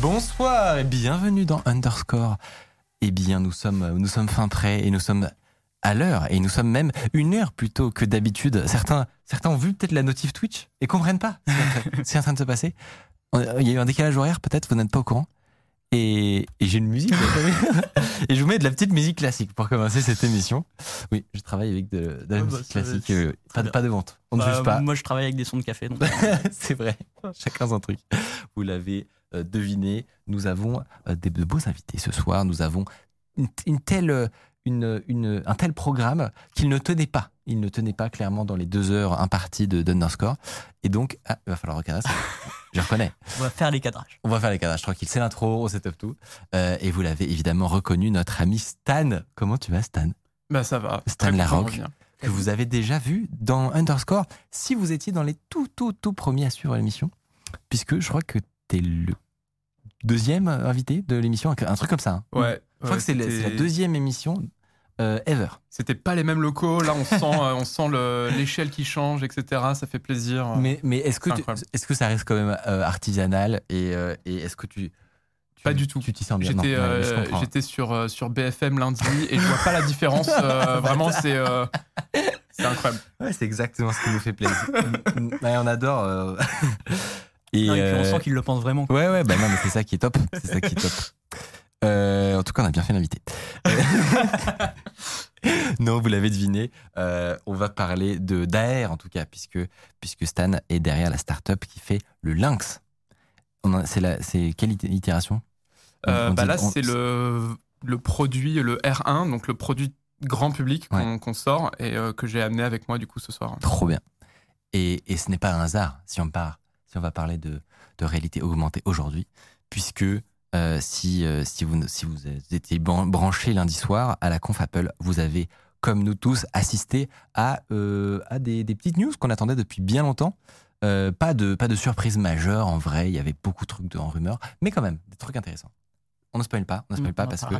Bonsoir et bienvenue dans Underscore. Eh bien, nous sommes, nous sommes fin prêts et nous sommes à l'heure et nous sommes même une heure plus tôt que d'habitude. Certains, certains ont vu peut-être la notif Twitch et comprennent pas ce qui est en train de se passer. Il y a eu un décalage horaire peut-être, vous n'êtes pas au courant. Et, et j'ai une musique. et je vous mets de la petite musique classique pour commencer cette émission. Oui, je travaille avec de, de la Ah bah, musique classique. euh, pas, de, pas de vente. On ne Bah, juge pas. Moi, je travaille avec des sons de café. Donc... C'est vrai, chacun son truc. Vous l'avez euh, deviné, nous avons euh, des, de beaux invités ce soir. Nous avons une, une telle, une, une- un tel programme qu'il ne tenait pas. Il ne tenait pas clairement dans les deux heures imparties de d'Underscore. Et donc, ah, il va falloir recadrer ça. Je reconnais. On va faire les cadrages. On va faire les cadrages tranquilles. C'est l'intro, on setup tout. Euh, et vous l'avez évidemment reconnu, notre ami Stan. Comment tu vas, Stan? Bah ça va. Stan Larocque. que vous avez déjà vu dans Underscore si vous étiez dans les tout, tout, tout premiers à suivre l'émission. Puisque je crois que t'es le deuxième invité de l'émission, un truc comme ça. hein. Ouais. Je crois que c'est la, c'était- deuxième émission euh, ever. C'était pas les mêmes locaux. Là, on sent, euh, on sent le- l'échelle qui change, etc. Ça fait plaisir. Mais, mais est-ce que, tu- est-ce que ça reste quand même euh, artisanal et, euh, et est-ce que tu, tu- Pas du tout. Tu t'y sens bien? Non, J'étais, ouais, euh, je comprends. j'étais sur euh, sur BFM lundi et je vois pas la différence. euh, vraiment, c'est euh, c'est incroyable. Ouais, c'est exactement ce qui nous fait plaisir. Ouais, on adore. Et, Non, et puis on euh, sent qu'il le pense vraiment. quoi. Ouais, ouais, bah non, mais c'est ça qui est top. C'est ça qui est top. Euh, en tout cas, on a bien fait l'inviter. non, vous l'avez deviné, euh, on va parler de d'AR en tout cas, puisque, puisque Stan est derrière la start-up qui fait le Lynx. C'est quelle it- itération? On- Euh, on bah là, c'est le le produit, le R1, donc le produit grand public qu'on Ouais. sort et que j'ai amené avec moi du coup ce soir. Trop bien. Et, et ce n'est pas un hasard si on, part, si on va parler de, de réalité augmentée aujourd'hui, puisque euh, si, euh, si, vous, si vous étiez branché lundi soir à la conf Apple, vous avez, comme nous tous, assisté à, euh, à des, des petites news qu'on attendait depuis bien longtemps. Pas, de, pas de surprise majeure en vrai, il y avait beaucoup de trucs de, en rumeur, mais quand même, des trucs intéressants. On ne spoil pas, on ne spoil On pas parce que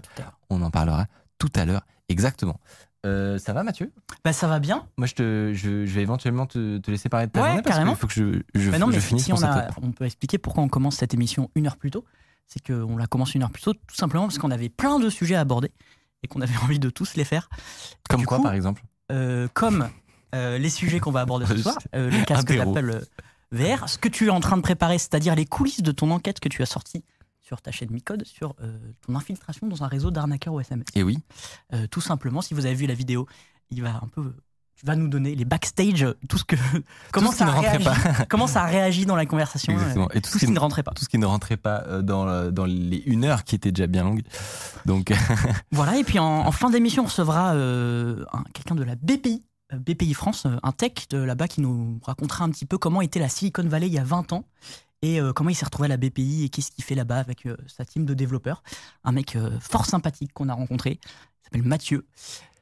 on en parlera tout à l'heure. Exactement. Euh, ça va Mathieu? Bah, ça va bien. moi, je, te, je, je vais éventuellement te, te laisser parler de ta Ouais, journée parce qu'il faut que je, je, Mais non, je mais finisse si on, a, on peut expliquer pourquoi on commence cette émission une heure plus tôt. C'est qu'on la commence une heure plus tôt, tout simplement parce qu'on avait plein de sujets à aborder et qu'on avait envie de tous les faire. Comme Du quoi, coup, par exemple? Euh, comme euh, les sujets qu'on va aborder ce soir, casques Interro. d'Apple VR, ce que tu es en train de préparer, c'est-à-dire les coulisses de ton enquête que tu as sortie sur ta chaîne Micode, sur euh, ton infiltration dans un réseau d'arnaqueurs au SMS. Et oui, Euh, tout simplement, si vous avez vu la vidéo, il va un peu, tu vas nous donner les backstage, tout ce que, comment ce ça ne a rentrait réagi, comment ça a réagi dans la conversation, exactement. euh, Et tout, tout ce ce qui qui, ne rentrait pas. tout ce qui ne rentrait pas euh, dans, dans les une heure qui était déjà bien longue. Donc, Voilà, et puis en, en fin d'émission, on recevra euh, un- quelqu'un de la BPI, euh, BPI France, euh, un tech de là-bas qui nous racontera un petit peu comment était la Silicon Valley il y a 20 ans et euh, comment il s'est retrouvé à la BPI et qu'est-ce qu'il fait là-bas avec euh, sa team de développeurs. Un mec euh, fort sympathique qu'on a rencontré, il s'appelle Mathieu.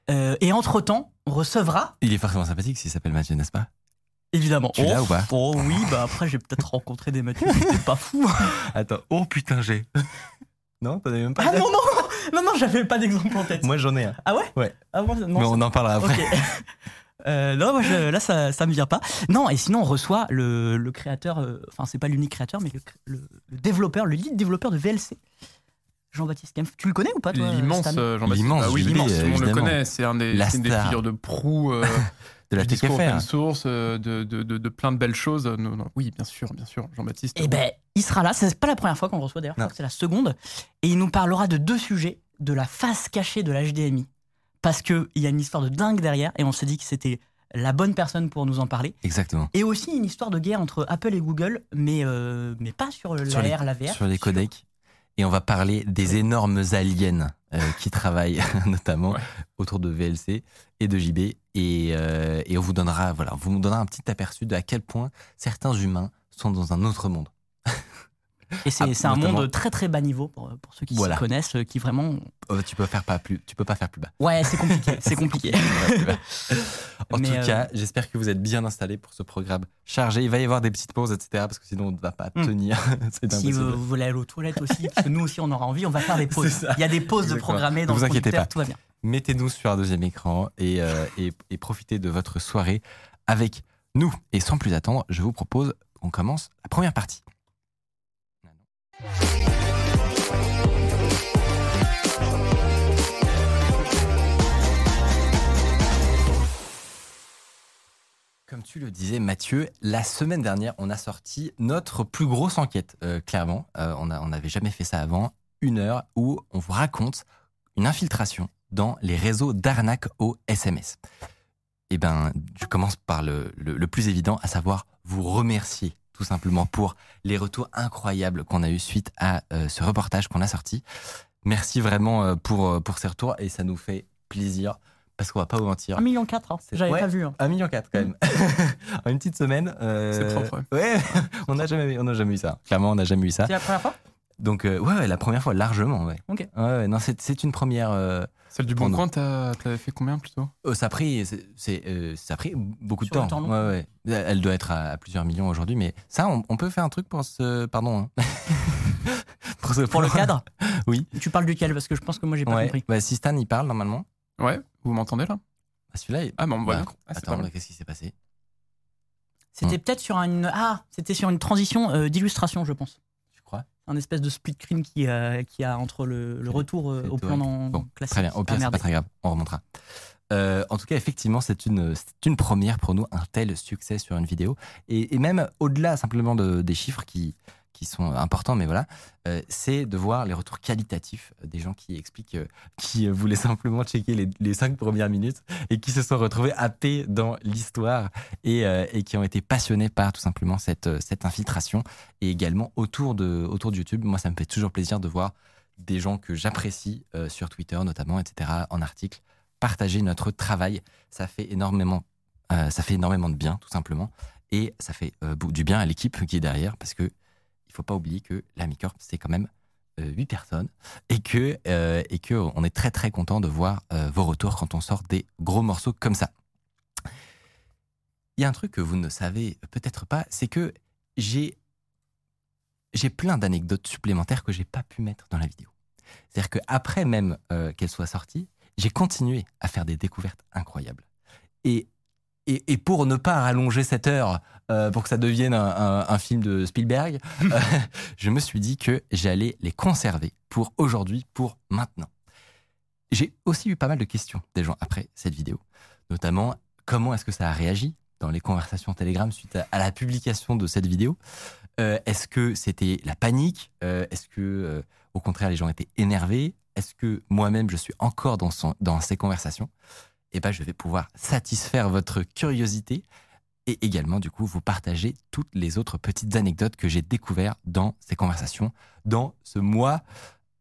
Et entre-temps, on recevra, il est forcément sympathique s'il s'appelle Mathieu, n'est-ce pas? Évidemment... Tu l'as ou pas? Oh oui, bah après j'ai peut-être rencontré des Mathieu, c'était pas fou. Attends, oh putain, j'ai. non, t'en avais même pas Ah non, non, non, non, j'avais pas d'exemple en tête. Moi, j'en ai un. Ah ouais? Ouais. Ah non, Mais on en parlera après. Euh, non, moi, je- là, ça, ça me vient pas. Non, et sinon, on reçoit le, le créateur, euh, enfin, c'est pas l'unique créateur, mais le, le- le développeur, le lead développeur de VLC, Jean-Baptiste Kempf. Tu le connais ou pas, toi L'immense euh, Jean-Baptiste. L'immense Ah oui, l'immense, tout le monde le évidemment. connaît. C'est un des, La c'est une des figures de proue euh, De la du discours TKFR. open source, euh, de, de, de, de plein de belles choses. Non, non, oui, bien sûr, bien sûr, Jean-Baptiste. Eh ben, il sera là. C'est pas la première fois qu'on le reçoit d'ailleurs, c'est la seconde. Et il nous parlera de deux sujets de la face cachée de l'HDMI. Parce qu'il y a une histoire de dingue derrière, et on s'est dit que c'était la bonne personne pour nous en parler. Exactement. Et aussi une histoire de guerre entre Apple et Google, mais, euh, mais pas sur Sur les- l'AR, la VR. Sur les codecs. Et on va parler des énormes aliens euh, qui travaillent notamment Ouais. autour de VLC et de JB. Et, euh, et on vous donnera, voilà, on vous donnera un petit aperçu de à quel point certains humains sont dans un autre monde. Et c'est Ah, un monde très très bas niveau pour, pour ceux qui s'y Voilà. connaissent, euh, qui vraiment. Euh, tu peux faire pas plus, tu peux pas faire plus bas. Ouais, c'est compliqué, c'est compliqué. En Mais, tout euh, cas, j'espère que vous êtes bien installés pour ce programme chargé. Il va y avoir des petites pauses, etc. Parce que sinon, on ne va pas Hmm. tenir. Si impossible. vous, vous voulez aller aux toilettes aussi, parce que nous aussi on aura envie, on va faire des pauses. Il y a des pauses de programmées Ne dans vous le inquiétez pas. tout va bien. Mettez-nous sur un deuxième écran et, euh, et, et profitez de votre soirée avec nous. Et sans plus attendre, je vous propose qu'on commence la première partie. Comme tu le disais, Mathieu, la semaine dernière, on a sorti notre plus grosse enquête, euh, clairement. Euh, on n'avait jamais fait ça avant. Une heure où on vous raconte une infiltration dans les réseaux d'arnaque au SMS. Eh ben, je commence par le plus évident, à savoir vous remercier tout simplement pour les retours incroyables qu'on a eu suite à euh, ce reportage qu'on a sorti. Merci vraiment euh, pour, euh, pour ces retours et ça nous fait plaisir parce qu'on va pas vous mentir. 1,4 million, hein. C'est- j'avais ouais. pas vu. hein. 1,4 million quand même. en une petite semaine. euh, C'est propre, Ouais, on n'a jamais, on n'a jamais eu ça. Clairement, on n'a jamais eu ça. C'est la première fois? Donc, euh, ouais, ouais, la première fois, largement, ouais. Ok. Ouais, ouais, non, c'est c'est une première. euh, Celle du Bon. Coin, t'as- t'avais fait combien plutôt? Euh, ça, a pris, c'est- c'est, euh, ça a pris beaucoup de Sur le temps. temps long. ouais, ouais. Elle doit être à, à plusieurs millions aujourd'hui, mais ça, on, on peut faire un truc pour ce. Pardon. hein. pour, ce- Pour le cadre? Oui. Tu parles duquel? Parce que je pense que moi j'ai pas Ouais. compris. Bah, si Stan, il parle normalement. Ouais, vous m'entendez là? Bah, Celui-là, il- Ah, bon, voilà. Bah, Ah, c'est Attends, mal. qu'est-ce qui s'est passé? C'était peut-être sur une. Ah, c'était sur une transition euh, d'illustration, je pense. Un espèce de split screen qui, euh, qui a entre le, le retour euh, au plan Bon, classique. Très bien. Au pire, Ah, c'est pas très grave. On remontera. Euh, en tout cas, effectivement, c'est une, une première pour nous, un tel succès sur une vidéo. Et, et même au-delà simplement de- des chiffres qui, qui sont importants, mais voilà, euh, c'est de voir les retours qualitatifs des gens qui expliquent, euh, qui euh, voulaient simplement checker les, les cinq premières minutes et qui se sont retrouvés happés dans l'histoire et, euh, et qui ont été passionnés par tout simplement cette, euh, cette infiltration et également autour de, autour de YouTube. Moi, ça me fait toujours plaisir de voir des gens que j'apprécie euh, sur Twitter notamment, etc., en article, partager notre travail. Ça fait énormément, euh, ça fait énormément de bien, tout simplement, et ça fait euh, du bien à l'équipe qui est derrière, parce que faut pas oublier que la Micorp c'est quand même euh, personnes et que euh, et que on est très très content de voir euh, vos retours quand on sort des gros morceaux comme ça. Il y a un truc que vous ne savez peut-être pas, c'est que j'ai j'ai plein d'anecdotes supplémentaires que j'ai pas pu mettre dans la vidéo. C'est-à-dire qu'après même euh, qu'elle soit sortie, j'ai continué à faire des découvertes incroyables. Et, et, pour ne pas rallonger cette heure, euh, pour que ça devienne un, film de Spielberg, euh, je me suis dit que j'allais les conserver pour aujourd'hui, pour maintenant. J'ai aussi eu pas mal de questions des gens après cette vidéo, notamment comment est-ce que ça a réagi dans les conversations Telegram suite à, la publication de cette vidéo? Euh, est-ce que c'était la panique? Est-ce que, au contraire, les gens étaient énervés? Est-ce que moi-même, je suis encore dans ces conversations? Eh ben, je vais pouvoir satisfaire votre curiosité et également, du coup, vous partager toutes les autres petites anecdotes que j'ai découvertes dans ces conversations, dans ce mois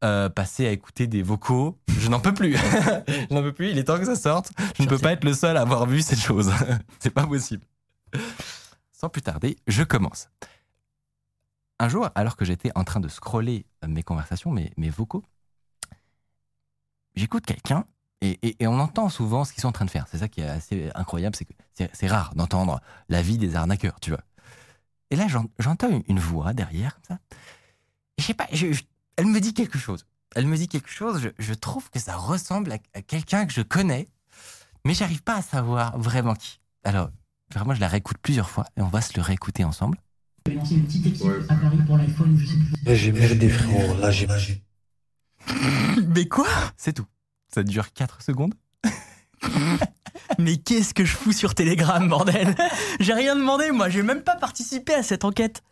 euh, passé à écouter des vocaux. Je n'en peux plus. je n'en peux plus. Il est temps que ça sorte. Je ne peux pas être le seul à avoir vu cette chose. C'est pas possible. Sans plus tarder, je commence. Un jour, alors que j'étais en train de scroller mes conversations, mes, mes vocaux, j'écoute quelqu'un et, et- et on entend souvent ce qu'ils sont en train de faire. C'est ça qui est assez incroyable, c'est que c'est rare d'entendre la vie des arnaqueurs, tu vois. Et là, j'en- j'entends une, une voix derrière, comme ça. Je sais pas, je- je- elle me dit quelque chose. Elle me dit quelque chose, je, je trouve que ça ressemble à, à quelqu'un que je connais, mais j'arrive pas à savoir vraiment qui. Alors, vraiment, je la réécoute plusieurs fois et on va se le réécouter ensemble. J'avais lancé une petite équipe à Paris pour l'iPhone, je sais plus. Là, j'ai merdé, frérot. Là, j'ai. Mais quoi? C'est tout. Ça dure 4 secondes. Mais qu'est-ce que je fous sur Telegram, bordel? J'ai rien demandé, moi, j'ai même pas participé à cette enquête.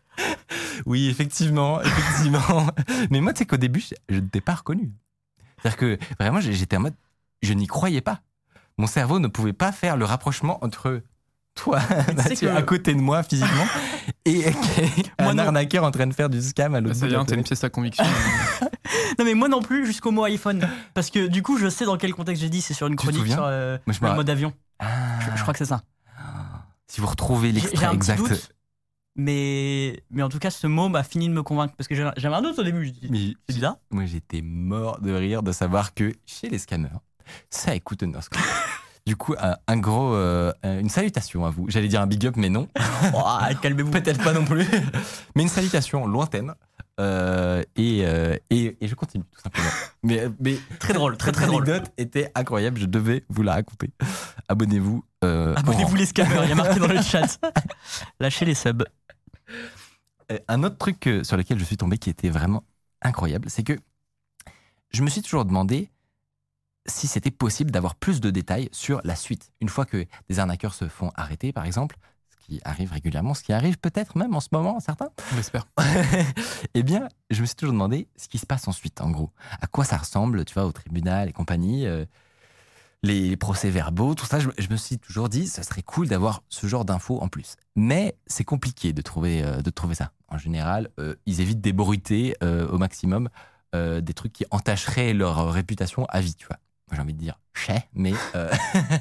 Oui, effectivement, effectivement. Mais moi, tu sais qu'au début, je- ne t'ai pas reconnu. C'est-à-dire que vraiment, j'étais en mode, je n'y croyais pas. Mon cerveau ne pouvait pas faire le rapprochement entre toi, Mathieu, que- à côté de moi physiquement, et Moi un non. arnaqueur en train de faire du scam à l'autre ça la t'as une pièce à conviction. Non mais moi non plus jusqu'au mot iPhone. Parce que du coup je sais dans quel contexte j'ai dit, c'est sur une chronique sur euh, Moi, je me le mode avion. Ah. Je, je crois que c'est ça. Si vous retrouvez l'extrait exact. doute. Mais, mais en tout cas ce mot m'a fini de me convaincre. Parce que j'avais un doute au début. Je dis, c'est bizarre. moi, j'étais mort de rire de savoir que chez les scammers, ça écoute Underscore. Du coup, un, un gros, euh, une salutation à vous. J'allais dire un big up, mais non. Oh, Calmez-vous. Peut-être pas non plus. Mais une salutation lointaine. Euh, et, euh, et, et je continue, tout simplement. Mais, mais Très drôle, très cette très drôle. anecdote était incroyable. Je devais vous la raconter. Abonnez-vous. euh, Abonnez-vous les scammers, il y a marqué dans le chat. Lâchez les subs. Un autre truc sur lequel je suis tombé qui était vraiment incroyable, c'est que je me suis toujours demandé si c'était possible d'avoir plus de détails sur la suite. Une fois que des arnaqueurs se font arrêter, par exemple, qui arrive régulièrement, ce qui arrive peut-être même en ce moment, certains, On l'espère. eh bien, je me suis toujours demandé ce qui se passe ensuite, en gros. À quoi ça ressemble, tu vois, au tribunal et compagnie, euh, les procès-verbaux, tout ça. Je, je me suis toujours dit, ça serait cool d'avoir ce genre d'infos en plus. Mais c'est compliqué de trouver, euh, de trouver ça. En général, euh, ils évitent d'ébruiter au maximum des trucs qui entacheraient leur réputation à vie, tu vois. Moi, j'ai envie de dire chais, mais, euh,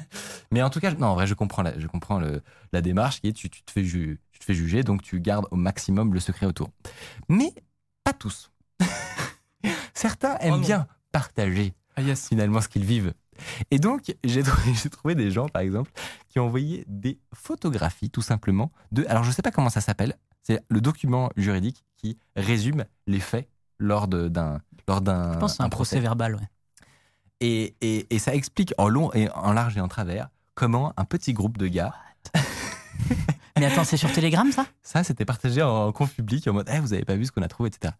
mais en tout cas, non, en vrai, je comprends la, je comprends le, la démarche qui est tu, tu te fais ju- tu te fais juger, donc tu gardes au maximum le secret autour. Mais pas tous. Certains aiment non. bien partager Ah yes. finalement ce qu'ils vivent. Et donc, j'ai trouvé, j'ai trouvé des gens, par exemple, qui ont envoyé des photographies, tout simplement, de... Alors, je ne sais pas comment ça s'appelle. C'est le document juridique qui résume les faits lors de- d'un lors d'un Je pense que c'est un procès verbal, ouais. Et, et, et ça explique en long et en large et en travers comment un petit groupe de gars, Mais attends, c'est sur Telegram ça? Ça c'était partagé en conf public en mode Eh, vous avez pas vu ce qu'on a trouvé, etc.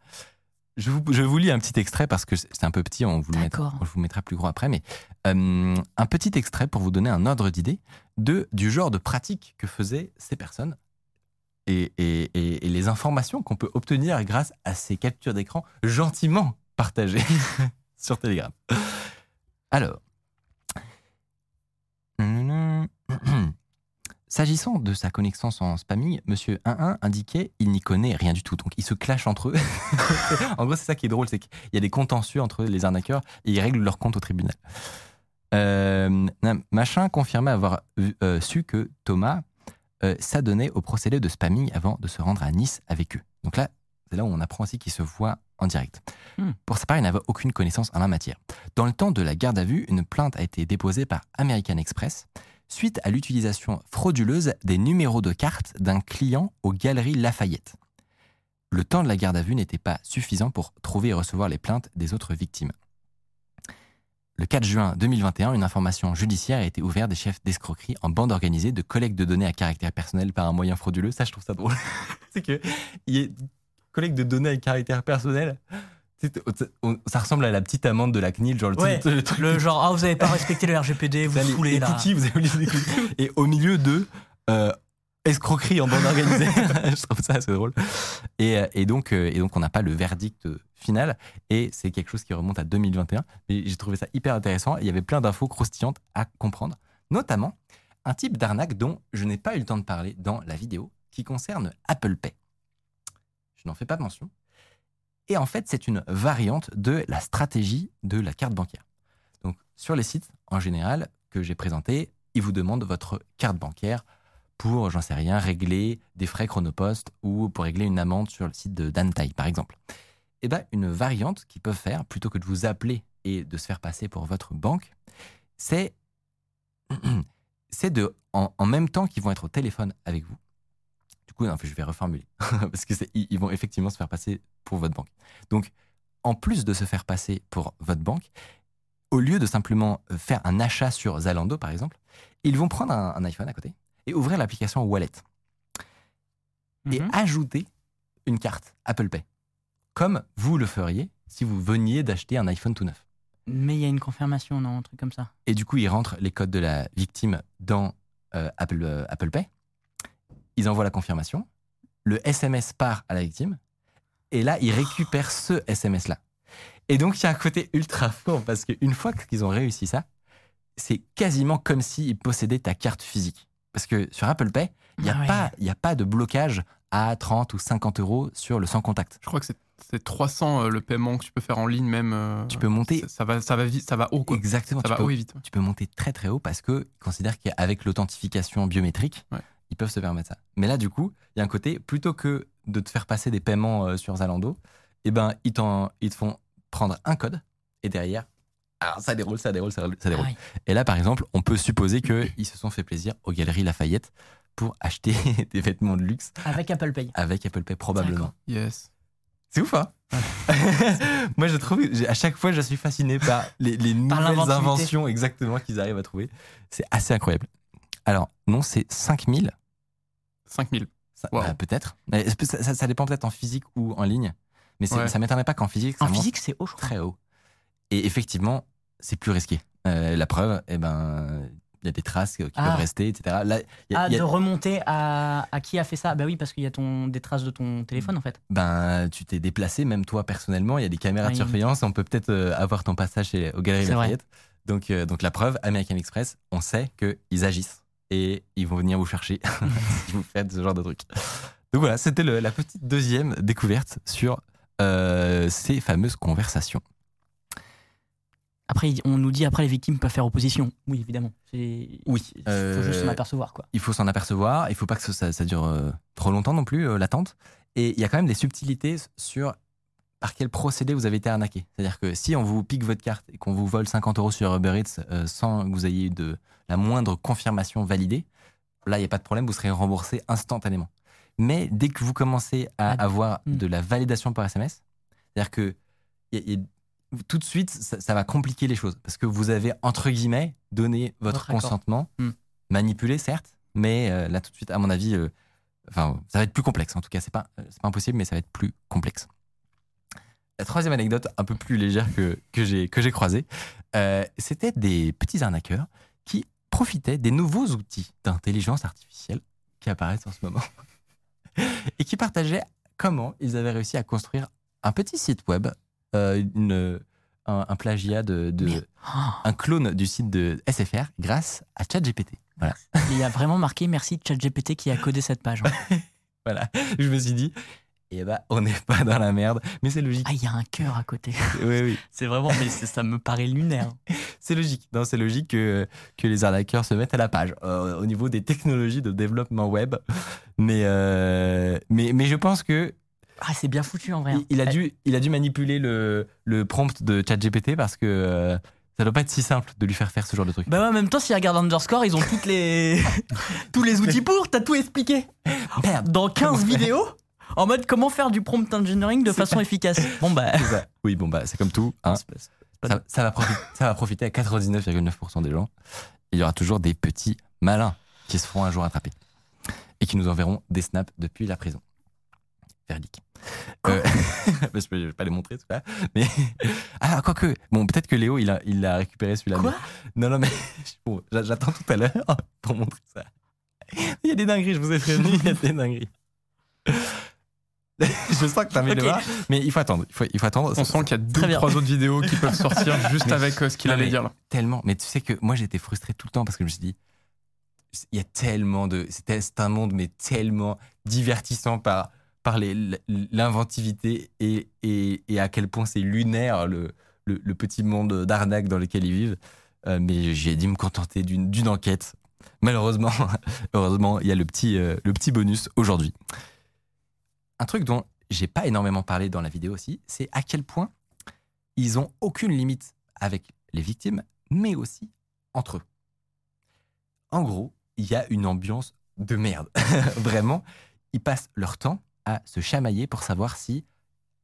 Je vous, je vous lis un petit extrait parce que c'est un peu petit, on vous le mettra, on vous mettra plus gros après, mais euh, un petit extrait pour vous donner un ordre d'idée de du genre de pratique que faisaient ces personnes et, et- et- et les informations qu'on peut obtenir grâce à ces captures d'écran gentiment partagées sur Telegram. Alors, S'agissant de sa connaissance en spamming, monsieur 11 indiquait il n'y connaît rien du tout. Donc ils se clashent entre eux. en gros, c'est ça qui est drôle, c'est qu'il y a des contentieux entre les arnaqueurs et ils règlent leur compte au tribunal. Euh, machin confirmait avoir euh, su que Thomas euh, s'adonnait au procédé de spamming avant de se rendre à Nice avec eux. Donc là, c'est là où on apprend aussi qu'ils se voient en direct. Hmm. Pour sa part, il n'avait aucune connaissance en la matière. Dans le temps de la garde à vue, une plainte a été déposée par American Express suite à l'utilisation frauduleuse des numéros de carte d'un client aux Galeries Lafayette. Le temps de la garde à vue n'était pas suffisant pour trouver et recevoir les plaintes des autres victimes. Le 4 juin 2021, une information judiciaire a été ouverte des chefs d'escroquerie en bande organisée de collecte de données à caractère personnel par un moyen frauduleux. Ça, je trouve ça drôle. C'est que il ait collecte de données à caractère personnel. Ça ressemble à la petite amende de la CNIL, genre le, Ouais, truc- le truc Le genre, ah, vous avez pas respecté le RGPD, vous les là. cookies, vous avez. Et au milieu de euh, escroquerie en bande organisée. je trouve ça assez drôle. Et, euh, et donc, euh, et donc, on n'a pas le verdict final. Et c'est quelque chose qui remonte à 2021. Mais j'ai trouvé ça hyper intéressant. Il y avait plein d'infos croustillantes à comprendre. Notamment un type d'arnaque dont je n'ai pas eu le temps de parler dans la vidéo, qui concerne Apple Pay. Je n'en fais pas mention. Et en fait, c'est une variante de la stratégie de la carte bancaire. Donc, sur les sites, en général, que j'ai présentés, ils vous demandent votre carte bancaire pour, j'en sais rien, régler des frais chronopost ou pour régler une amende sur le site de Dantai, par exemple. Eh bien, une variante qu'ils peuvent faire, plutôt que de vous appeler et de se faire passer pour votre banque, c'est de, en même temps qu'ils vont être au téléphone avec vous, du coup, non, je vais reformuler, parce que ils vont effectivement se faire passer pour votre banque. Donc, en plus de se faire passer pour votre banque, au lieu de simplement euh, faire un achat sur Zalando, par exemple, ils vont prendre un, un iPhone à côté et ouvrir l'application Wallet et Mhm. ajouter une carte Apple Pay, comme vous le feriez si vous veniez d'acheter un iPhone tout neuf. Mais il y a une confirmation, non, un truc comme ça. Et du coup, ils rentrent les codes de la victime dans euh, Apple, euh, Apple Pay. Ils envoient la confirmation. Le SMS part à la victime. Et là, ils récupèrent ce SMS-là. Et donc, il y a un côté ultra fort parce qu'une fois qu'ils ont réussi ça, c'est quasiment comme s'ils possédaient ta carte physique. Parce que sur Apple Pay, il n'y a, Ah ouais. a pas de blocage à 30 ou 50 euros sur le sans contact. Je crois que c'est c'est 300 euh, le paiement que tu peux faire en ligne même. euh, Tu peux monter Ça, ça va, ça va ça va haut quoi. exactement. Ça tu va peux- haut et vite. tu peux monter très très haut parce qu'ils considèrent qu'avec l'authentification biométrique, Ouais. Ils peuvent se permettre ça. Mais là, du coup, il y a un côté, plutôt que de te faire passer des paiements euh, sur Zalando, eh ben, ils, t'en- ils te font prendre un code et derrière, alors ça déroule, ça déroule, ça déroule. ça déroule. Ah oui. Et là, par exemple, on peut supposer qu'ils se sont fait plaisir aux Galeries Lafayette pour acheter des vêtements de luxe Avec Apple Pay. avec Apple Pay, probablement. Yes. C'est ouf, hein Moi, je trouve, à chaque fois, je suis fasciné par les, les nouvelles inventions exactement qu'ils arrivent à trouver. C'est assez incroyable. Alors, non, c'est 5000. 5000. Ça- Wow. bah, peut-être. Ça, ça- ça dépend peut-être en physique ou en ligne. Mais Ouais. ça m'étonnerait pas qu'en physique, ça En physique, c'est haut, je crois. très haut. Et effectivement, c'est plus risqué. Euh, la preuve, eh ben, il y a des traces qui Ah. peuvent rester, etc. Là, il y a- Ah, il y a- de remonter à, à qui a fait ça? Bah oui, parce qu'il y a ton, des traces de ton téléphone en fait. ben, tu t'es déplacé, même toi personnellement, il y a des caméras de Oui. surveillance, on peut peut-être euh, avoir ton passage chez, aux Galeries C'est vrai. Lafayette. Donc, euh, donc la preuve, American Express, on sait qu'ils agissent et ils vont venir vous chercher si vous faites ce genre de truc. Donc voilà, c'était la petite deuxième découverte sur euh, ces fameuses conversations. Après, on nous dit après les victimes peuvent faire opposition. Oui, évidemment. Oui, Il faut euh, juste s'en apercevoir quoi. Il faut s'en apercevoir, il faut pas que ça, ça dure euh, trop longtemps non plus, euh, l'attente. Et il y a quand même des subtilités sur par quel procédé vous avez été arnaqué. C'est-à-dire que si on vous pique votre carte et qu'on vous vole 50 euros sur Uber Eats euh, sans que vous ayez eu de la moindre confirmation validée, là, il n'y a pas de problème, vous serez remboursé instantanément. Mais dès que vous commencez à Ah, avoir hmm. de la validation par SMS, c'est-à-dire que il y a- il y a- tout de suite, ça, ça va compliquer les choses. Parce que vous avez, entre guillemets, donné votre, consentement, Hmm. manipulé, certes, mais euh, là, tout de suite, à mon avis, euh, enfin, ça va être plus complexe. En tout cas, c'est pas, c'est pas impossible, mais ça va être plus complexe. La troisième anecdote, un peu plus légère que, que j'ai que j'ai croisée, euh, c'était des petits arnaqueurs qui profitaient des nouveaux outils d'intelligence artificielle qui apparaissent en ce moment et qui partageaient comment ils avaient réussi à construire un petit site web, euh, une, un, un plagiat de. Oh, un clone du site de SFR grâce à ChatGPT. Voilà. il y a vraiment marqué merci ChatGPT qui a codé cette page. hein. voilà. Je me suis dit, eh ben, on n'est pas dans la merde, mais c'est logique. Ah, il y a un cœur à côté. Oui, oui. C'est vraiment, mais ça me paraît lunaire. C'est logique. Non, c'est logique que, que les arnaqueurs se mettent à la page euh, au niveau des technologies de développement web. Mais, euh, mais, mais je pense que Ah, c'est bien foutu en vrai. hein. il, il a dû, il a dû manipuler le, le prompt de ChatGPT parce que euh, ça doit pas être si simple de lui faire faire ce genre de truc. Bah ouais, en même temps, s'ils regardent Underscore, ils ont toutes les... tous les outils pour, t'as tout expliqué. Merde. Dans 15 vidéos, en mode comment faire du prompt engineering de façon efficace? Bon bah... Oui, bon, bah, c'est comme tout. hein. Ça, ça va profiter, ça va profiter à 99,9% des gens. Il y aura toujours des petits malins qui se feront un jour attraper et qui nous enverront des snaps depuis la prison. Quoi? Euh, je vais pas les montrer tout ça. Mais ah quoique bon peut-être que Léo il a il a récupéré celui-là. Quoi? mais- Non non mais bon, j'a- j'attends tout à l'heure pour montrer ça. Il y a des dingueries, je vous ai prévenu, il y a des dingueries. je sens que t'as mis Ok. les bras, mais il faut attendre. Il faut, il faut attendre. On sent qu'il y a deux ou trois autres vidéos qui peuvent sortir juste Mais- avec euh, ce qu'il allait dire là. tellement. Mais tu sais que moi j'étais frustré tout le temps parce que je me suis dit, il y a tellement de. c'était- C'est un monde, mais tellement divertissant par, par l'inventivité et, et, et à quel point c'est lunaire le, le, le petit monde d'arnaque dans lequel ils vivent. Euh, mais j'ai dû me contenter d'une d'une enquête. Malheureusement, heureusement, il y a le petit, euh, le petit bonus aujourd'hui. Un truc dont j'ai pas énormément parlé dans la vidéo aussi, c'est à quel point ils ont aucune limite avec les victimes, mais aussi entre eux. En gros, il y a une ambiance de merde. Vraiment, ils passent leur temps à se chamailler pour savoir si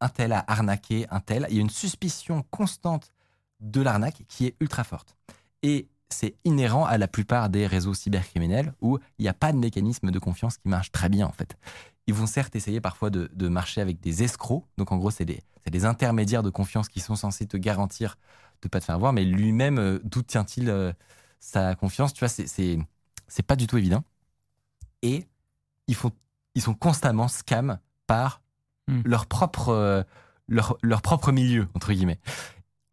un tel a arnaqué un tel. Il y a une suspicion constante de l'arnaque qui est ultra forte. Et c'est inhérent à la plupart des réseaux cybercriminels où il n'y a pas de mécanisme de confiance qui marche très bien en fait. Ils vont certes essayer parfois de, de marcher avec des escrocs, donc en gros c'est des, des intermédiaires de confiance qui sont censés te garantir de pas te faire voir, mais lui-même, euh, d'où tient-il euh, sa confiance? Tu vois, c'est- pas du tout évident. Et ils, font, ils sont constamment scam par Hmm. leur, propre, euh, leur, leur propre milieu, entre guillemets.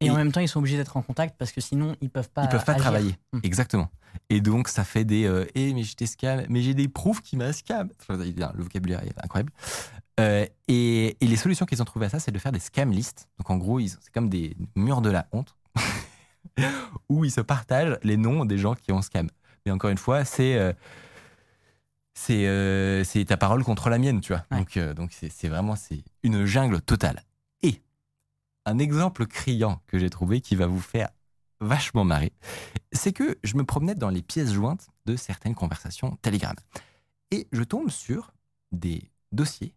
Et, en même temps, ils sont obligés d'être en contact parce que sinon, ils peuvent pas. Ils peuvent pas agir. travailler. Hmm. Exactement. Et donc, ça fait des euh, Eh, mais j'étais scam, mais j'ai des preuves qui m'a scam. Le vocabulaire est incroyable. Euh, et, et les solutions qu'ils ont trouvées à ça, c'est de faire des scam lists. Donc en gros, c'est comme des murs de la honte où ils se partagent les noms des gens qui ont scam. Mais encore une fois, c'est euh, c'est euh, c'est ta parole contre la mienne, tu vois. Ouais. Donc donc c'est c'est vraiment c'est une jungle totale. Un exemple criant que j'ai trouvé qui va vous faire vachement marrer, c'est que je me promenais dans les pièces jointes de certaines conversations Telegram et je tombe sur des dossiers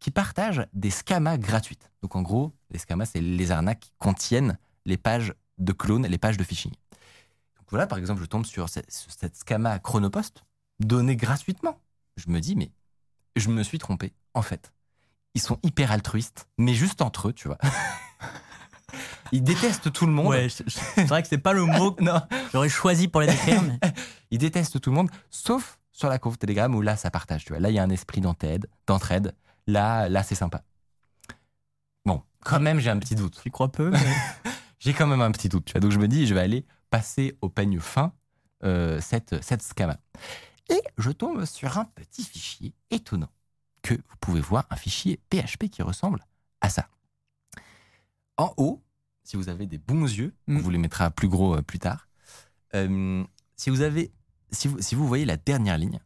qui partagent des scamas gratuites. Donc en gros, les scamas, c'est les arnaques qui contiennent les pages de clones, les pages de phishing. Donc voilà, par exemple, je tombe sur cette, cette scama Chronopost donnée gratuitement. Je me dis, mais je me suis trompé. En fait, ils sont hyper altruistes, mais juste entre eux, tu vois. Ils détestent tout le monde. Ouais, c'est vrai que c'est pas le mot que j'aurais choisi pour les décrire, mais ils détestent tout le monde, sauf sur la conf Telegram où là, ça partage. Tu vois. Là, il y a un esprit d'entraide. d'entraide. Là, là c'est sympa. Bon, quand même, j'ai un petit doute. tu crois peu. mais- J'ai quand même un petit doute. Tu vois. Donc, je me dis, je vais aller passer au peigne fin euh, cette, cette scama. Et je tombe sur un petit fichier étonnant que vous pouvez voir, un fichier PHP qui ressemble à ça. En haut, si vous avez des bons yeux, on Mm. vous les mettra plus gros euh, plus tard. Euh, si vous avez, si vous, si vous voyez la dernière ligne,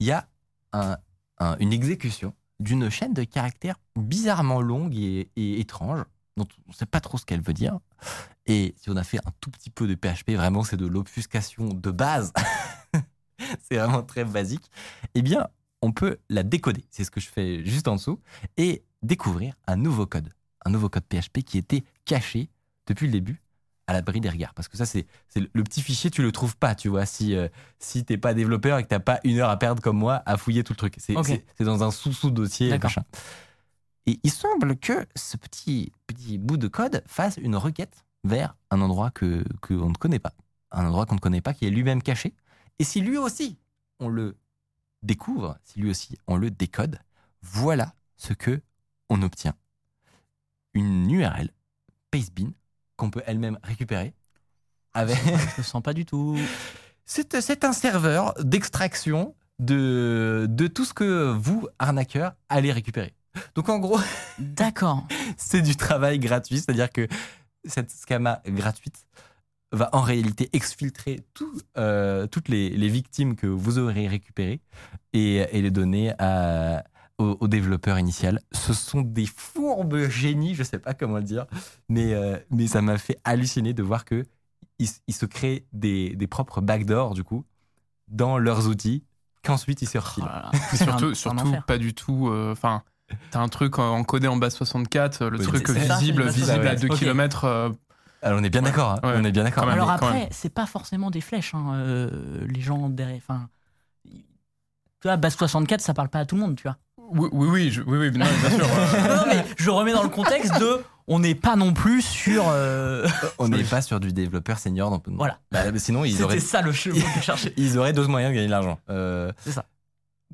il y a un- un- une exécution d'une chaîne de caractères bizarrement longue et, et étrange, dont on ne sait pas trop ce qu'elle veut dire. Et si on a fait un tout petit peu de PHP, vraiment c'est de l'obfuscation de base. c'est vraiment très basique. Eh bien, on peut la décoder. C'est ce que je fais juste en dessous et découvrir un nouveau code, un nouveau code PHP qui était caché depuis le début à l'abri des regards. Parce que ça, c'est le- petit fichier, tu le trouves pas, tu vois, si, euh, si t'es pas développeur et que t'as pas une heure à perdre comme moi à fouiller tout le truc. C'est dans un sous-sous-dossier. Machin. Et il semble que ce petit, petit bout de code fasse une requête vers un endroit que qu'on ne connaît pas. Un endroit qu'on ne connaît pas, qui est lui-même caché. Et si lui aussi, on le découvre, si lui aussi, on le décode, voilà ce que on obtient. Une URL, Pastebin, qu'on peut elle-même récupérer. Avec... Je le sens pas du tout. C'est c'est un serveur d'extraction de, de tout ce que vous, arnaqueurs, allez récupérer. Donc en gros, D'accord. c'est du travail gratuit, c'est-à-dire que cette scama gratuite va en réalité exfiltrer tout, euh, toutes les, les victimes que vous aurez récupérées et, et les donner à, au, au développeur initial. Ce sont des fourbes génies, je sais pas comment le dire, mais, euh, mais ça m'a fait halluciner de voir que ils, ils se créent des, des propres backdoors du coup dans leurs outils qu'ensuite ils se Oh refilent. surtout, un surtout pas du tout. euh, Enfin, t'as un truc en- encodé en base 64, le Oui, truc ça, visible, ça, visible à 2 Ok. km. Alors on est bien Ouais, d'accord, hein, ouais. on est bien d'accord. Alors après, c'est pas forcément des flèches, hein, euh, les gens derrière. Enfin, tu vois, base 64, ça parle pas à tout le monde, tu vois. Oui, oui, oui, je- oui, oui, non, bien sûr. non, mais je remets dans le contexte de, on n'est pas non plus sur. euh, On n'est pas sur du développeur senior. donc- Voilà. Bah, sinon, ils auraient, C'était ça le chemin que je cherchais. ils auraient d'autres moyens de gagner de l'argent. Euh, C'est ça.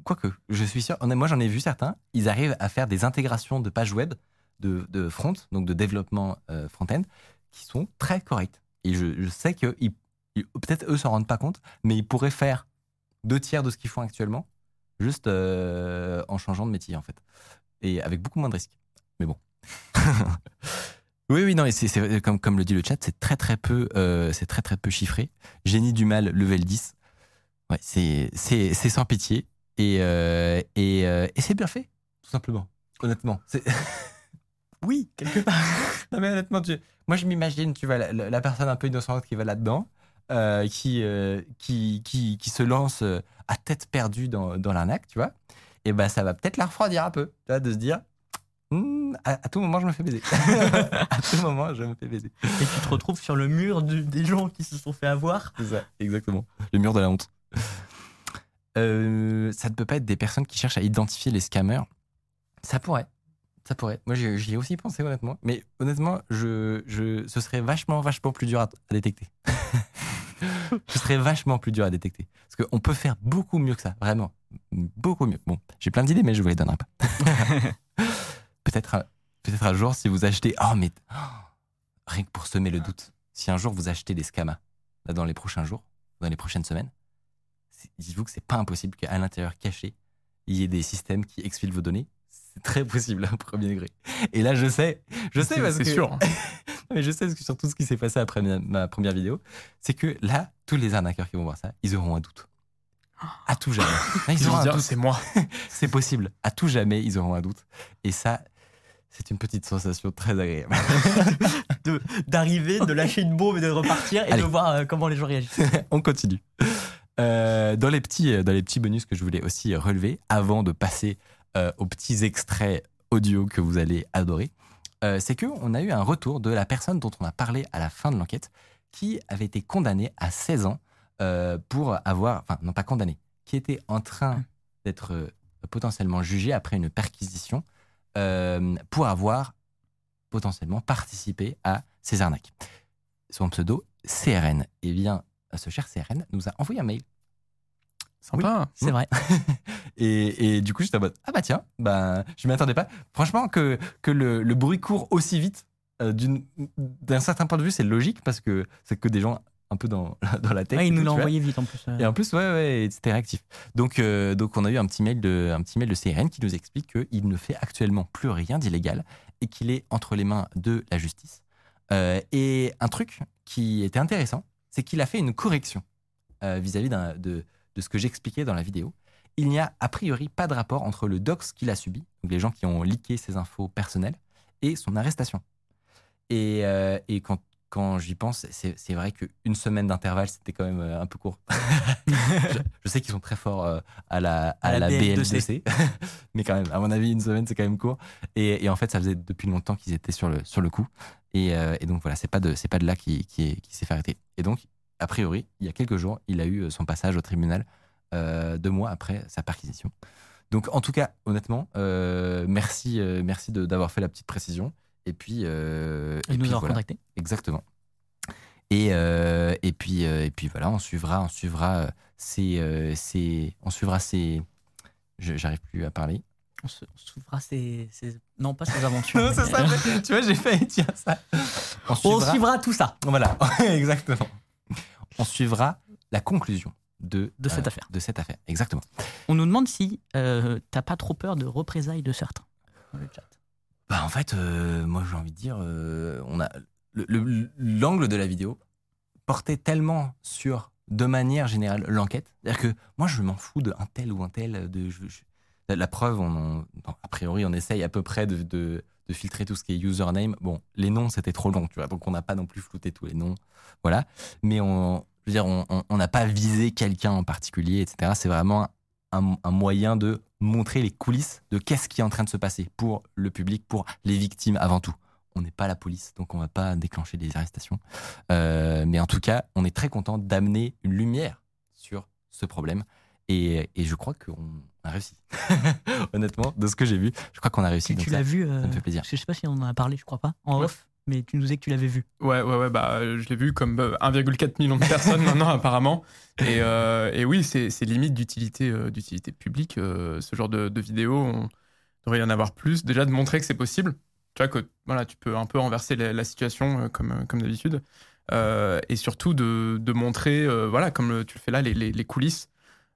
Quoique, je suis sûr. Moi, j'en ai vu certains. Ils arrivent à faire des intégrations de pages web, de, de front, donc de développement euh, front-end, qui sont très correctes. Et je, je sais que peut-être eux s'en rendent pas compte, mais ils pourraient faire deux tiers de ce qu'ils font actuellement, juste euh, en changeant de métier, en fait. Et avec beaucoup moins de risques. Mais bon. oui, oui, non, et c'est, comme, comme le dit le chat, c'est très très peu, euh, c'est très très peu chiffré. Génie du mal, level 10. Ouais, c'est, c'est, sans pitié. Et, euh, et, et c'est bien fait, tout simplement. Honnêtement. C'est... oui, quelque part. non, mais honnêtement, moi je m'imagine, tu vois, la, personne un peu innocente qui va là-dedans, qui, qui, qui, qui se lance à tête perdue dans, dans l'arnaque, tu vois. Et ben ça va peut-être la refroidir un peu, tu vois, de se dire. Hmm, à, à tout moment, je me fais baiser. à tout moment, je me fais baiser. Et tu te retrouves sur le mur du- des gens qui se sont fait avoir. C'est ça, exactement. Le mur de la honte. Euh, ça ne peut pas être des personnes qui cherchent à identifier les scammers. Ça pourrait. Ça pourrait. Moi, j'y j'y ai aussi pensé, honnêtement. Mais honnêtement, je, je, ce serait vachement, vachement plus dur à, à détecter. ce serait vachement plus dur à détecter. Parce qu'on peut faire beaucoup mieux que ça, vraiment. Beaucoup mieux. Bon, j'ai plein d'idées, mais je vous les donnerai pas. peut-être un, peut-être un jour, si vous achetez. Oh, mais. oh, rien que pour semer le doute. Si un jour vous achetez des scamas, là, dans les prochains jours, dans les prochaines semaines, c'est- dites-vous que c'est pas impossible qu'à l'intérieur caché, il y ait des systèmes qui exfilent vos données. C'est C'est très possible, un premier degré. Et là, je sais, je sais C'est- parce c'est que. sûr. mais je sais surtout ce qui s'est passé après ma, première vidéo, c'est que là, tous les arnaqueurs qui vont voir ça, ils auront un doute. À tout jamais. Là, ils Ils auront un dire, doute. c'est moi. C'est possible. À tout jamais, ils auront un doute. Et ça, c'est une petite sensation très agréable. De- D'arriver, de lâcher une bombe et de repartir et Allez. de voir euh, comment les gens réagissent. On continue. Euh, dans, les petits, euh, dans les petits bonus que je voulais aussi relever, avant de passer euh, aux petits extraits audio que vous allez adorer, euh, c'est qu'on a eu un retour de la personne dont on a parlé à la fin de l'enquête, qui avait été condamnée à 16 ans euh, pour avoir, enfin non pas condamnée, qui était en train d'être euh, potentiellement jugée après une perquisition euh, pour avoir potentiellement participé à ces arnaques. Son pseudo, CRN. Eh bien, ce cher CRN nous a envoyé un mail. Sympa. C'est vrai. Et, et du coup, j'étais en mode Ah bah tiens, bah, je ne m'y attendais pas. Franchement, que, que le, le bruit court aussi vite, euh, d'un certain point de vue, c'est logique parce que c'est que des gens un peu dans, dans la tech. Ouais, il nous l'a envoyé vite en plus. euh. Et en plus, ouais, ouais, c'était réactif. Donc, euh, donc, on a eu un petit mail de, un petit mail de CRN qui nous explique qu'il ne fait actuellement plus rien d'illégal et qu'il est entre les mains de la justice. Euh, et un truc qui était intéressant, c'est qu'il a fait une correction euh, vis-à-vis d'un- de, de ce que j'expliquais dans la vidéo. Il n'y a a priori pas de rapport entre le dox qu'il a subi, donc les gens qui ont leaké ses infos personnelles, et son arrestation. Et, euh, et quand, quand j'y pense, c'est vrai qu'une semaine d'intervalle, c'était quand même euh, un peu court. je, je sais qu'ils sont très forts euh, à la, à À la la BL2C. BL2C, mais quand même, à mon avis, une semaine, c'est quand même court. Et, et en fait, ça faisait depuis longtemps qu'ils étaient sur le, sur le coup. Et, euh, et donc voilà, c'est pas de, pas de là qui, qui, est- qui s'est fait arrêter. Et donc, a priori, il y a quelques jours, il a eu son passage au tribunal euh, deux mois après sa perquisition. Donc, en tout cas, honnêtement, euh, merci, euh, merci de- d'avoir fait la petite précision. Et puis, euh, Il et nous puis a voilà. recontacté. Exactement. Et, euh, et, puis, euh, et puis voilà, on suivra, on suivra euh, ces, euh, ces- on suivra ces. je- J'arrive plus à parler. On se on s'ouvrira ses, ses- Non, pas ses aventures. Non, c'est ça, tu vois, j'ai failli dire ça. On On suivra tout ça. Voilà, exactement. On suivra la conclusion de, De cette euh, affaire. De cette affaire, exactement. On nous demande si euh, t'as pas trop peur de représailles de certains dans le chat. Bah, en fait, euh, moi j'ai envie de dire, euh, on a le- le- l'angle de la vidéo portait tellement sur, de manière générale, l'enquête. C'est-à-dire que moi je m'en fous d'un tel ou un tel. De, je- je- la, preuve, on, a priori, on essaye à peu près de, de- de filtrer tout ce qui est username. Bon, les noms c'était trop long, tu vois, donc on n'a pas non plus flouté tous les noms. Voilà. Mais on, je veux dire, on n'a pas visé quelqu'un en particulier, etc. C'est vraiment un, un moyen de montrer les coulisses de qu'est-ce qui est en train de se passer pour le public, pour les victimes avant tout. On n'est pas la police, donc on va pas déclencher des arrestations. Euh, mais en tout cas, on est très content d'amener une lumière sur ce problème. Et, et je crois qu'on a réussi. Honnêtement, de ce que j'ai vu, je crois qu'on a réussi. Tu, tu l'as vu euh, ça me fait plaisir. Je sais pas si on en a parlé, je crois pas, en Ouais. off, mais tu nous disais que tu l'avais vu. Ouais, ouais, ouais, bah, euh, je l'ai vu comme euh, 1,4 million de personnes maintenant, apparemment. Et, euh, oui, c'est limite d'utilité euh, publique. euh, ce genre de, de vidéo, on devrait y en avoir plus. Déjà, de montrer que c'est possible. Tu vois, que voilà, tu peux un peu renverser la, situation euh, comme, euh, d'habitude. Euh, et surtout de, montrer, euh, voilà, comme tu le fais là, les, coulisses.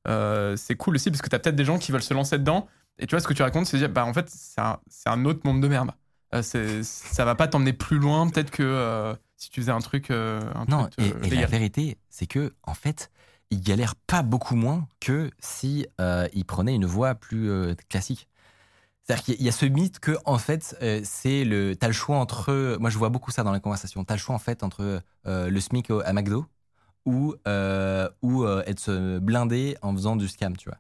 Euh, c'est cool aussi parce que tu as peut-être des gens qui veulent se lancer dedans. Et tu vois, ce que tu racontes, c'est dire, bah, en fait, c'est un autre monde de merde. Euh, ça va pas t'emmener plus loin, peut-être que euh, si tu faisais un truc, euh, un Non, truc, et, et la vérité, c'est que en fait, il galère pas beaucoup moins que si euh, il prenait une voie plus euh, classique. C'est-à-dire qu'il y a- ce mythe que en fait, euh, c'est le, t'as le choix entre, moi je vois beaucoup ça dans la conversation, t'as le choix en fait entre le SMIC à McDo ou ou être blindé en faisant du scam, tu vois.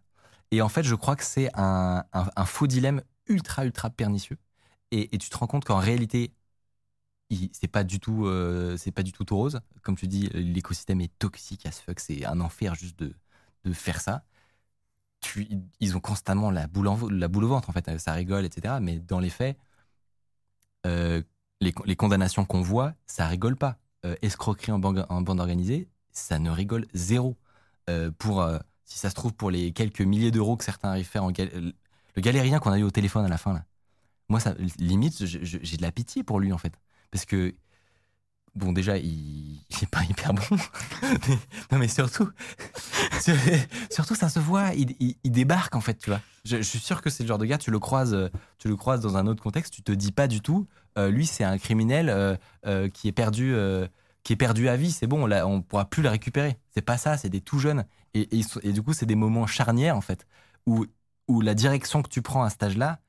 Et en fait, je crois que c'est un, un, un faux dilemme ultra ultra pernicieux. Et, tu te rends compte qu'en réalité, c'est pas du tout euh, c'est pas du tout rose comme tu dis l'écosystème est toxique as fuck c'est un enfer juste de, de faire ça. Ils ont constamment la boule, en- la boule au ventre en fait. Ça rigole etc mais dans les faits euh, les, les condamnations qu'on voit ça rigole pas. Euh, escroquerie en bande, en bande organisée ça ne rigole zéro. Euh, pour si ça se trouve pour les quelques milliers d'euros que certains arrivent à faire en gal- le galérien qu'on a eu au téléphone à la fin là moi ça limite j'ai de la pitié pour lui en fait parce que bon déjà il, il est pas hyper bon non mais surtout Surtout, ça se voit, il, débarque en fait, tu vois. Je, suis sûr que c'est le genre de gars, tu le croises, euh, tu le croises dans un autre contexte, tu te dis pas du tout, euh, lui c'est un criminel euh, qui est perdu, qui est perdu à vie, c'est bon, on pourra plus le récupérer. C'est pas ça, c'est des tout jeunes. Et, et et du coup, c'est des moments charnières en fait, où, où la direction que tu prends à cet âge-là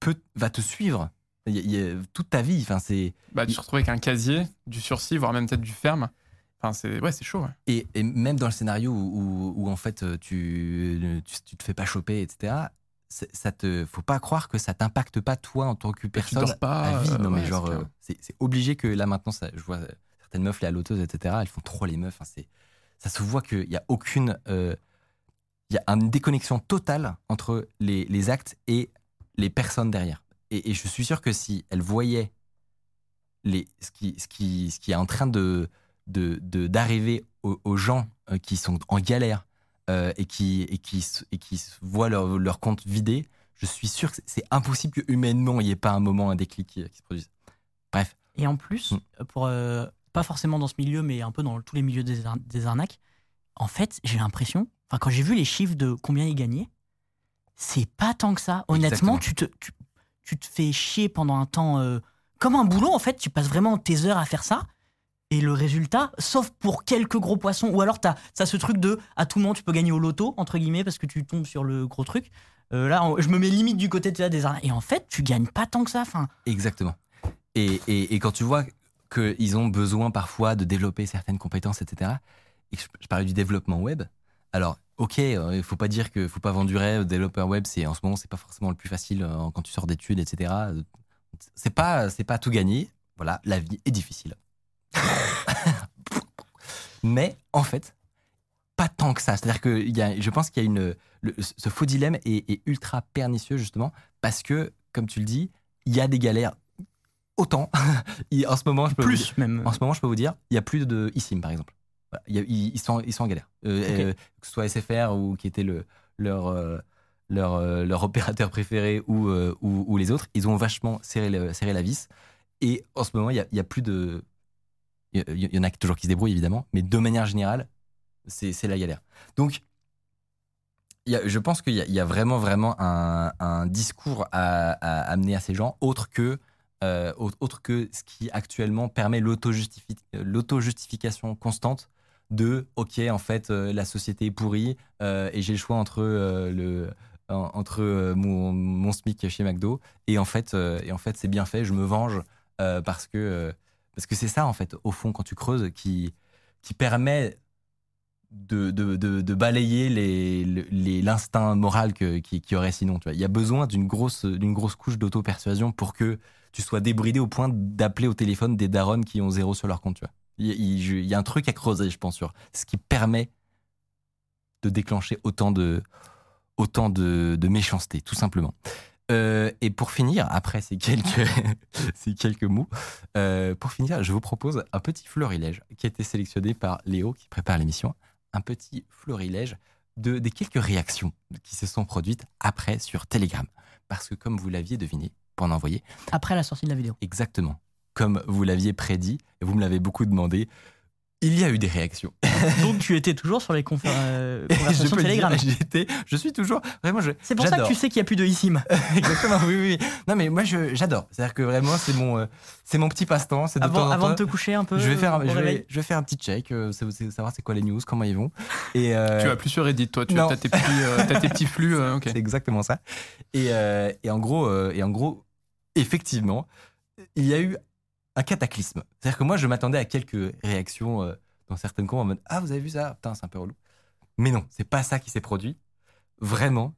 peut, va te suivre Il il toute ta vie. Enfin, c'est Bah, tu te retrouves avec un casier, du sursis, voire même peut-être du ferme. Enfin, c'est ouais, c'est chaud. ouais. Et, et même dans le scénario où, où- où, en fait euh, tu, tu, tu te fais pas choper, etc. Ça te, faut pas croire que ça t'impacte pas toi en tant que personne dors pas, à vie. euh, non mais ouais, genre, c'est euh, obligé que là maintenant, ça, je vois euh, certaines meufs les haloteuses, etc. Elles font trop les meufs. Enfin, c'est, ça se voit qu'il y a aucune, euh, il y a une déconnexion totale entre les, les actes et les personnes derrière. Et, et je suis sûr que si elles voyaient les, ce, qui, ce, qui, ce qui est en train de de- de- d'arriver aux, aux gens euh, qui sont en galère euh, et, qui, et, qui, et qui voient leur, leur compte vidé, je suis sûr que c'est- impossible que humainement il n'y ait pas un moment, un déclic qui, qui se produise. Bref, Et en plus, Mm. pour, euh, pas forcément dans ce milieu, mais un peu dans tous les milieux des, ar- des arnaques, en fait, j'ai l'impression, enfin, quand j'ai vu les chiffres de combien ils gagnaient, c'est pas tant que ça. Honnêtement, Exactement. tu te, tu, tu te fais chier pendant un temps euh, comme un boulot, en fait. Tu passes vraiment tes heures à faire ça. Et le résultat, sauf pour quelques gros poissons, ou alors t'as as ce truc de à tout moment tu peux gagner au loto, entre guillemets, parce que tu tombes sur le gros truc. Euh, là, on- je me mets limite du côté vois, des arnaques. Et en fait, tu gagnes pas tant que ça. Enfin, exactement. Et, et, et quand tu vois qu'ils ont besoin parfois de développer certaines compétences, etc., et je, je parlais du développement web, alors, ok, euh, il faut pas dire que faut pas vendre du rêve, développeur web, c'est en ce moment, c'est pas forcément le plus facile euh, quand tu sors d'études, etc. Euh, C'est pas, c'est pas tout gagné. Voilà, la vie est difficile. Mais en fait, pas tant que ça. C'est-à-dire que y a, je pense qu'il y a une, le- ce faux dilemme est, est ultra pernicieux justement parce que, comme tu le dis, il y a des galères. Autant, en ce moment, je peux vous dire- plus même. en ce moment, je peux vous dire, il y a plus de eSIM, par exemple. Voilà, a- ils, ils sont, ils sont en galère. Euh, euh, que ce soit SFR ou qui était le, leur, euh, leur, euh, leur opérateur préféré ou, euh, ou, ou les autres, ils ont vachement serré, le- serré la vis. Et en ce moment, il y a, a plus de. Il y, en a toujours qui se débrouillent, évidemment, mais de manière générale, c'est la galère. Donc, il y a- je pense qu'il y, y a vraiment, vraiment un, un discours à, à amener à ces gens, autre que euh, autre que ce qui actuellement permet l'auto-justifi- l'auto-justification constante de ok en fait euh, la société est pourrie euh, et j'ai le choix entre euh, le en- entre mon, SMIC chez McDo et en fait et en fait c'est bien fait je me venge parce que parce que c'est ça en fait au fond quand tu creuses qui qui permet de, de, de, balayer les, les- l'instinct moral que, qui, qui aurait sinon. Tu vois. Il y a besoin d'une grosse, grosse couche d'auto-persuasion pour que tu sois débridé au point d'appeler au téléphone des darons qui ont zéro sur leur compte. Il, y a- il- je- il y a un truc à creuser, je pense, sur ce qui permet de déclencher autant de, autant de, de méchanceté, tout simplement. Euh, et pour finir, après ces quelques, ces quelques mots, euh, pour finir, je vous propose un petit florilège qui a été sélectionné par Léo qui prépare l'émission. Un petit florilège de, des quelques réactions qui se sont produites après sur Telegram. Parce que comme vous l'aviez deviné, pour en envoyer, Après la sortie de la vidéo. exactement comme vous l'aviez prédit, et vous me l'avez beaucoup demandé, il y a eu des réactions. Donc tu étais toujours sur les confé- euh, Je conversations Telegram. j'étais- je suis toujours, vraiment, je, C'est pour ça que tu sais qu'il n'y a plus de eSIM. Exactement, oui, oui. oui. Non, mais moi, je- j'adore. C'est-à-dire que vraiment, c'est mon, euh, c'est mon petit passe-temps. C'est de temps Avant, de te coucher un peu. Je vais faire, je vais, je vais faire un petit check, euh, savoir c'est quoi les news, comment ils vont. Et euh, Tu vas plus sur Reddit, toi. Tu non. as tes, petits, euh, t'as tes petits flux. euh, ok. c'est exactement ça. Et, euh, et en gros, euh, et en gros, effectivement, il y a eu un cataclysme. C'est-à-dire que moi, je m'attendais à quelques réactions euh, dans certaines comptes en mode ah vous avez vu ça, putain c'est un peu relou. Mais non, c'est pas ça qui s'est produit. Vraiment,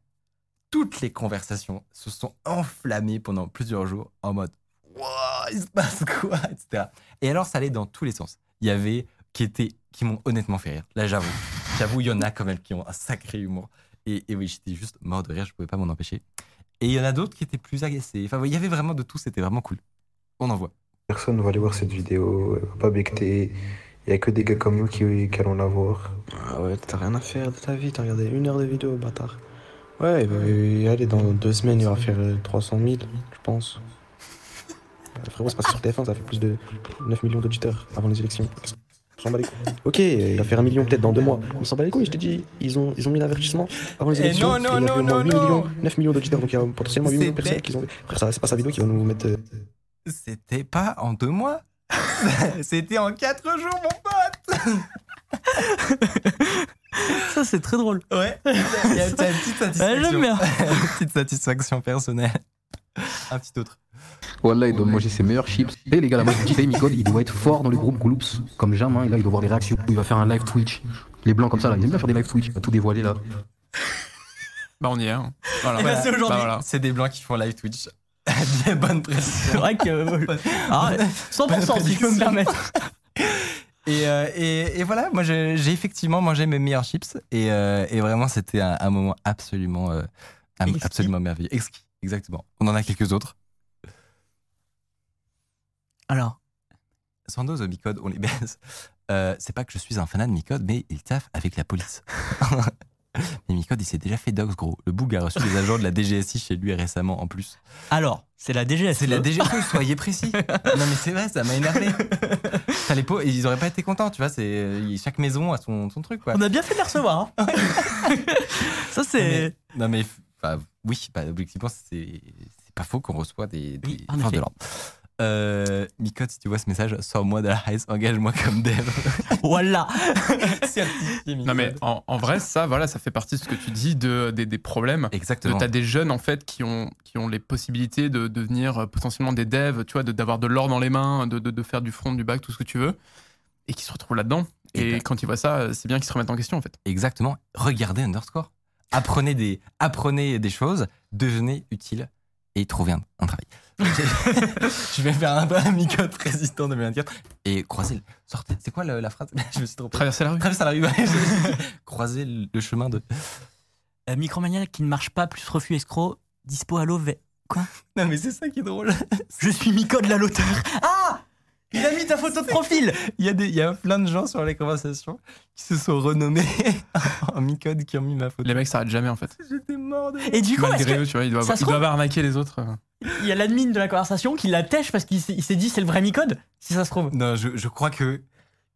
toutes les conversations se sont enflammées pendant plusieurs jours en mode Wouah, il se passe quoi, etc. Et alors, ça allait dans tous les sens. Il y avait qui qui m'ont honnêtement fait rire. Là, j'avoue, j'avoue, il y en a quand même qui ont un sacré humour. Et, et oui, j'étais juste mort de rire, je pouvais pas m'en empêcher. Et il y en a d'autres qui étaient plus agacés. Enfin, il y avait vraiment de tout, c'était vraiment cool. On en voit. Personne va aller voir cette vidéo, elle va pas becter. Il y a que des gars comme nous qui, qui allons la voir. Ah ouais, t'as rien à faire de ta vie, t'as regardé une heure de vidéo, bâtard. Ouais, bah, euh, allez, dans deux semaines, il va faire euh, 300 000, je pense. Euh, frérot, c'est passé sur TF1, ça fait plus de 9 millions d'auditeurs avant les élections. On s'en bat les couilles. Ok, il va faire un million peut-être dans deux mois. On s'en bat les couilles, je te dis. Ils ont, ils ont mis l'avertissement avant les Eh élections. non, non, Il y a non, non, 8 non. millions, 9 millions d'auditeurs, donc il y a potentiellement 8 millions de personnes qui ont. Frère, ça, c'est pas sa vidéo qui va nous mettre. euh, C'était pas en deux mois. C'était en quatre jours, mon pote. Ça, c'est très drôle. Ouais. Il y a une petite Ouais, satisfaction. J'aime bien. Une petite satisfaction personnelle. Un petit autre. Wallah, il doit manger ses meilleurs chips. Et les gars, là, moi je vous dis, Micode, il doit être fort dans le groupe Groups, comme jamais. hein. Et là, il doit voir les réactions. Il va faire un live Twitch. Les blancs comme ça, là, ils aiment bien faire des live Twitch. Il va tout dévoiler là. Bah, on y est. hein. Voilà. Eh c'est aujourd'hui. Bah, voilà. C'est des blancs qui font live Twitch. Bien bonne C'est précision. vrai que. euh, ah, 100% si je peux me permettre. Et, euh, et, et voilà, moi j'ai effectivement mangé mes meilleurs chips et, euh, et vraiment c'était un, un moment absolument, euh, absolument merveilleux. Exquis, exactement. On en a quelques autres. Alors, Sandoz au Micode, on les baisse. C'est pas que je suis un fanat de Micode, mais il taffe avec la police. mais Micode, il s'est déjà fait dox, gros. Le boug a reçu des agents de la DGSI chez lui récemment en plus. alors c'est la DGS. C'est la DGSI, soyez précis. non mais c'est vrai, ça m'a énervé. Les pauvres, ils auraient pas été contents, tu vois. C'est chaque maison a son, son truc, quoi. On a bien fait de les recevoir. hein. Ça, c'est. Non mais, oui, bah, objectivement, c'est pas faux qu'on reçoit des, des Oui, en forces effet. de l'ordre. Euh, Micode, si tu vois ce message, sors-moi de la race, engage-moi comme dev. Voilà. Non, mais en, en vrai, ça, voilà, ça fait partie de ce que tu dis de, des, des problèmes. Exactement. Tu as des jeunes en fait qui ont, qui ont les possibilités de devenir euh, potentiellement des devs, tu vois, de- d'avoir de, l'or dans les mains, de, de, de faire du front, du back, tout ce que tu veux, et qui se retrouvent là-dedans. Et Et quand ils voient ça, c'est bien qu'ils se remettent en question en fait. Exactement. Regardez Underscore. Apprenez des, apprenez des choses, devenez utile et trouvez un, un travail. je vais faire un, un Micode président 2024 et croisez. le- Sortez. C'est quoi la phrase? Je me suis trompé. Traverser la rue. Traversez la rue. ouais. croisez le le chemin de. Euh, Micromania qui ne marche pas, plus refus escroc, dispo à l'eau. Non mais c'est ça qui est drôle. Je suis Micode la l'auteur. Ah Il a mis ta photo de profil Il y, a des, il y a plein de gens sur les conversations qui se sont renommés en Micode qui ont mis ma photo. Les mecs s'arrêtent jamais en fait. J'étais mort de. Et du coup, Malgré que- eux, tu vois, ils doivent, ils doivent trouve- arnaquer les autres. il y a l'admin de la conversation qui l'attèche parce qu'il s'est dit c'est le vrai Micode, si ça se trouve. Non, je, je crois que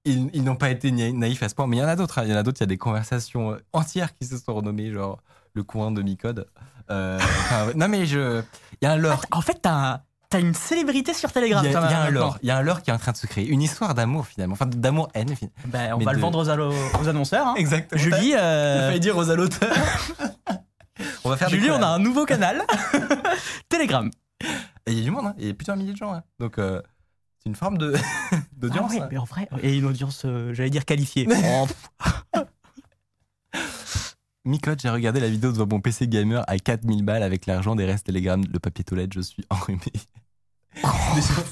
ils, ils n'ont pas été na- naïfs à ce point, mais il y en a d'autres. hein. Il y en a d'autres. Il y a des conversations euh, entières qui se sont renommées, genre le coin de Micode. Euh, enfin, non, mais je. Il y a un lore. En fait, t'as t'as une célébrité sur Telegram. a, il y a un lore. Il y a un lore qui est en train de se créer. Une histoire d'amour finalement. Enfin, d'amour-haine. finalement. Ben, on Mais va le vendre aux, allo- aux annonceurs. hein. Exactement. Julie, euh, failli dire aux alloteurs. on va faire des Julie, on a un nouveau canal. Telegram. Et il y a du monde, hein. il y a plusieurs milliers de gens. hein. Donc, euh, c'est une forme de d'audience. Ah ouais, hein. mais en vrai, et une audience, euh, j'allais dire qualifiée. Oh, Micode, j'ai regardé la vidéo de mon PC gamer à 4000 balles avec l'argent des restes Telegram, le papier toilette, je suis enrhumé. Des gens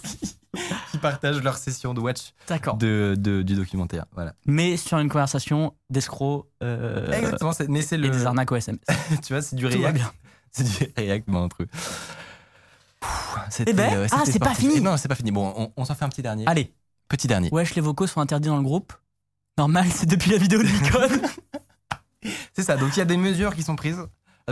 qui, partagent leur session de watch D'accord. de, de- du documentaire. Voilà. Mais sur une conversation d'escrocs euh, Exactement, mais c'est et le. des arnaques au SMS. Tu vois, c'est du bien. C'est du réact, mais entre eux. Eh ben, euh, ah, c'est pas fini. Non, c'est pas fini. Bon, on, on s'en fait un petit dernier. Allez, Petit dernier. wesh, les vocaux sont interdits dans le groupe. Normal, c'est depuis la vidéo de Micode. C'est ça. Donc il y a des mesures qui sont prises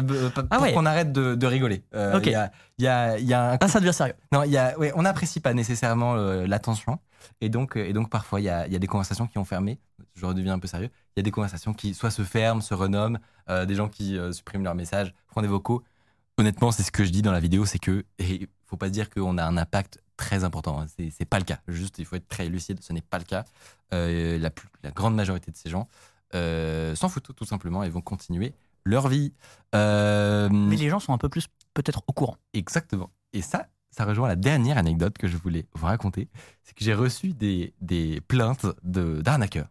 pour Ah ouais. qu'on arrête de, de rigoler. Euh, Ok. Y, a, y, a, il y a un ah, ça devient sérieux. Non, y a, ouais, on n'apprécie pas nécessairement euh, l'attention. Et donc, euh, et donc, parfois, il y a, y a des conversations qui ont fermé. Je redeviens un peu sérieux. Il y a des conversations qui soit se ferment, se renomment, euh, des gens qui euh, suppriment leurs messages, font des vocaux. Honnêtement, c'est ce que je dis dans la vidéo, c'est que, et faut pas se dire qu'on a un impact très important. hein. C'est, c'est pas le cas. Juste, il faut être très lucide. Ce n'est pas le cas. Euh, la, plus- la grande majorité de ces gens euh, s'en foutent tout simplement et vont continuer leur vie. Euh, Mais les gens sont un peu plus peut-être au courant. Exactement. Et ça, ça rejoint la dernière anecdote que je voulais vous raconter. C'est que j'ai reçu des, des plaintes de- d'arnaqueurs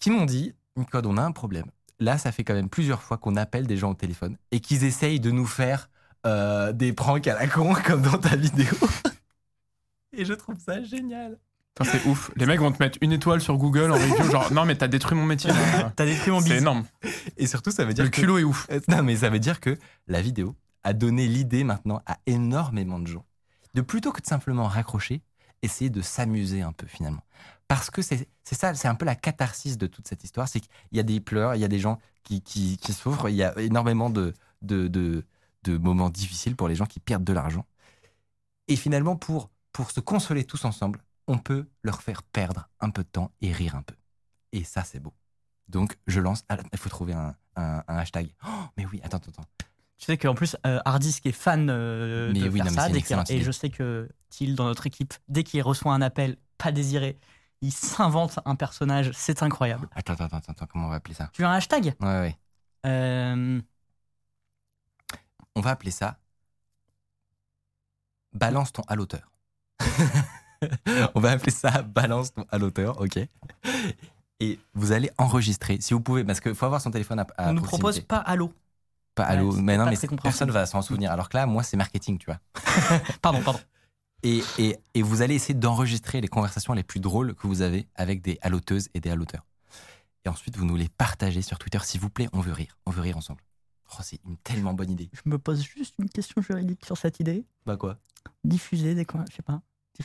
qui m'ont dit Micode, on a un problème. Là, ça fait quand même plusieurs fois qu'on appelle des gens au téléphone et qu'ils essayent de nous faire euh, des pranks à la con, comme dans ta vidéo. et je trouve ça génial. C'est ouf. Les mecs vont te mettre une étoile sur Google en review, genre non mais t'as détruit mon métier. T'as détruit mon C'est bise. énorme. Et surtout, ça veut dire Le que- culot est ouf. Euh, Non, mais ça veut dire que la vidéo a donné l'idée maintenant à énormément de gens de plutôt que de simplement raccrocher, essayer de s'amuser un peu finalement. Parce que c'est c'est ça, c'est un peu la catharsis de toute cette histoire. C'est qu'il y a des pleurs, il y a des gens qui, qui, qui souffrent, il y a énormément de, de, de, de moments difficiles pour les gens qui perdent de l'argent. Et finalement, pour, pour se consoler tous ensemble, on peut leur faire perdre un peu de temps et rire un peu. Et ça, c'est beau. Donc, je lance. ah, Il faut trouver un, un- un hashtag. Oh, mais oui, attends, attends, attends. Tu sais qu'en plus, euh, Hardisk est fan euh, de oui, faire non, ça. dès et je sais que Thiel, dans notre équipe, dès qu'il reçoit un appel pas désiré, il s'invente un personnage. C'est incroyable. Attends, attends, attends, attends, comment on va appeler ça? Tu as un hashtag? Ouais, ouais. Euh, On va appeler ça Balance ton à l'auteur. on va appeler ça Balance à l'auteur, ok Et vous allez enregistrer, si vous pouvez, parce qu'il faut avoir son téléphone à, à On nous proximité. propose pas Allô. pas allô, Ouais, mais non, mais personne va s'en souvenir. Alors que là, moi, c'est marketing, tu vois. Pardon, pardon. Et, et, et vous allez essayer d'enregistrer les conversations les plus drôles que vous avez avec des alloteuses et des alloteurs. Et ensuite, vous nous les partagez sur Twitter. S'il vous plaît, on veut rire. On veut rire ensemble. Oh, c'est une tellement bonne idée. Je me pose juste une question juridique sur cette idée. Bah quoi? Diffuser des, je sais pas,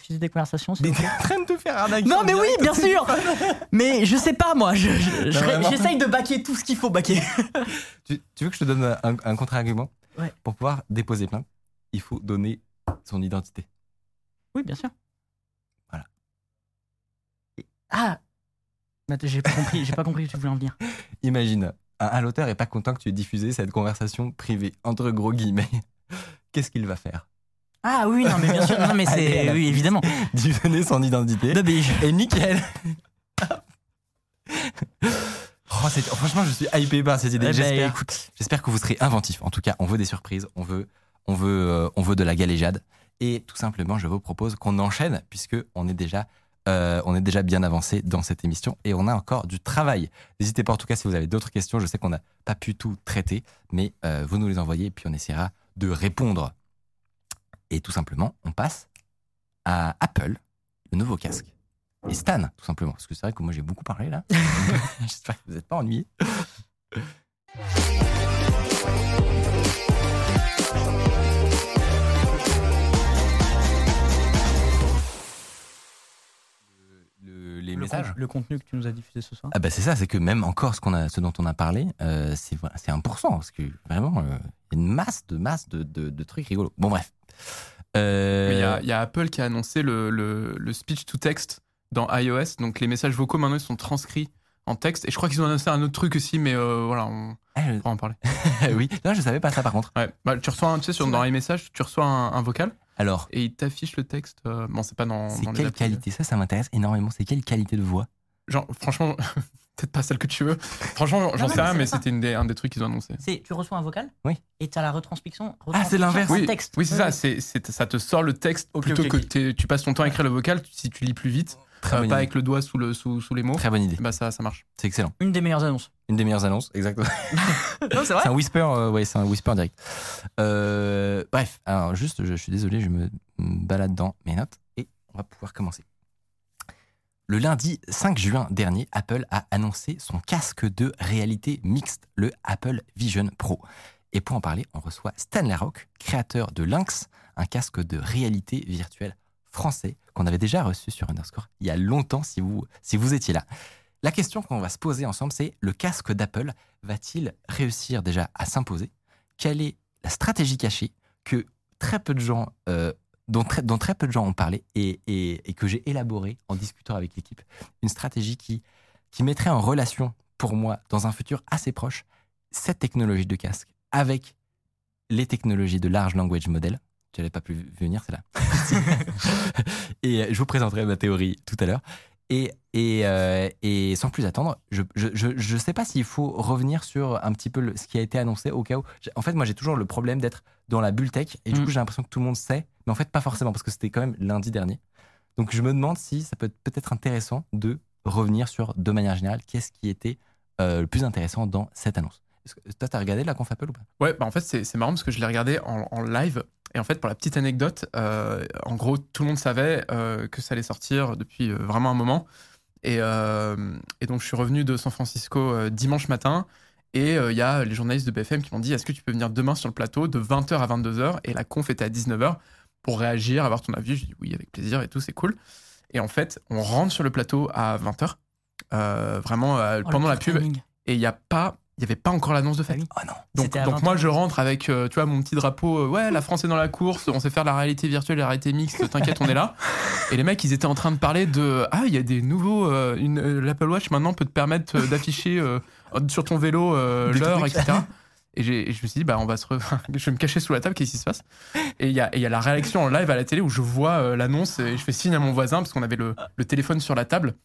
des conversations. Mais t'es en train de te faire arnaquer. Non, mais oui, bien sûr. mais je sais pas moi. je- je- je- vraiment. J'essaye de baquer tout ce qu'il faut baquer. Tu, tu veux que je te donne un, un contre-argument Ouais. Pour pouvoir déposer plainte, il faut donner son identité. Oui, bien sûr. Voilà. Et- Ah. Attends, J'ai pas compris. J'ai pas compris tu voulais en venir. Imagine, un alloteur est pas content que tu aies diffusé cette conversation privée, entre gros guillemets. Qu'est-ce qu'il va faire? Ah oui, non, mais bien sûr. Non, mais c'est. Oui, évidemment. Donner son identité. Je- Et nickel Oh, Franchement, je suis hypé par cette idée. Eh ben, J'espère que vous serez inventifs. En tout cas, on veut des surprises, on veut, on veut, euh, on veut de la galéjade. Et tout simplement, je vous propose qu'on enchaîne, puisque on est déjà, euh, on est déjà bien avancé dans cette émission et on a encore du travail. N'hésitez pas, en tout cas, si vous avez d'autres questions. Je sais qu'on n'a pas pu tout traiter, mais euh, vous nous les envoyez et puis on essaiera de répondre. Et tout simplement, on passe à Apple, le nouveau casque. Et Stan, tout simplement. Parce que c'est vrai que moi j'ai beaucoup parlé là. J'espère que vous n'êtes pas ennuyés. Le- con- contenu que tu nous as diffusé ce soir. Ah bah c'est ça, c'est que même encore ce, qu'on a, ce dont on a parlé, euh, c'est voilà, c'est 1%, parce que vraiment, euh, il y a une masse de masse de, de, de trucs rigolos. Bon bref. Euh, Il y, a- il y a Apple qui a annoncé le, le- le speech to text dans iOS. Donc les messages vocaux maintenant ils sont transcrits en texte. Et je crois qu'ils ont annoncé un autre truc aussi, mais euh, voilà, on ah, je- pourra en parler. oui, non, je savais pas ça par contre. Ouais. Bah, tu reçois, un, tu sais, sur, dans les messages, tu reçois un, un vocal Alors, et il t'affiche le texte. euh, bon, c'est pas dans, c'est quelle qualité? Ça, ça m'intéresse énormément. C'est quelle qualité de voix? Genre, franchement, peut-être pas celle que tu veux. Franchement, j'en sais mais rien, c'est mais c'était un des trucs qu'ils ont annoncé. C'est tu reçois un vocal Oui. et tu as la retranscription. Ah, c'est l'inverse. Oui, texte. oui c'est ça. C'est, c'est- ça te sort le texte plutôt que tu passes ton temps à écrire le vocal. Si tu lis plus vite, Très euh, bonne pas idée. avec le doigt sous, le, sous, sous les mots, Très bonne idée. bah ça, ça marche. C'est excellent. Une des meilleures annonces. Une des meilleures annonces, exactement. non, c'est C'est un whisper, euh, ouais, c'est un whisper direct. Euh, bref, alors juste, je, je suis désolé, je me balade dans mes notes et on va pouvoir commencer. Le lundi 5 juin dernier, Apple a annoncé son casque de réalité mixte, le Apple Vision Pro. Et pour en parler, on reçoit Stanley Rock, créateur de Lynx, un casque de réalité virtuelle français qu'on avait déjà reçu sur Underscore il y a longtemps si vous, si vous étiez là. La question qu'on va se poser ensemble, c'est le casque d'Apple va-t-il réussir déjà à s'imposer? Quelle est la stratégie cachée que très peu de gens, euh, dont, très, peu de gens ont parlé et, que j'ai élaboré en discutant avec l'équipe? Une stratégie qui, qui mettrait en relation, pour moi, dans un futur assez proche, cette technologie de casque avec les technologies de large language model. Tu n'avais pas pu venir, c'est là. et je vous présenterai ma théorie tout à l'heure. Et, et, euh, et sans plus attendre, je ne je, je, je sais pas s'il faut revenir sur un petit peu le- ce qui a été annoncé au cas où. En fait, moi, j'ai toujours le problème d'être dans la bulle tech et du Mm. coup, j'ai l'impression que tout le monde sait, mais en fait, pas forcément parce que c'était quand même lundi dernier. Donc, je me demande si ça peut être peut-être intéressant de revenir sur, de manière générale, qu'est-ce qui était euh, le plus intéressant dans cette annonce. Que- Toi, t'as regardé la conf Apple ou pas? Ouais, bah en fait, c'est c'est marrant parce que je l'ai regardé en, en live. Et en fait, pour la petite anecdote, euh, en gros, tout le monde savait euh, que ça allait sortir depuis euh, vraiment un moment. Et, et donc, je suis revenu de San Francisco dimanche matin. Et il y a les journalistes de BFM qui m'ont dit Est-ce que tu peux venir demain sur le plateau de 20h à 22h Et la conf était à 19h pour réagir, avoir ton avis. Je dis Oui, avec plaisir et tout, c'est cool. Et en fait, on rentre sur le plateau à 20h, euh, vraiment Oh, pendant la pub. timing. Et il n'y a pas il n'y avait pas encore l'annonce de fête. Ah oui. Oh non. Donc, donc 20 moi, je rentre avec, euh, tu vois, mon petit drapeau. euh, ouais, la France est dans la course. On sait faire la réalité virtuelle, et la réalité mixte. T'inquiète, on est là. Et les mecs, ils étaient en train de parler de ah, il y a des nouveaux. euh, une l'Apple Watch maintenant peut te permettre d'afficher sur ton vélo l'heure, etc. Et, et je me suis dit, bah, on va se re- je vais me cacher sous la table, qu'est-ce qui se passe? Et il y y a la réaction en live à la télé où je vois euh, l'annonce et je fais signe à mon voisin parce qu'on avait le, le téléphone sur la table.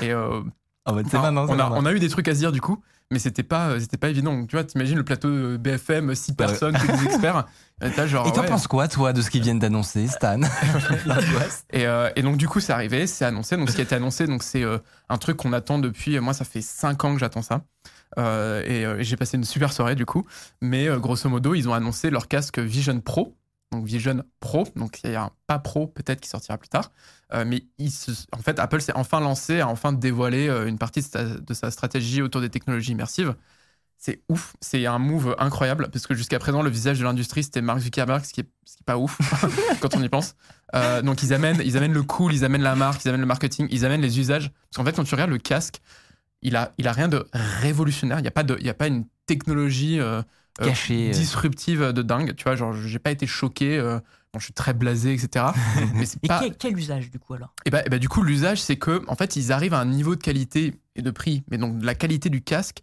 Et euh, En on, a, maintenant. on a eu des trucs à se dire du coup, mais c'était pas, euh, c'était pas évident. Donc, tu vois, t'imagines le plateau euh, BFM, 6 Bah ouais. personnes, tous des experts. Et t'as genre, Et t'en ouais. penses quoi, toi, de ce qu'ils viennent d'annoncer, Stan. Et, euh, et donc du coup, c'est arrivé, c'est annoncé. Donc ce qui a été annoncé, donc c'est euh, un truc qu'on attend depuis. Moi, ça fait 5 ans que j'attends ça. Euh, et j'ai passé une super soirée du coup. Mais grosso modo, ils ont annoncé leur casque Vision Pro. Donc Vision Pro, donc il y a un pas Pro peut-être qui sortira plus tard. Euh, mais en fait, Apple s'est enfin lancé, a enfin dévoilé euh, une partie de sa, stratégie autour des technologies immersives. C'est ouf, c'est un move incroyable parce que jusqu'à présent, le visage de l'industrie c'était Mark Zuckerberg, ce qui est, ce qui est pas ouf quand on y pense. Euh, donc ils amènent, ils amènent le cool, ils amènent la marque, ils amènent le marketing, ils amènent les usages. Parce qu'en fait, quand tu regardes le casque, il a, il a rien de révolutionnaire. Il n'y a pas a pas une technologie Caché, euh. disruptive de dingue. Tu vois, genre, j'ai pas été choqué. euh, bon, je suis très blasé, etc. mais c'est Et pas. quel, quel usage du coup alors? Et bah, et bah, du coup, l'usage, c'est que en fait, ils arrivent à un niveau de qualité et de prix, mais donc la qualité du casque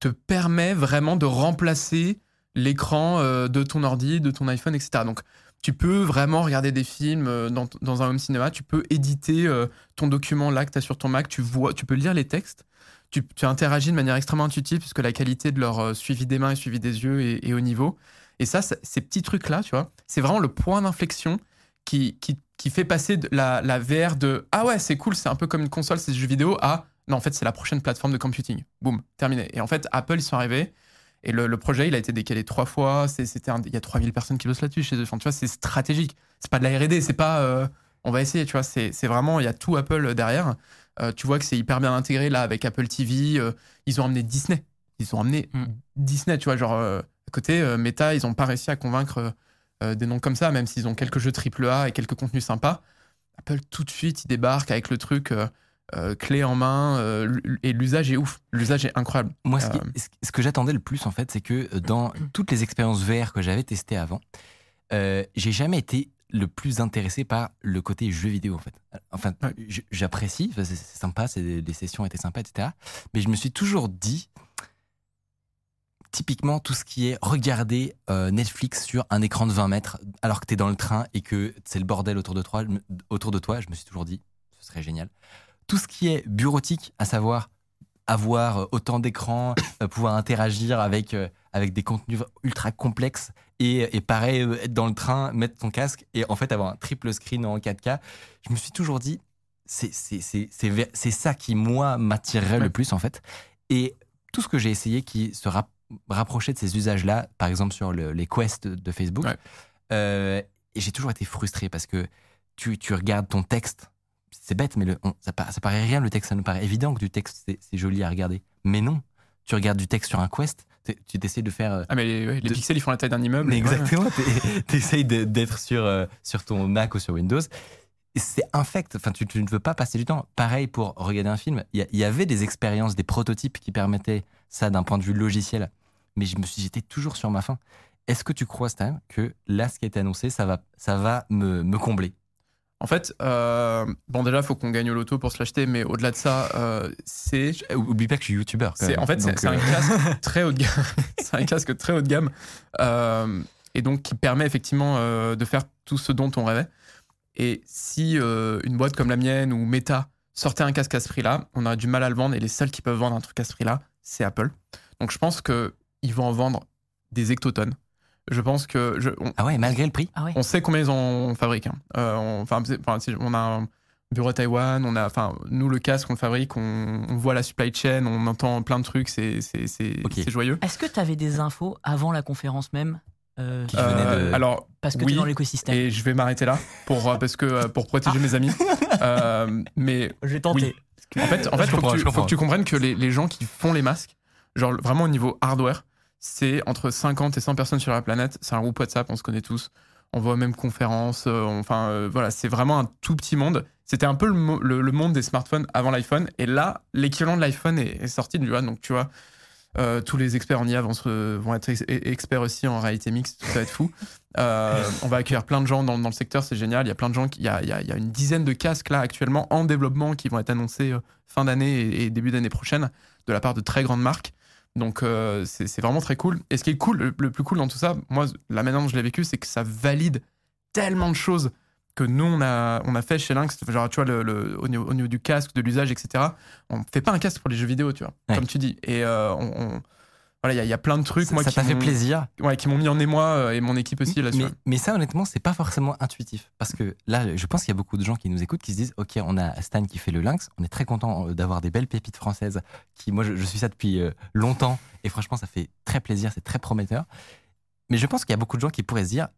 te permet vraiment de remplacer l'écran euh, de ton ordi, de ton iPhone, etc. Donc, tu peux vraiment regarder des films euh, dans, dans un home cinéma, tu peux éditer euh, ton document là que tu as sur ton Mac, tu, vois, tu peux lire les textes, tu, interagis de manière extrêmement intuitive puisque la qualité de leur euh, suivi des mains et suivi des yeux est, est au niveau. Et ça, ces petits trucs-là, tu vois, c'est vraiment le point d'inflexion qui, fait passer de la, VR de Ah ouais, c'est cool, c'est un peu comme une console, c'est des jeux vidéo, à Non, en fait, c'est la prochaine plateforme de computing. Boum, terminé. Et en fait, Apple, ils sont arrivés. Et le, projet, il a été décalé trois fois. C'était il y a 3000 personnes qui bossent là-dessus chez eux. Enfin, tu vois, c'est stratégique. C'est pas de la R&D, c'est pas euh, on va essayer, tu vois. C'est c'est vraiment, il y a tout Apple derrière. Euh, tu vois que c'est hyper bien intégré là avec Apple TV. euh, ils ont amené Disney. Ils ont amené Mm. Disney, tu vois. Genre, euh, à côté, Meta, ils ont pas réussi à convaincre des noms comme ça, même s'ils ont quelques jeux AAA et quelques contenus sympas. Apple, tout de suite, il débarque avec le truc clé en main. et l'usage est ouf. L'usage est incroyable. Moi, ce, qui- ce- que j'attendais le plus, en fait, c'est que dans toutes les expériences VR que j'avais testées avant, j'ai jamais été le plus intéressé par le côté jeu vidéo, en fait. Enfin, j'apprécie, c'est sympa, les sessions étaient sympas, etc. Mais je me suis toujours dit, typiquement, tout ce qui est regarder euh, Netflix sur un écran de 20 mètres alors que tu es dans le train et que c'est le bordel autour de, toi, autour de toi, je me suis toujours dit, ce serait génial. Tout ce qui est bureautique, à savoir avoir euh, autant d'écrans, euh, pouvoir interagir avec, euh, avec des contenus ultra complexes et, et pareil, être dans le train, mettre ton casque et en fait avoir un triple screen en 4K. Je me suis toujours dit, c'est ça qui, moi, m'attirerait le plus en fait. Et tout ce que j'ai essayé qui se rap- rapprochait de ces usages-là, par exemple sur le- les quests de, de Facebook, Ouais. euh, et j'ai toujours été frustré parce que tu, tu regardes ton texte, c'est bête, mais le, on- ça, pa- ça paraît rien le texte, ça nous paraît évident que du texte c'est joli à regarder. Mais non, tu regardes du texte sur un quest, tu essaies de faire. euh, Ah, mais les, ouais, les De- pixels, ils font la taille d'un immeuble. mais ouais. exactement, tu essayes d'être sur, euh, sur ton Mac ou sur Windows. C'est infect, enfin, tu, tu ne veux pas passer du temps. Pareil pour regarder un film, il y, a- il y avait des expériences, des prototypes qui permettaient ça d'un point de vue logiciel, mais je me suis, j'étais toujours sur ma faim. Est-ce que tu crois, Stan, que là, ce qui a été annoncé, ça va, ça va me, me combler? En fait, euh, bon, déjà, il faut qu'on gagne au loto pour se l'acheter, mais au-delà de ça, euh, c'est. Euh, Oublie pas que je suis youtubeur. c'est-. En fait, c'est Donc, c'est un euh, casque très haut de gamme. c'est un casque très haut de gamme. euh, et donc, qui permet effectivement euh, de faire tout ce dont on rêvait. Et si euh, une boîte comme la mienne ou Meta sortait un casque à ce prix-là, on aurait du mal à le vendre. Et les seuls qui peuvent vendre un truc à ce prix-là, c'est Apple. Donc, je pense qu'ils vont en vendre des hectotonnes. Je pense que. Je, on, Ah ouais, malgré le prix Ah ouais on sait combien ils en fabriquent. hein. Euh, on, enfin, on a un bureau à Taïwan, on a, enfin, nous le casque on le fabrique, on, on voit la supply chain, on entend plein de trucs, c'est c'est c'est Ok. c'est joyeux. Est-ce que tu avais des infos avant la conférence même euh, Qui venait de- alors Parce que oui, tu es dans l'écosystème. et je vais m'arrêter là pour euh, parce que euh, pour protéger mes amis. Euh, mais Je vais tenter. oui. En fait, en fait, faut, que tu, faut que tu comprennes que les, les gens qui font les masques, genre vraiment au niveau hardware, c'est entre 50 et 100 personnes sur la planète. C'est un groupe WhatsApp, on se connaît tous. On va aux mêmes conférences. euh, Enfin, euh, voilà, c'est vraiment un tout petit monde. C'était un peu le, mo- le- le monde des smartphones avant l'iPhone. Et là, l'équivalent de l'iPhone est, est sorti, tu vois. Donc, tu vois, Euh, tous les experts en IA vont, se- vont être ex- experts aussi en réalité mixte, ça va être fou. On va accueillir plein de gens dans, dans le secteur, c'est génial. Il y a plein de gens, il y a, y y une dizaine de casques là actuellement en développement qui vont être annoncés fin d'année et, et début d'année prochaine de la part de très grandes marques. Donc euh, c'est vraiment très cool. Et ce qui est cool, le, le plus cool dans tout ça, moi, la manière dont je l'ai vécu, c'est que ça valide tellement de choses que nous, on a, on a fait chez Lynx. Genre, tu vois, le, le- au, niveau, au niveau du casque, de l'usage, etc. On fait pas un casque pour les jeux vidéo, tu vois, Ouais. comme tu dis. Et euh, on, on- voilà, il y a- y, a plein de trucs, Ça moi, ça qui t'a fait m'ont- plaisir. Ouais, qui m'ont mis en émoi euh, et mon équipe aussi là-dessus. Mais, mais ça, honnêtement, c'est pas forcément intuitif. Parce que là, je pense qu'il y a beaucoup de gens qui nous écoutent qui se disent Ok, on a Stan qui fait le lynx. On est très content euh, d'avoir des belles pépites françaises. Qui, moi, je, je suis ça depuis euh, longtemps. Et franchement, ça fait très plaisir. C'est très prometteur. Mais je pense qu'il y a beaucoup de gens qui pourraient se dire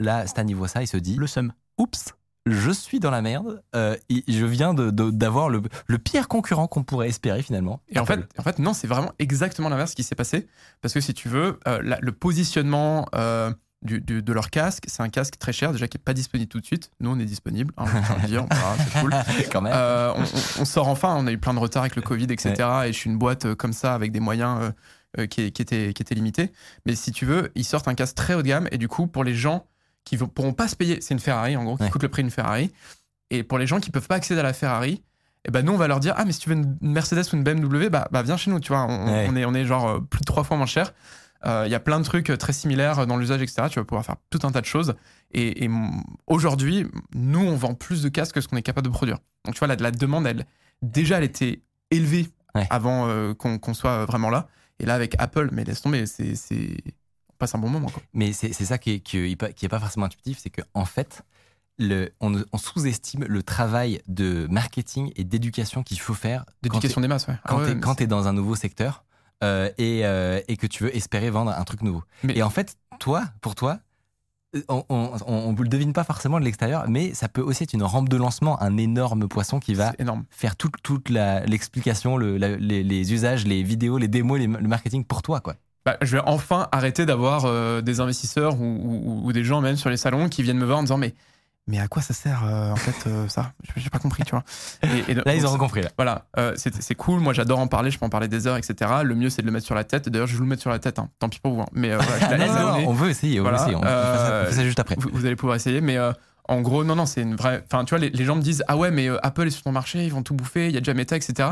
Là, Stan, il voit ça. Il se dit Le seum. Oups, je suis dans la merde. euh, et je viens de- de- d'avoir le, le pire concurrent qu'on pourrait espérer finalement. Et en fait, Apple. en fait, non, c'est vraiment exactement l'inverse qui s'est passé. Parce que si tu veux, euh, la- le positionnement euh, du- du- de leur casque, c'est un casque très cher, déjà qui n'est pas disponible tout de suite. Nous, on est disponible, hein, dire, c'est cool. quand même. On, on- on sort enfin, on a eu plein de retard avec le Covid, etc. Et je suis une boîte comme ça, avec des moyens qui, qui étaient, qui étaient limités. Mais si tu veux, ils sortent un casque très haut de gamme. Et du coup, pour les gens qui ne pourront pas se payer, c'est une Ferrari en gros, qui Ouais. coûte le prix d'une Ferrari. Et pour les gens qui peuvent pas accéder à la Ferrari, eh ben nous, on va leur dire Ah, mais si tu veux une Mercedes ou une BMW, bah, bah viens chez nous, tu vois. On, Ouais. on est, on est genre euh, plus de trois fois moins cher. Euh, Il y a plein de trucs euh, très similaires dans l'usage, etc. Tu vas pouvoir faire tout un tas de choses. Et, et, aujourd'hui, nous, on vend plus de casques que ce qu'on est capable de produire. Donc, tu vois, la, la demande, elle, déjà, elle était élevée Ouais. avant euh, qu'on qu'on soit vraiment là. Et là, avec Apple, mais laisse tomber, c'est. Passe un bon moment, quoi. Mais c'est ça qui est, qui est pas, qui est pas forcément intuitif, c'est qu'en en fait, le, on, on sous-estime le travail de marketing et d'éducation qu'il faut faire D'éducation des masses, ouais. Ah quand ouais, c'est- tu es dans un nouveau secteur euh, et, euh, et que tu veux espérer vendre un truc nouveau. Mais- Et en fait, toi, pour toi, euh, on ne le devine pas forcément de l'extérieur, mais ça peut aussi être une rampe de lancement, un énorme poisson qui va faire toute, toute l'explication, le, les, les usages, les vidéos, les démos, les- le marketing pour toi. quoi. Bah, je vais enfin arrêter d'avoir euh, des investisseurs ou, ou- ou des gens même sur les salons qui viennent me voir en disant mais mais à quoi ça sert euh, en fait euh, ça? J'ai pas compris, tu vois. Et- et Là, ils auront compris. Là. Voilà, euh, c'est cool. Moi, j'adore en parler. Je peux en parler des heures, etc. Le mieux, c'est de le mettre sur la tête. D'ailleurs, je vais vous le mettre sur la tête. hein. Tant pis pour vous. hein. Mais euh, voilà, Non, non, non, on veut essayer, on Voilà, veut essayer. On, fait ça, juste après. Vous, vous allez pouvoir essayer, mais en gros, non, non, c'est une vraie. Enfin, tu vois, les, les gens me disent Ah ouais, mais Apple est sur ton marché, ils vont tout bouffer, il y a déjà Meta, etc.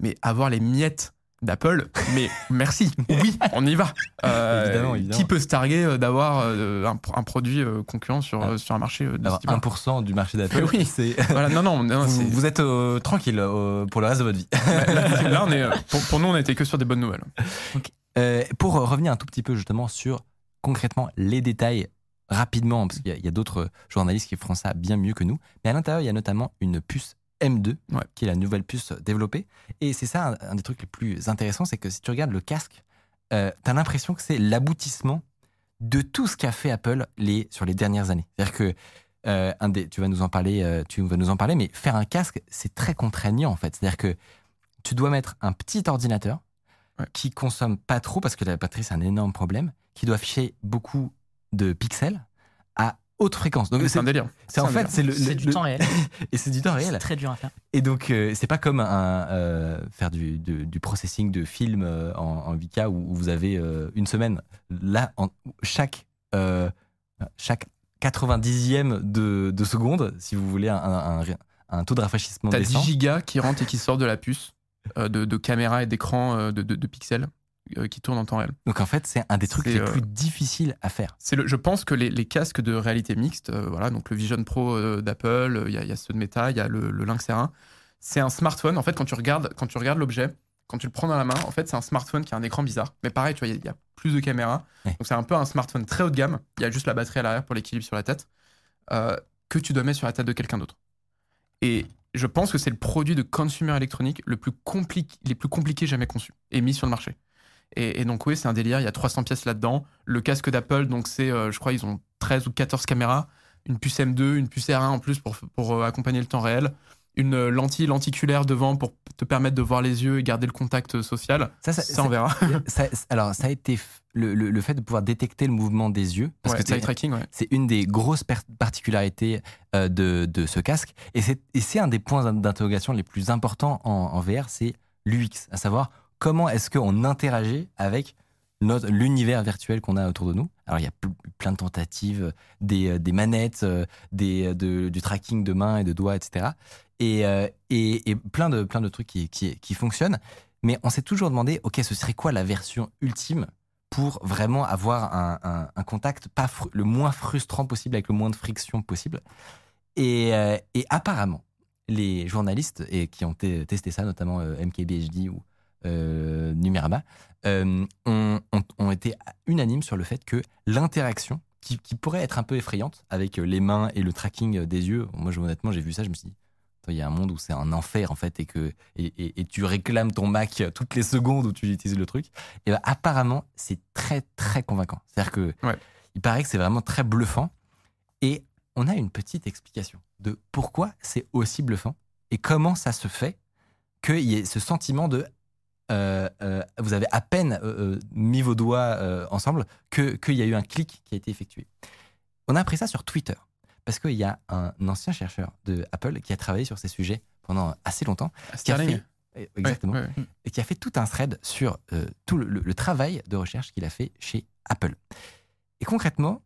Mais avoir les miettes d'Apple, mais merci, oui, on y va. Euh, Évidemment, évidemment. Qui peut se targuer euh, d'avoir euh, un, un produit concurrent sur, Ah. sur un marché de ce Alors, type-là 1% du marché d'Apple, Oui. c'est. Voilà, non, non, non, Vous, vous êtes euh, tranquille pour le reste de votre vie. là, là, on est, pour, pour nous, on n'était que sur des bonnes nouvelles. Pour revenir un tout petit peu justement sur concrètement les détails rapidement, parce qu'il y a- a, d'autres journalistes qui feront ça bien mieux que nous, mais à l'intérieur, il y a notamment une puce M2, Ouais. qui est la nouvelle puce développée. Et c'est ça un, un des trucs les plus intéressants, c'est que si tu regardes le casque, euh, tu as l'impression que c'est l'aboutissement de tout ce qu'a fait Apple les, sur les dernières années. C'est-à-dire que euh, un des, tu vas nous en parler, euh, tu vas nous en parler, mais faire un casque, c'est très contraignant en fait. C'est-à-dire que tu dois mettre un petit ordinateur Ouais. qui consomme pas trop parce que la batterie c'est un énorme problème, qui doit afficher beaucoup de pixels à haute fréquence. Donc C'est un délire. c'est en fait c'est le, C'est le- du le- temps réel. et c'est du temps C'est réel. très dur à faire. Et donc euh, c'est pas comme un euh, faire du, du, du processing de film euh, en, en 8K où, où vous avez euh, une semaine. Là, en, chaque euh, chaque 90e de, de seconde, si vous voulez un, un, un- un taux de rafraîchissement T'as 10 décent. gigas qui rentrent et qui sortent de la puce euh, de, de caméra et d'écran euh, de, de- de pixels qui tournent en temps réel. Donc en fait, c'est un des trucs les euh, plus difficiles à faire. C'est le, je pense que les, les casques de réalité mixte, euh, voilà, donc le Vision Pro euh, d'Apple, il y, a- il y a ceux de Meta, il y a le, le Lynx R1. C'est un smartphone. En fait, quand tu regardes, quand tu regardes l'objet, quand tu le prends dans la main, en fait, c'est un smartphone qui a un écran bizarre. Mais pareil, tu vois, il y a- il y, a plus de caméras. Ouais. Donc c'est un peu un smartphone très haut de gamme. Il y a juste la batterie à l'arrière pour l'équilibre sur la tête euh, que tu dois mettre sur la tête de quelqu'un d'autre. Et je pense que c'est le produit de consumer électronique le plus compliqué, les plus compliqués jamais conçus et mis sur le marché. Et, et donc oui, c'est un délire, il y a 300 pièces là-dedans. Le casque d'Apple, donc c'est, euh, je crois, ils ont 13 ou 14 caméras, une puce M2, une puce R1 en plus pour, pour euh, accompagner le temps réel, une euh, lentille lenticulaire devant pour te permettre de voir les yeux et garder le contact social. Ça, ça- Ça, on verra. ça- alors, ça a été le, le- le fait de pouvoir détecter le mouvement des yeux, parce Ouais, que c'est- ouais. c'est une des grosses particularités euh, de, de ce casque. Et c'est et c'est un des points d'interrogation les plus importants en, en VR, c'est l'UX, à savoir comment est-ce qu'on interagit avec l'univers virtuel qu'on a autour de nous? Alors il y a ple- plein de tentatives, des, euh, des manettes, euh, des, euh, du tracking de mains et de doigts, etc. Et, et, plein, de, plein de trucs qui, qui, fonctionnent. Mais on s'est toujours demandé, ok, ce serait quoi la version ultime pour vraiment avoir un, un- un contact pas le moins frustrant possible, avec le moins de friction possible? Et, et apparemment, les journalistes et qui ont te- testé ça, notamment MKBHD ou euh, Numérama, euh, ont, ont- ont été unanimes sur le fait que l'interaction, qui, qui pourrait être un peu effrayante avec les mains et le tracking des yeux, moi je- honnêtement j'ai vu ça, je me suis dit, il y a un monde où c'est un enfer en fait et que et, et- et tu réclames ton Mac toutes les secondes où tu utilises le truc. Et ben, apparemment c'est très très convaincant. C'est-à-dire que Ouais. il paraît que c'est vraiment très bluffant et on a une petite explication de pourquoi c'est aussi bluffant et comment ça se fait qu'il y ait ce sentiment de euh, euh, vous avez à peine euh, mis vos doigts ensemble que qu'il y a eu un clic qui a été effectué. On a appris ça sur Twitter parce qu'il y a un ancien chercheur de Apple qui a travaillé sur ces sujets pendant assez longtemps, qui a fait exactement et qui a fait tout un thread sur tout le, le- le travail de recherche qu'il a fait chez Apple. Et concrètement,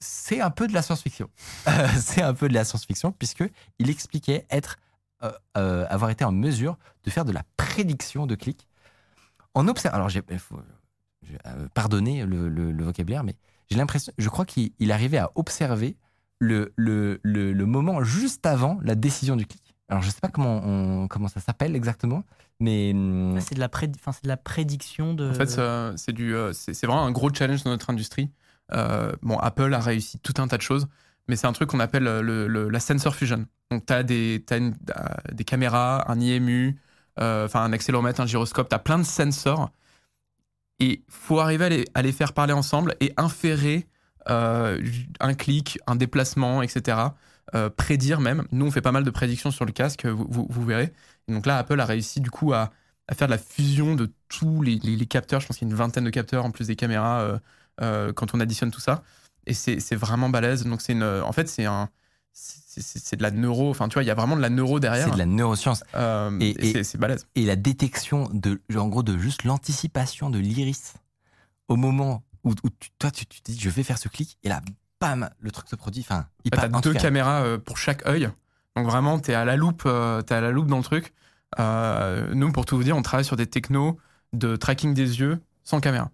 c'est un peu de la science-fiction. C'est un peu de la science-fiction puisque il expliquait être, avoir été en mesure de faire de la prédiction de clics en observant. Alors, j'ai, il faut- j'ai, euh, pardonnez le, le- le vocabulaire, mais j'ai l'impression, je crois qu'il il arrivait à observer le, le, le, le moment juste avant la décision du clic. Alors, je sais pas comment, on- comment ça s'appelle exactement, mais hum, C'est de, la prédi- enfin, c'est de la prédiction de. En fait, ça- c'est du, euh, c'est c'est vraiment un gros challenge dans notre industrie. Euh, bon, Apple a réussi tout un tas de choses, mais c'est un truc qu'on appelle le- le- la sensor fusion. Donc, tu as, des, t'as une- des caméras, un IMU, enfin un accéléromètre, un gyroscope, tu as plein de sensors. Et faut arriver à les, faire parler ensemble et inférer euh, un clic, un déplacement, etc. Euh, prédire même. Nous, on fait pas mal de prédictions sur le casque, vous, vous- verrez. Et donc là, Apple a réussi du coup à, faire de la fusion de tous les, capteurs. Je pense qu'il y a une vingtaine de capteurs en plus des caméras euh, euh, quand on additionne tout ça. Et c'est vraiment balèze. Donc c'est en fait, c'est un, c'est de la neuro. Enfin, tu vois, il y a vraiment de la neuro derrière. c'est de la neuroscience. Euh, Et- c'est- balèze. et la détection de, en gros, de juste l'anticipation de l'iris au moment où, où tu- toi, tu, te dis, je vais faire ce clic, et là, bam, le truc se produit. Enfin, il T'as part- en deux caméras euh, pour chaque œil. Donc vraiment, t'es à la loupe, euh, t'es à la loupe dans le truc. Euh, nous, pour tout vous dire, on travaille sur des technos de tracking des yeux sans caméra.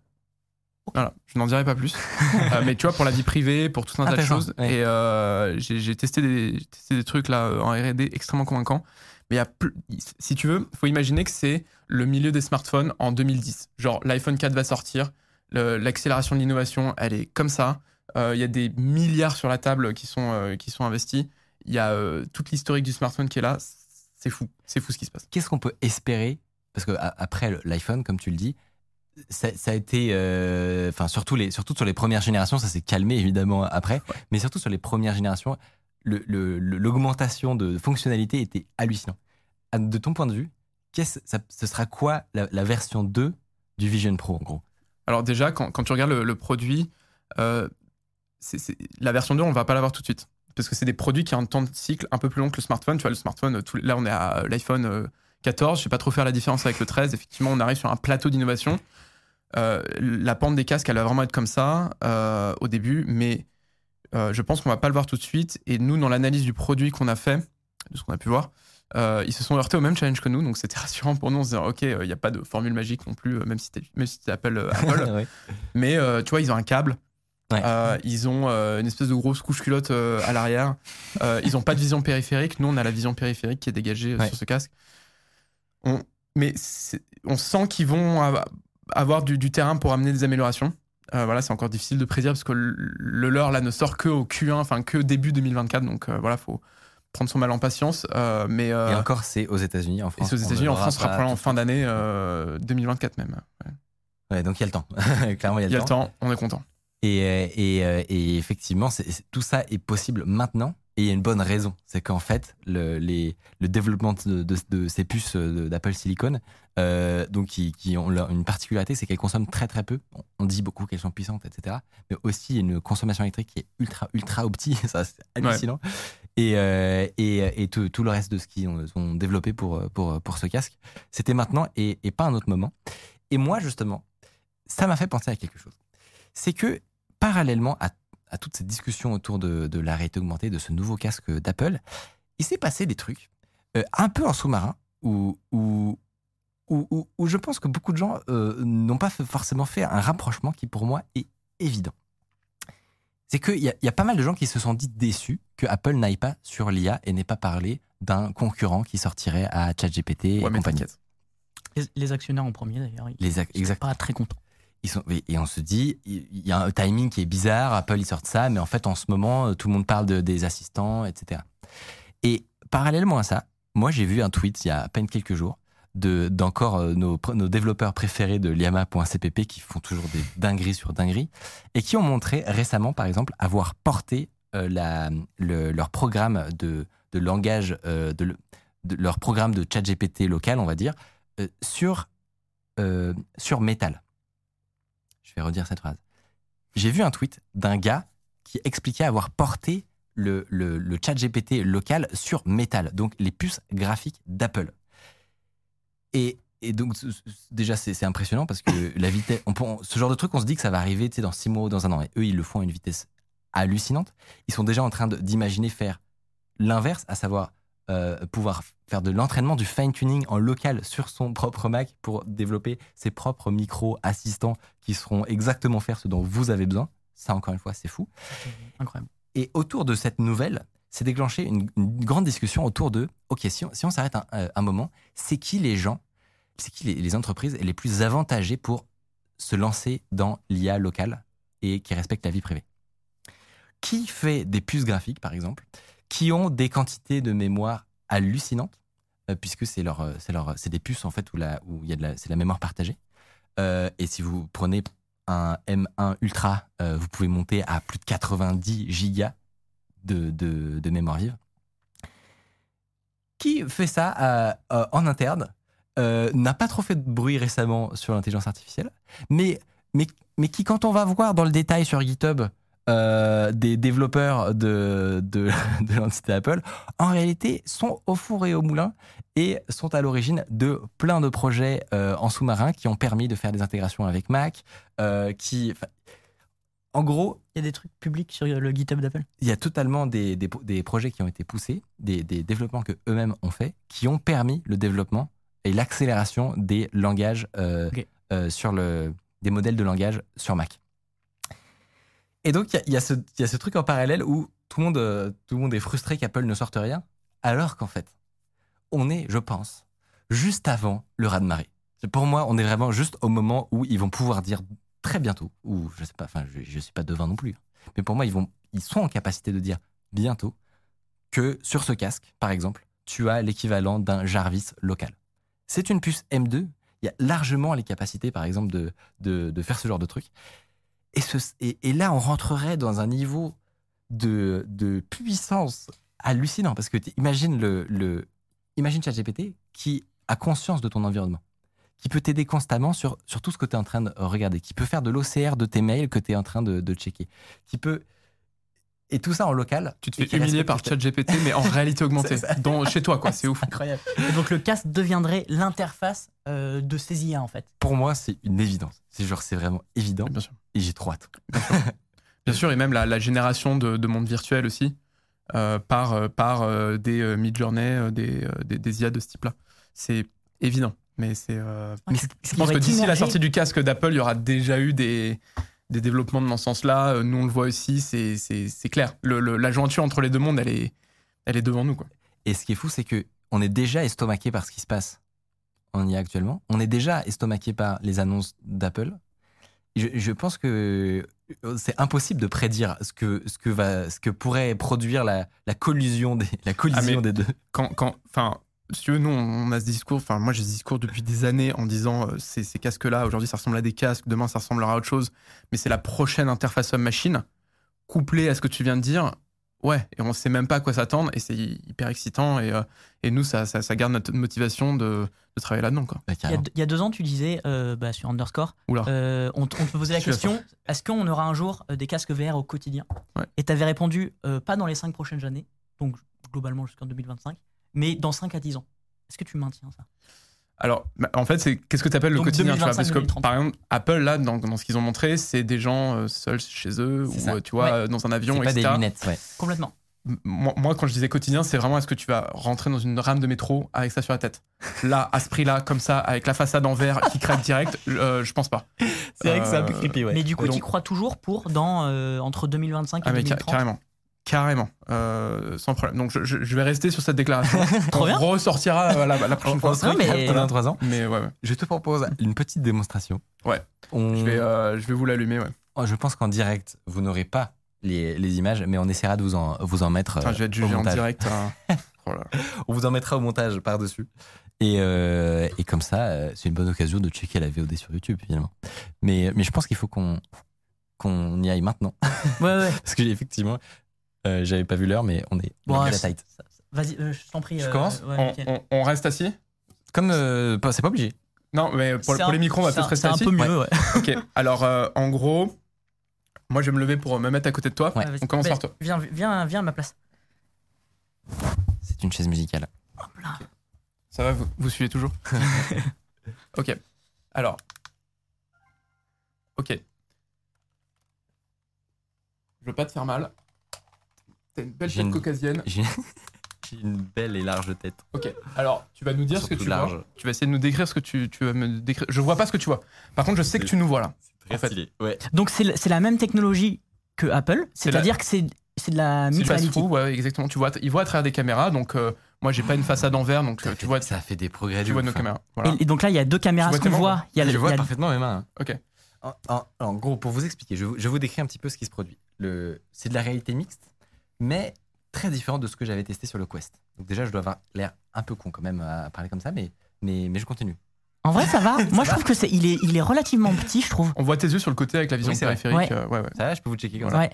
Voilà, je n'en dirai pas plus. Euh, mais tu vois, pour la vie privée, pour tout un tas de choses. ouais. Et euh, j'ai testé des, j'ai testé des trucs là euh, en R&D extrêmement convaincants. Mais il y a plus- si tu veux, faut imaginer que c'est le milieu des smartphones en 2010. Genre, l'iPhone 4 va sortir, l'accélération de l'innovation, elle est comme ça. Euh, Il y a des milliards sur la table qui sont, qui sont investis. Il y a toute l'historique du smartphone qui est là. C'est fou. C'est fou ce qui se passe. Qu'est-ce qu'on peut espérer? Parce que après l'iPhone, comme tu le dis, ça, ça a été, euh, enfin surtout les, surtout sur les premières générations, ça s'est calmé évidemment après, mais surtout sur les premières générations, le- le- le- l'augmentation de fonctionnalités était hallucinant. À- De ton point de vue, qu'est-ce, ce sera quoi la, la version 2 du Vision Pro en gros? Alors déjà, quand, quand tu regardes le, le produit, euh, la version 2, on va pas l'avoir tout de suite. Parce que c'est des produits qui ont un temps de cycle un peu plus long que le smartphone. Tu vois, le smartphone, euh, là, on est à l'iPhone euh, 14. Je sais pas trop faire la différence avec le 13. Effectivement, on arrive sur un plateau d'innovation. Euh, la pente des casques, elle va vraiment être comme ça euh, au début. Mais euh, je pense qu'on va pas le voir tout de suite. Et nous, dans l'analyse du produit qu'on a fait, de ce qu'on a pu voir, ils se sont heurtés au même challenge que nous. Donc c'était rassurant pour nous. On se disant, OK, il n'y a pas de formule magique non plus, même si tu si Apple. Ouais. Mais tu vois, ils ont un câble. Ouais. Ils ont une espèce de grosse couche culotte à l'arrière. Ils n'ont pas de vision périphérique. Nous, on a la vision périphérique qui est dégagée Ouais. sur ce casque. On, mais on sent qu'ils vont avoir du, du terrain pour amener des améliorations. Euh, voilà, c'est encore difficile de prédire parce que le, le leur là ne sort que au Q1, enfin que début 2024. Donc euh, voilà, faut prendre son mal en patience. Euh, mais euh, Et encore, c'est aux États-Unis, en et France. c'est aux États-Unis, en France, ce sera probablement en fin d'année euh, 2024 même. Ouais. Ouais, donc il y a le temps. Clairement, il y a Il y a le temps, on est content. Et, et, et effectivement, tout ça est possible maintenant. Et il y a une bonne raison. C'est qu'en fait, le, les, le développement de, de- de ces puces euh, d'Apple Silicon, euh, donc qui, qui ont une particularité, c'est qu'elles consomment très très peu. On, dit beaucoup qu'elles sont puissantes, etc. Mais aussi, il y a une consommation électrique qui est ultra ultra opti. Ça, c'est hallucinant. et, euh, et, et tout, tout le reste de ce qu'ils ont, ont développé pour, pour, pour ce casque. C'était maintenant et, et pas un autre moment. Et moi, justement, ça m'a fait penser à quelque chose. C'est que, parallèlement à, à toute cette discussion autour de, de la réalité augmentée, de ce nouveau casque d'Apple, il s'est passé des trucs euh, un peu en sous-marin où, où, où, où- je pense que beaucoup de gens euh, n'ont pas forcément fait un rapprochement qui, pour moi, est évident. C'est qu'il y, a- il y a pas mal de gens qui se sont dit déçus que Apple n'aille pas sur l'IA et n'ait pas parlé d'un concurrent qui sortirait à ChatGPT et Ouais, compagnie. Les, actionnaires en premier d'ailleurs. Ils ac- ils sont exact. pas très contents. Et on se dit, il y a un timing qui est bizarre, Apple ils sortent ça, mais en fait en ce moment euh, tout le monde parle de, des assistants, etc. Et parallèlement à ça, moi j'ai vu un tweet il y a à peine quelques jours de d'encore euh, nos, nos développeurs préférés de liama.cpp qui font toujours des dingueries sur dingueries et qui ont montré récemment par exemple avoir porté euh, leur programme de, de langage, de, le- de leur programme de chat GPT local, on va dire, sur, sur Metal. Je vais redire cette phrase. J'ai vu un tweet d'un gars qui expliquait avoir porté le, le, chat GPT local sur Metal, donc les puces graphiques d'Apple. Et, donc, déjà, c'est impressionnant parce que la vitesse, ce genre de truc, on se dit que ça va arriver dans six mois ou dans un an. Et eux, ils le font à une vitesse hallucinante. Ils sont déjà en train d'imaginer faire l'inverse, à savoir euh, pouvoir faire de l'entraînement, du fine-tuning en local sur son propre Mac pour développer ses propres micro-assistants qui seront exactement faire ce dont vous avez besoin. Ça, encore une fois, c'est fou. Incroyable. Et autour de cette nouvelle, c'est déclenché une, une grande discussion autour de, OK, si on, si on s'arrête un, euh, un moment, c'est qui les gens, c'est qui les, les entreprises les plus avantagées pour se lancer dans l'IA locale et qui respectent la vie privée? Qui fait des puces graphiques, par exemple, qui ont des quantités de mémoire hallucinantes, euh, puisque c'est leur, euh, leur, c'est des puces en fait où la, où y a de la, c'est la mémoire partagée. Euh, et si vous prenez un M1 Ultra, euh, vous pouvez monter à plus de 90 gigas de, de, de mémoire vive. Qui fait ça euh, euh, en interne euh, N'a pas trop fait de bruit récemment sur l'intelligence artificielle, mais, mais, mais qui, quand on va voir dans le détail sur GitHub euh, des développeurs de, de, de l'entité Apple, en réalité sont au four et au moulin et sont à l'origine de plein de projets euh, en sous-marin qui ont permis de faire des intégrations avec Mac, euh, qui... En gros, Il y a des trucs publics sur le GitHub d'Apple? il y a totalement des, des, des projets qui ont été poussés, des, des développements que eux-mêmes ont fait, qui ont permis le développement et l'accélération des langages sur le, des modèles de langage sur Mac. Et donc il y a- ce- truc en parallèle où tout le monde, euh, tout le monde est frustré qu'Apple ne sorte rien, alors qu'en fait, on est, je pense, juste avant le raz-de-marée. Pour moi, on est vraiment juste au moment où ils vont pouvoir dire très bientôt, ou je sais pas, enfin, je, je suis pas devin non plus, mais pour moi, ils, sont en capacité de dire bientôt que sur ce casque, par exemple, tu as l'équivalent d'un Jarvis local. C'est une puce M2. Il y a largement les capacités, par exemple, de, de faire ce genre de truc. Et, là, on rentrerait dans un niveau de, puissance hallucinant. Parce que imagine, le, le, imagine ChatGPT qui a conscience de ton environnement, qui peut t'aider constamment sur, sur tout ce que tu es en train de regarder, qui peut faire de l'OCR de tes mails que tu es en train de, de checker, qui peut. Et tout ça en local. Tu te fais humilier par ChatGPT, mais en réalité augmentée. Dans, chez toi, quoi. C'est ouf. Incroyable. Et donc le casque deviendrait l'interface euh, de ces IA en fait. Pour moi, c'est une évidence. C'est genre, c'est vraiment évident. Bien sûr. Et j'ai trop hâte. Bien sûr, et même la, la génération de, de monde virtuel aussi, euh, par, euh, par euh, des euh, mid-journey, euh, des, euh, des, des IA de ce type-là. C'est évident, mais c'est. euh, Mais je pense que d'ici la sortie du casque d'Apple, il y aura déjà eu des, des développements dans ce sens-là. Euh, Nous, on le voit aussi, c'est clair. Le, le- la jointure entre les deux mondes, elle est, elle est devant nous. Quoi. Et ce qui est fou, c'est que on est déjà estomaqué par ce qui se passe en IA actuellement. On est déjà estomaqué par les annonces d'Apple. Je, je pense que c'est impossible de prédire ce que, ce que, va, ce que pourrait produire la, la collision, des, la collision Ah, des deux. quand, quand, si tu veux, nous, on a ce discours, enfin, moi, j'ai ce discours depuis des années en disant euh, ces, ces casques-là, aujourd'hui, ça ressemble à des casques, demain, ça ressemblera à autre chose, mais c'est la prochaine interface homme-machine, couplée à ce que tu viens de dire. Ouais, et on sait même pas à quoi s'attendre, et c'est hyper excitant, et, euh, et nous, ça, ça, ça garde notre motivation de, de travailler là-dedans, quoi. Bah, Il y, a, carrément. il y a deux ans, tu disais euh, bah, sur Underscore, Oula. euh, on, te- on te posait la question est-ce qu'on aura un jour euh, des casques VR au quotidien? Ouais. Et tu avais répondu euh, pas dans les cinq prochaines années. donc globalement jusqu'en 2025, mais dans 5 à 10 ans. Est-ce que tu maintiens ça? Alors, bah, en fait, c'est qu'est-ce que tu appelles le Donc, quotidien tu vois, Parce que, 2025, par exemple, Apple, là, dans, dans ce qu'ils ont montré, c'est des gens euh, seuls chez eux, ou ça. euh, tu vois, Ouais. euh, dans un avion, pas etc. des lunettes, ouais. Complètement. Moi, moi, quand je disais quotidien, c'est vraiment est-ce que tu vas rentrer dans une rame de métro avec ça sur la tête? Là, à ce prix-là, comme ça, avec la façade en verre qui craque direct, euh, je pense pas. C'est vrai que c'est un peu creepy, ouais. Mais du coup, tu crois toujours pour dans euh, entre 2025 et Ah, mais ca- 2030 carrément. Carrément, euh, sans problème. Donc je, vais rester sur cette déclaration. On bien. ressortira euh, la, la prochaine fois. Non, mais- dans 3 ans. Mais ouais, ouais. Je te propose une petite démonstration. Ouais. On- Je, vais, euh, je vais vous l'allumer, ouais. Oh, je pense qu'en direct, vous n'aurez pas les, les images, mais on essaiera de vous en, vous en mettre. Enfin, je vais être jugé en direct. hein. Oh. On vous en mettra au montage par-dessus. Et, euh, et comme ça, c'est une bonne occasion de checker la VOD sur YouTube, finalement. Mais, mais je pense qu'il faut qu'on qu'on y aille maintenant. Ouais, ouais. Parce que effectivement, euh, j'avais pas vu l'heure, mais on est, on Bon, ouais, tight. Vas-y, euh, je t'en prie. Je euh, commence ouais, On, Mickaël. on- on reste assis? Comme, euh, c'est pas obligé. Non, mais pour, C'est pour un- les micros, on va peut-être rester C'est un assis. peu mieux, ouais. Ok, alors euh, en gros, moi je vais me lever pour me mettre à côté de toi. On commence par toi. Viens, viens, viens à ma place. C'est une chaise musicale. Hop là. Ça va, vous, vous suivez toujours? Ok, alors. Ok. Je veux pas te faire mal. T'as une belle tête une- caucasienne. J'ai une belle et large tête. Ok, alors tu vas nous dire ce que tu large. vois. Tu vas essayer de nous décrire ce que tu, tu vas me décrire. Je vois pas ce que tu vois. Par contre, je sais que tu nous vois là. Très En fait. stylé. Ouais. Donc c'est la- c'est la même technologie que Apple, C'est c'est-à-dire que c'est c'est de la C'est du mixed ouais, exactement. Tu vois, ils voient à travers des caméras. Donc, euh, moi, j'ai pas une façade en verre, donc Ça euh, fait- tu vois, ça a fait des progrès. tu vois nos hein. caméras. Voilà. Et, et donc là, il y a deux caméras. Tu Ce vois qu'on voit, il y a, Je il y vois a- parfaitement mes mains. hein. Ok. En, en- en gros, pour vous expliquer, je, je vous décris un petit peu ce qui se produit. Le, c'est de la réalité mixte, mais très différent de ce que j'avais testé sur le Quest. Donc déjà, je dois avoir l'air un peu con quand même à parler comme ça, mais, mais, mais je continue. En vrai, ça va. Moi, je trouve que c'est il est il est relativement petit, je trouve. On voit tes yeux sur le côté avec la vision Oui, périphérique. Ouais. euh, ouais, ouais. Ça va, je peux vous checker comme ça. Ouais.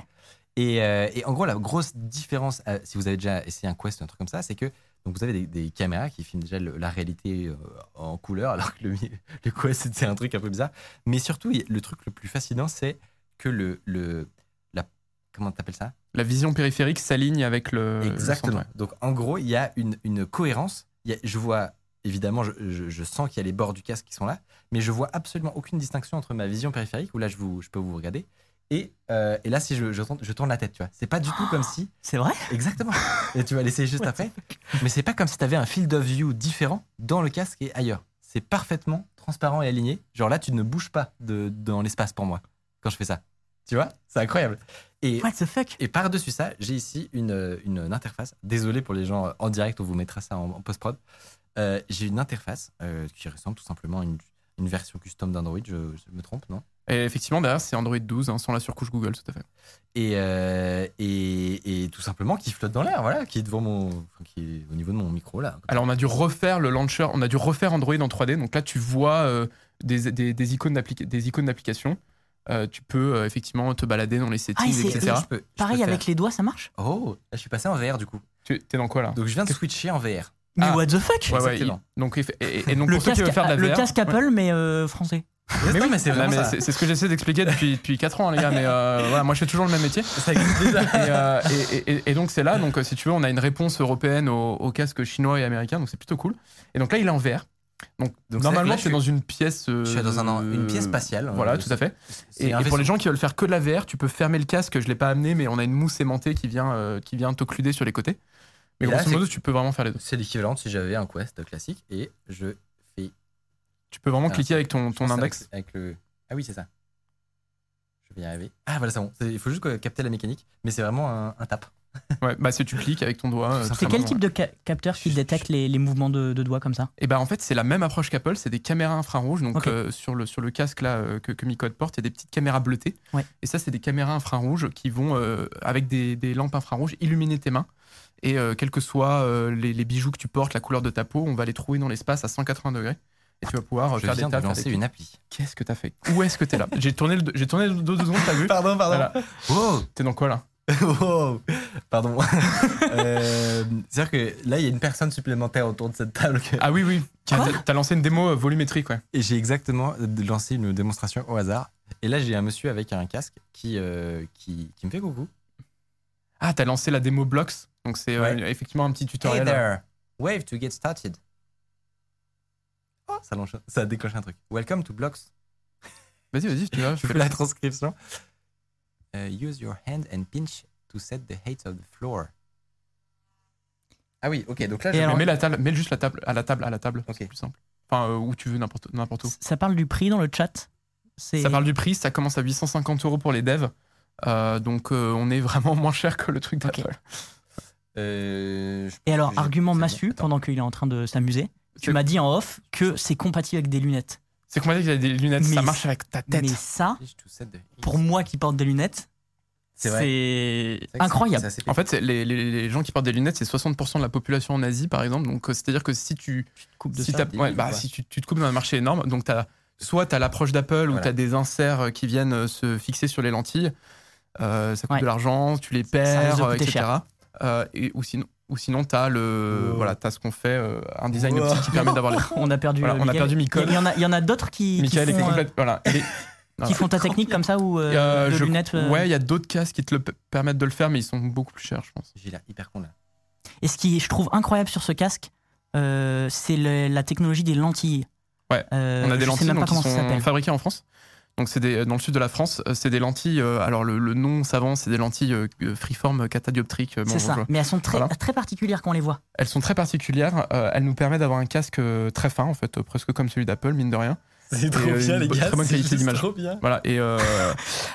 Et, euh, et en gros, la grosse différence, euh, si vous avez déjà essayé un Quest ou un truc comme ça, c'est que donc vous avez des, des caméras qui filment déjà le- la réalité euh, en couleur, alors que le, le Quest, c'est un truc un peu bizarre. Mais surtout, le truc le plus fascinant, c'est que le, le la, comment t'appelles ça? La vision périphérique s'aligne avec le. le Exactement. centre. Donc en gros, il y a une, une cohérence. Il y a- je vois, évidemment, je, je- je sens qu'il y a les bords du casque qui sont là, mais je vois absolument aucune distinction entre ma vision périphérique, où là je, vous, je peux vous regarder, et, euh, et là si je, je, tourne, je tourne la tête, tu vois. C'est pas du tout comme si. C'est vrai? Exactement. Et tu vas l'essayer juste après. Mais c'est pas comme si tu avais un field of view différent dans le casque et ailleurs. C'est parfaitement transparent et aligné. Genre là, tu ne bouges pas de, dans l'espace pour moi quand je fais ça. Tu vois? C'est incroyable. Et, What the fuck? et par-dessus ça, j'ai ici une, une, une interface. Désolé pour les gens en direct, on vous mettra ça en, en post-prod. Euh, j'ai une interface euh, qui ressemble tout simplement à une, une version custom d'Android, je, je me trompe, non? Et effectivement, derrière, c'est Android 12, hein, sans la surcouche Google, tout à fait. et, euh, et, et tout simplement qui flotte dans l'air, voilà, qui est devant mon, enfin, qui est au niveau de mon micro là. Alors, on a dû refaire le launcher, on a dû refaire Android en 3D. Donc là, tu vois euh, des, des, des icônes d'applica- des icônes d'application. Euh, tu peux euh, effectivement te balader dans les settings, Ah, etc. Je peux- je Pareil peux avec faire- les doigts, ça marche? Oh, là, je suis passé en VR du coup. Tu es dans quoi là? Donc je viens de switcher en VR. Mais Ah. what the fuck? Ouais, ouais, exactement. il- donc, et, et- et donc le, pour ceux qui casque, veulent faire de la le VR, casque ouais. Apple, mais euh, français. Mais oui, mais c'est c'est ce que j'essaie d'expliquer depuis, depuis 4 ans, les gars. Mais euh, voilà, moi, je fais toujours le même métier. Ça existe déjà. Et, euh, et- et- et donc, c'est là. Donc, si tu veux, on a une réponse européenne aux, aux casques chinois et américains. Donc, c'est plutôt cool. Et donc là, il est en VR. Donc, Donc, normalement, c'est suis- dans une pièce. euh, Je suis dans un- une pièce spatiale. Voilà, Euh, tout à fait. Et, pour les gens qui veulent faire que de la VR, tu peux fermer le casque. Je l'ai pas amené, mais on a une mousse aimantée qui vient, euh, qui vient t'occluder sur les côtés. Mais Et grosso modo, tu peux vraiment faire les deux. C'est l'équivalent si j'avais un Quest classique et je fais. Tu peux vraiment Ah, cliquer avec ton, ton index. Avec, avec le. Ah oui, c'est ça. Je vais y arriver. Ah voilà, c'est bon. Il faut juste capter la mécanique, mais c'est vraiment un, un tap. Ouais, bah, si tu cliques avec ton doigt. euh, C'est quel type de ca- capteur qui détecte les, les mouvements de, de doigts comme ça? Et ben en fait, c'est la même approche qu'Apple, c'est des caméras infrarouges. Donc euh, sur, le, sur le casque là euh, que, que Micode porte, il y a des petites caméras bleutées. Ouais. Et ça, c'est des caméras infrarouges qui vont, euh, avec des, des lampes infrarouges, illuminer tes mains. Et euh, quels que soient euh, les, les bijoux que tu portes, la couleur de ta peau, on va les trouver dans l'espace à 180 degrés. Et tu vas pouvoir Je faire viens des de lancer une appli. Qu'est-ce que t'as fait? Où est-ce que t'es là? J'ai tourné, le, j'ai tourné dos deux secondes, t'as vu? Pardon, pardon. Voilà. Oh, T'es dans quoi là? oh. Pardon. Euh, C'est-à-dire que là, il y a une personne supplémentaire autour de cette table. que- Ah oui, oui. T'as lancé une démo euh, volumétrique, ouais. Et j'ai exactement lancé une démonstration au hasard. Et là, j'ai un monsieur avec un casque qui, euh, qui, qui me fait coucou. Ah, t'as lancé la démo Blocks. Donc c'est euh, effectivement un petit Hey tutoriel. there, wave to get started. Oh, ça, ça a déclenché un truc. Welcome to Blocks. Vas-y, vas-y, tu vois. Je fais la transcription. Uh, use your hand and pinch to set the height of the floor. Ah oui, ok, donc là, Et je alors- mets la table, mets juste la table à la table à la table. C'est plus simple. Enfin, euh, où tu veux n'importe n'importe où. Ça parle du prix dans le chat. Ça parle du prix, ça commence à 850 euros pour les devs. Euh, donc euh, on est vraiment moins cher que le truc d'Apple. Euh, Et alors, argument bon, massu, pendant qu'il est en train de s'amuser, tu m'as dit en off que c'est compatible avec des lunettes. C'est qu'on m'a dit qu'il y a des lunettes, Mais ça marche avec ta tête. Mais ça, pour moi qui porte des lunettes, C'est incroyable. En fait, les, les- les gens qui portent des lunettes, c'est 60% de la population en Asie, par exemple. Donc, euh, c'est-à-dire que si tu, de si ça. ouais, bah, si tu, tu te coupes dans un marché énorme, donc t'as, soit tu as l'approche d'Apple où Voilà. tu as des inserts euh, qui viennent euh, se fixer sur les lentilles. Euh, ça coûte Ouais. de l'argent, tu les perds, etc. Euh, et, ou sinon, ou sinon tu as, le, Wow. voilà, t'as ce qu'on fait, euh, un design Wow. optique qui permet d'avoir les. On a perdu. Voilà, on a perdu Mickaël. Il y en a, il y en a d'autres qui, qui Michael font, était euh, complète. Voilà. Et- qui font ta technique comme ça ou euh, Euh, de je- lunettes. euh, Ouais, il y a d'autres casques qui te le permettent de le faire, mais ils sont beaucoup plus chers, je pense. J'ai l'air hyper con là. Et ce qui je trouve incroyable sur ce casque, euh, c'est la technologie des lentilles. Ouais, Euh, On a des lentilles donc, qui sont fabriquées en France. Donc c'est des, dans le sud de la France, euh, c'est des lentilles. euh, alors le, le nom savant, c'est des lentilles euh, freeform catadioptriques. euh, bon, C'est ça. je- Mais elles sont très, Voilà. très particulières quand on les voit. Elles sont très particulières. euh, elles nous permettent d'avoir un casque euh, très fin, en fait, euh, presque comme celui d'Apple, mine de rien. C'est trop bien, les gars, Très bonne c'est qualité d'image. trop bien. Voilà. Et, euh,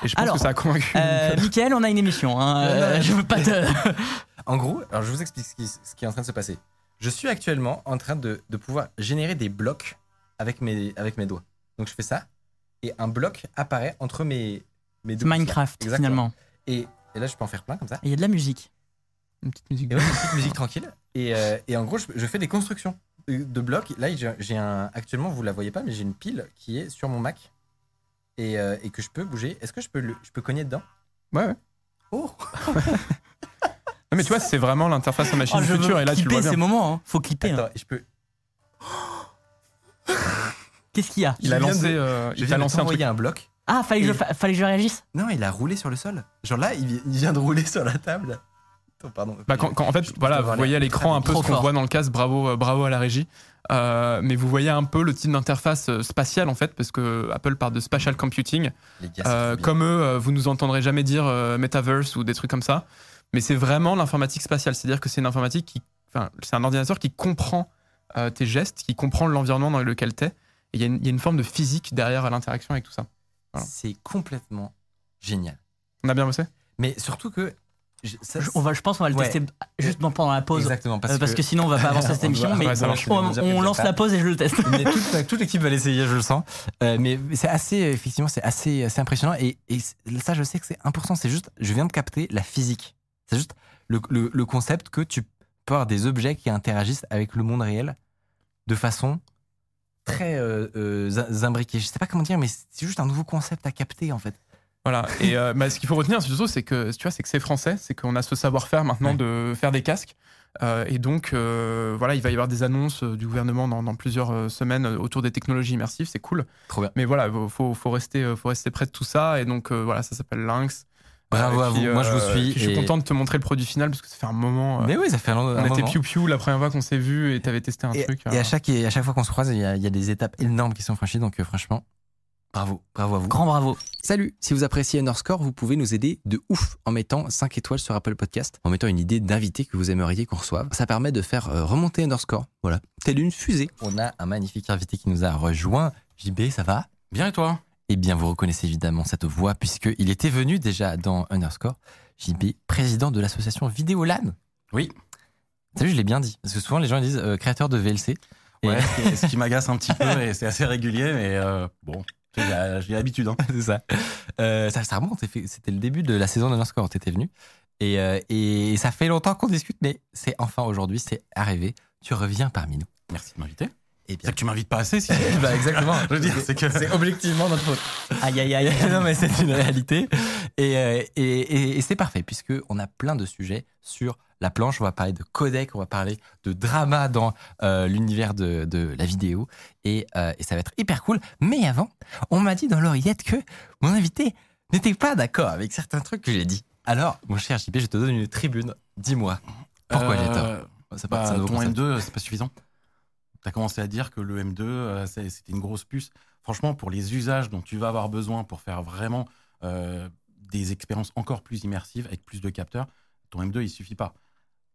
et je pense Alors, que ça a convaincu. Euh, on a une émission. hein. Euh, je veux pas te. En gros, alors je vous explique ce qui, ce qui est en train de se passer. Je suis actuellement en train de, de pouvoir générer des blocs avec mes, avec mes doigts. Donc je fais ça, et un bloc apparaît entre mes, mes deux. Minecraft, Exactement. finalement. Et, et là, je peux en faire plein comme ça. Et il y a de la musique. Une petite musique. Et ouais, une petite musique tranquille. Et, euh, et en gros, je, je fais des constructions de blocs. Là, j'ai un. Actuellement, vous la voyez pas, mais j'ai une pile qui est sur mon Mac et, euh, et que je peux bouger. Est-ce que je peux, le, je peux cogner dedans? Ouais, ouais. Oh Non, mais tu vois, c'est vraiment l'interface en machine Oh, je future. Et là, tu le vois clipper bien. ces moments. hein. Faut clipper. hein. Attends, je peux. Qu'est-ce qu'il y a Il a lancé, de- euh, il a lancé un truc. un bloc. Ah, fallait que, je, fa- fallait que je réagisse. Non, il a roulé sur le sol. Genre là, il, vi- il vient de rouler sur la table. Pardon. Bah, quand, quand- en fait, voilà, vous voyez à l'écran un peu trop ce qu'on fort. voit dans le casque. Bravo, euh, bravo à la régie. Euh, mais vous voyez un peu le type d'interface euh, spatiale en fait, parce que Apple parle de spatial computing. Les gars, c'est Euh, trop bien. comme eux, euh, vous nous entendrez jamais dire euh, metaverse ou des trucs comme ça. Mais c'est vraiment l'informatique spatiale. C'est-à-dire que c'est une informatique qui, enfin, c'est un ordinateur qui comprend euh, tes gestes, qui comprend l'environnement dans lequel t'es. Il y, a une- il y a une forme de physique derrière l'interaction avec tout ça. voilà. C'est complètement génial. On a bien bossé? Mais surtout que. je- ça, on va, je pense qu'on va le Ouais. tester juste pendant la pause. Exactement. Parce, euh, parce que, que, sinon, on va pas avancer cette On émission. mais ouais, on, on lance la pause et je le teste. mais toute, toute l'équipe va l'essayer, je le sens. Euh, mais c'est assez, effectivement, c'est assez, assez impressionnant. Et, et ça, je sais que c'est 1%. C'est juste, je viens de capter la physique. C'est juste le, le- le concept que tu peux avoir des objets qui interagissent avec le monde réel de façon très euh, euh, imbriquée. Je sais pas comment dire, mais c'est juste un nouveau concept à capter, en fait. Voilà. Et euh, bah, ce qu'il faut retenir surtout, c'est que tu vois, c'est que c'est français, c'est qu'on a ce savoir-faire maintenant Ouais. de faire des casques. Euh, et donc, euh, voilà, il va y avoir des annonces du gouvernement dans, dans plusieurs semaines autour des technologies immersives. C'est cool. Trop bien. Mais voilà, il faut, faut, rester, faut rester près de tout ça. Et donc, voilà, ça s'appelle Lynx. Bravo Euh, à qui, vous. Moi, je vous euh, suis. je suis et- content de te montrer le produit final parce que ça fait un moment. euh, Mais oui, ça fait un, un on était moment. piou-piou la première fois qu'on s'est vu et t'avais testé un Et, truc. et à, chaque, et à chaque fois qu'on se croise, il y, a, il y a des étapes énormes qui sont franchies. Donc, franchement, bravo. Bravo à vous. Grand bravo. Salut Si vous appréciez Underscore, vous pouvez nous aider de ouf en mettant 5 étoiles sur Apple Podcast, en mettant une idée d'invité que vous aimeriez qu'on reçoive. Ça permet de faire remonter Underscore. Voilà. Telle une fusée. On a un magnifique invité qui nous a rejoint. JB, ça va? Bien et toi? Eh bien, vous reconnaissez évidemment cette voix, puisqu'il était venu déjà dans Underscore. JB, président de l'association Vidéolan. Oui. T'as vu, je l'ai bien dit. Parce que souvent, les gens ils disent euh, créateur de VLC. Ouais, ce qui- ce qui m'agace un petit peu et c'est assez régulier, mais euh, bon, j'ai l'habitude. Hein. c'est ça. Euh, ça. Ça remonte, c'était le début de la saison d'Underscore, t'étais venu. Et, euh, et ça fait longtemps qu'on discute, mais c'est enfin aujourd'hui, c'est arrivé. Tu reviens parmi nous. Merci de m'inviter. Et C'est que tu m'invites pas assez, si. bah exactement. Je veux dire, c'est que. C'est objectivement notre faute. Aïe, aïe, aïe. non, mais c'est une réalité. Et, euh, et, et- et c'est parfait, puisque on a plein de sujets sur la planche. On va parler de codec, on va parler de drama dans euh, l'univers de, de la vidéo. Et, euh, et ça va être hyper cool. Mais avant, on m'a dit dans l'oreillette que mon invité n'était pas d'accord avec certains trucs que j'ai dit. Alors, mon cher JP, je te donne une tribune. Dis-moi. Pourquoi j'ai Euh, tort C'est pas- bah, ton concept. M2, c'est pas suffisant. Tu as commencé à dire que le M2, euh, c'était une grosse puce. Franchement, pour les usages dont tu vas avoir besoin pour faire vraiment euh, des expériences encore plus immersives avec plus de capteurs, ton M2, il suffit pas.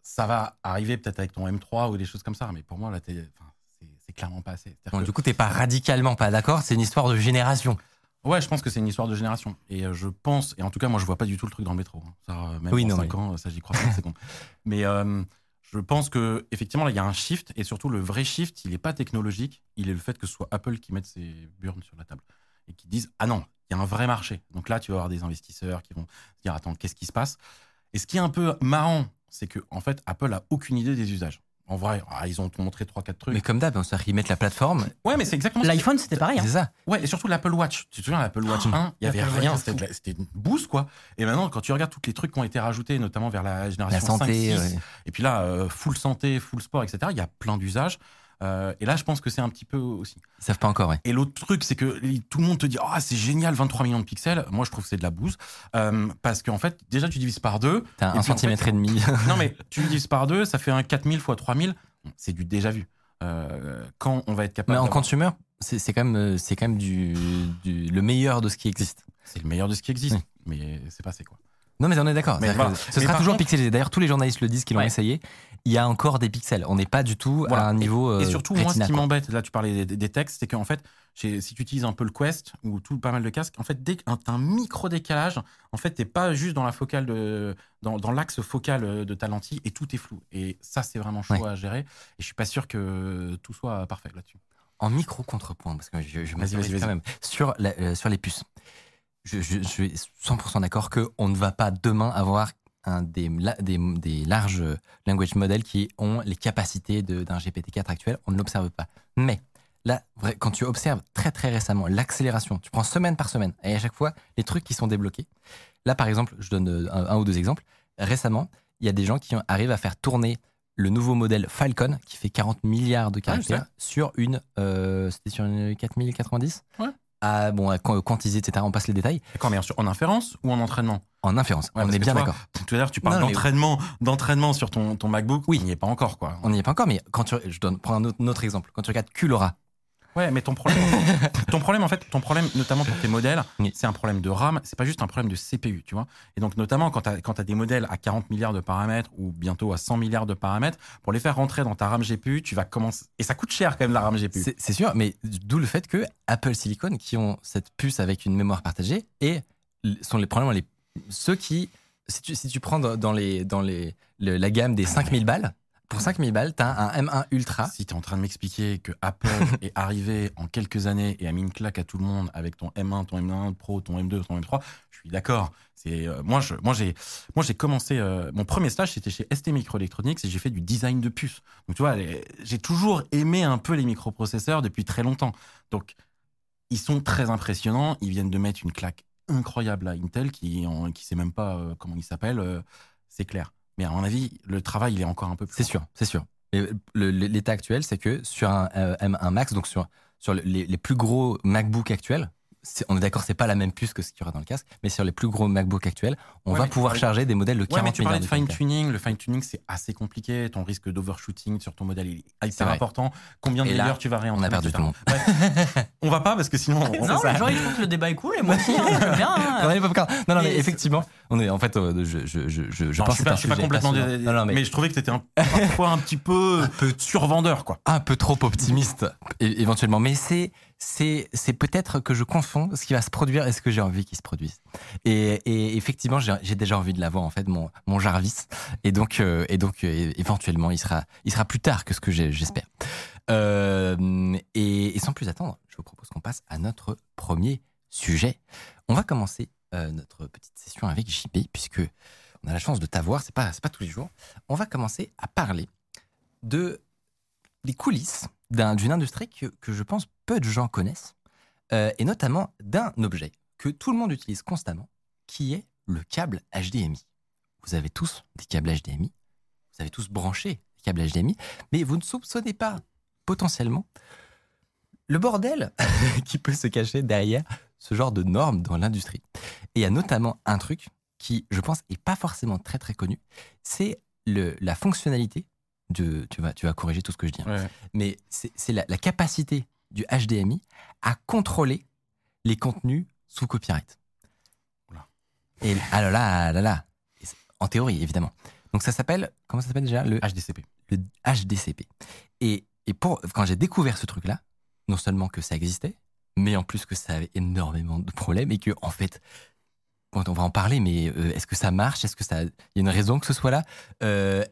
Ça va arriver peut-être avec ton M3 ou des choses comme ça, mais pour moi, là, c'est clairement pas assez. C'est-à-dire Bon, que- du coup, t'es pas radicalement pas d'accord, c'est une histoire de génération. Ouais, je pense que c'est une histoire de génération. Et euh, je pense, et en tout cas, moi, je vois pas du tout le truc dans le métro. hein. Ça, même Oui, dans non, 5 ans, ça, j'y crois pas, c'est con. Mais euh, je pense que effectivement, là, il y a un shift, et surtout, le vrai shift, il n'est pas technologique, il est le fait que ce soit Apple qui mette ses burnes sur la table. Et qui disent, ah non, il y a un vrai marché. Donc là, tu vas avoir des investisseurs qui vont se dire, attends, qu'est-ce qui se passe? Et ce qui est un peu marrant, c'est que en fait, Apple a aucune idée des usages. En vrai, ah, ils ont montré 3-4 trucs. Mais comme d'hab, ils mettent la plateforme. Ouais, mais c'est exactement L'iPhone, c'était pareil. hein. C'est ça. Ouais, et surtout l'Apple Watch. Tu te souviens, l'Apple Watch Oh, 1, il y avait rien, c'était la- une bouse, quoi. Et maintenant, quand tu regardes tous les trucs qui ont été rajoutés, notamment vers la La génération santé. 5, 6, ouais. et puis là, euh, full santé, full sport, etc., il y a plein d'usages. Euh, et là, je pense que c'est un petit peu aussi. Ils savent pas encore, ouais. Et l'autre truc, c'est que tout le monde te dit Ah, c'est génial, 23 millions de pixels. Moi, je trouve que c'est de la bouse. Euh, parce qu'en fait, déjà, tu divises par deux. T'as un en centimètre fait- et demi. non, mais tu divises par deux, ça fait un 4000 fois 3000. C'est du déjà vu. Euh, quand on va être capable. Mais en consumer, c'est quand même, c'est quand même du, du- le meilleur de ce qui existe. C'est le meilleur de ce qui existe. Oui. Mais c'est passé, quoi. Non, mais on est d'accord. Voilà. Ce Mais sera toujours contre- pixelisé. D'ailleurs, tous les journalistes le disent qui l'ont Ouais. essayé. Il y a encore des pixels. On n'est pas du tout Voilà. à un niveau. euh, Et surtout, moi, ce qui m'embête, là, tu parlais des, des textes, c'est qu'en fait, si tu utilises un peu le Quest ou tout pas mal de casques, en fait, dès que t'as un micro décalage, en fait, t'es pas juste dans la focale de, dans, dans l'axe focal euh, de ta lentille et tout est flou. Et ça, c'est vraiment chaud Ouais. à gérer. Et je suis pas sûr que tout soit parfait là-dessus. En micro contrepoint, parce que je, je quand même sur, la- euh, sur les puces. Je, je- je suis 100% d'accord qu'on ne va pas demain avoir un des, des, des larges language models qui ont les capacités d'un GPT-4 actuel. On ne l'observe pas. Mais là, quand tu observes très très récemment l'accélération, tu prends semaine par semaine, et à chaque fois, les trucs qui sont débloqués. Là, par exemple, je donne euh, un, un ou deux exemples. Récemment, il y a des gens qui arrivent à faire tourner le nouveau modèle Falcon qui fait 40 milliards de Ah, caractères sur une. euh, C'était sur une 4090 Ouais. Ah, bon, à etc. On passe les détails. D'accord, mais en- en inférence ou en entraînement? En inférence. Ouais, on est bien d'accord. Tout à l'heure, tu parles d'entraînement, d'entraînement sur ton, ton MacBook. Oui. On n'y est pas encore, quoi. On n'y est pas encore, mais quand tu. Je donne, prends un autre, un autre exemple. Quand tu regardes Culora, Ouais, mais ton problème, ton problème en fait, ton problème notamment pour tes modèles, Oui. c'est un problème de RAM, c'est pas juste un problème de CPU, tu vois. Et donc notamment quand tu as, des modèles à 40 milliards de paramètres ou bientôt à 100 milliards de paramètres, pour les faire rentrer dans ta RAM GPU, tu vas commencer et ça coûte cher quand même la RAM GPU. c'est sûr, mais d'où le fait que Apple Silicon, qui ont cette puce avec une mémoire partagée, et sont les problèmes les ceux qui, si tu, si tu prends dans dans les, dans les, le- la gamme des 5000 balles, pour 5000 balles, tu as un M1 Ultra. Si tu es en train de m'expliquer que Apple est arrivé en quelques années et a mis une claque à tout le monde avec ton M1, ton M1 Pro, ton M2, ton M3, je suis d'accord. C'est euh, moi je moi j'ai moi j'ai commencé euh, mon premier stage c'était chez ST Microelectronics et j'ai fait du design de puces. Donc tu vois, j'ai toujours aimé un peu les microprocesseurs depuis très longtemps. Donc ils sont très impressionnants, ils viennent de mettre une claque incroyable à Intel qui en, qui sait même pas euh, comment il s'appelle, c'est clair. Mais à mon avis, le travail il est encore un peu plus C'est sûr, c'est sûr. L'état actuel, c'est que sur un euh, M1 Max, donc sur, sur le- les, les plus gros MacBook actuels, on est d'accord, c'est pas la même puce que ce qu'il y aura dans le casque, mais sur les plus gros MacBook actuels, on Ouais, va tu pouvoir charger des modèles de Ouais, 40 mais tu parlais de fine tuning. Le fine tuning, c'est assez compliqué. Ton risque d'overshooting sur ton modèle il est hyper important. Combien de là, layers tu vas On réentraîner a perdu tout le monde. Bref, on va pas parce que sinon. on- Non, les gens ils trouvent que le débat est cool et moi aussi, hein, bien. hein. Non, non, mais effectivement, on est en fait, euh, je, je, je, je, je Non, pense suis que pas, je suis pas complètement. Non, non, mais mais je trouvais que t'étais un, parfois un petit peu, survendeur, quoi. un peu trop optimiste éventuellement, mais c'est c'est peut-être que je confonds ce qui va se produire et ce que j'ai envie qu'il se produise. Et, effectivement, j'ai déjà envie de l'avoir en fait mon mon Jarvis et donc euh, et donc euh, éventuellement il sera plus tard que ce que j'espère. Euh, et, sans plus attendre, je vous propose qu'on passe à notre premier sujet. On va commencer notre petite session avec JP puisque on a la chance de t'avoir, c'est pas pas tous les jours. On va commencer à parler de les coulisses d'un- d'une industrie que, je pense peu de gens connaissent, euh, et notamment d'un objet que tout le monde utilise constamment, qui est le câble HDMI. Vous avez tous des câbles HDMI, vous avez tous branché des câbles HDMI, mais vous ne soupçonnez pas potentiellement le bordel qui peut se cacher derrière ce genre de normes dans l'industrie. Et il y a notamment un truc qui, je pense, est pas forcément très très connu, c'est la fonctionnalité de. Tu vas, tu vas corriger tout ce que je dis. hein. Ouais. Mais c'est la, la capacité du HDMI à contrôler les contenus sous copyright. Oula. Et ah là là, là En théorie, évidemment. Donc ça s'appelle. Comment ça s'appelle déjà? Le HDCP. le HDCP. Et, et pour, quand j'ai découvert ce truc-là, non seulement que ça existait, mais en plus que ça avait énormément de problèmes et que, en fait, on va en parler, mais euh, est-ce que ça marche? Est-ce que ça, il y a une raison que ce soit là? Euh,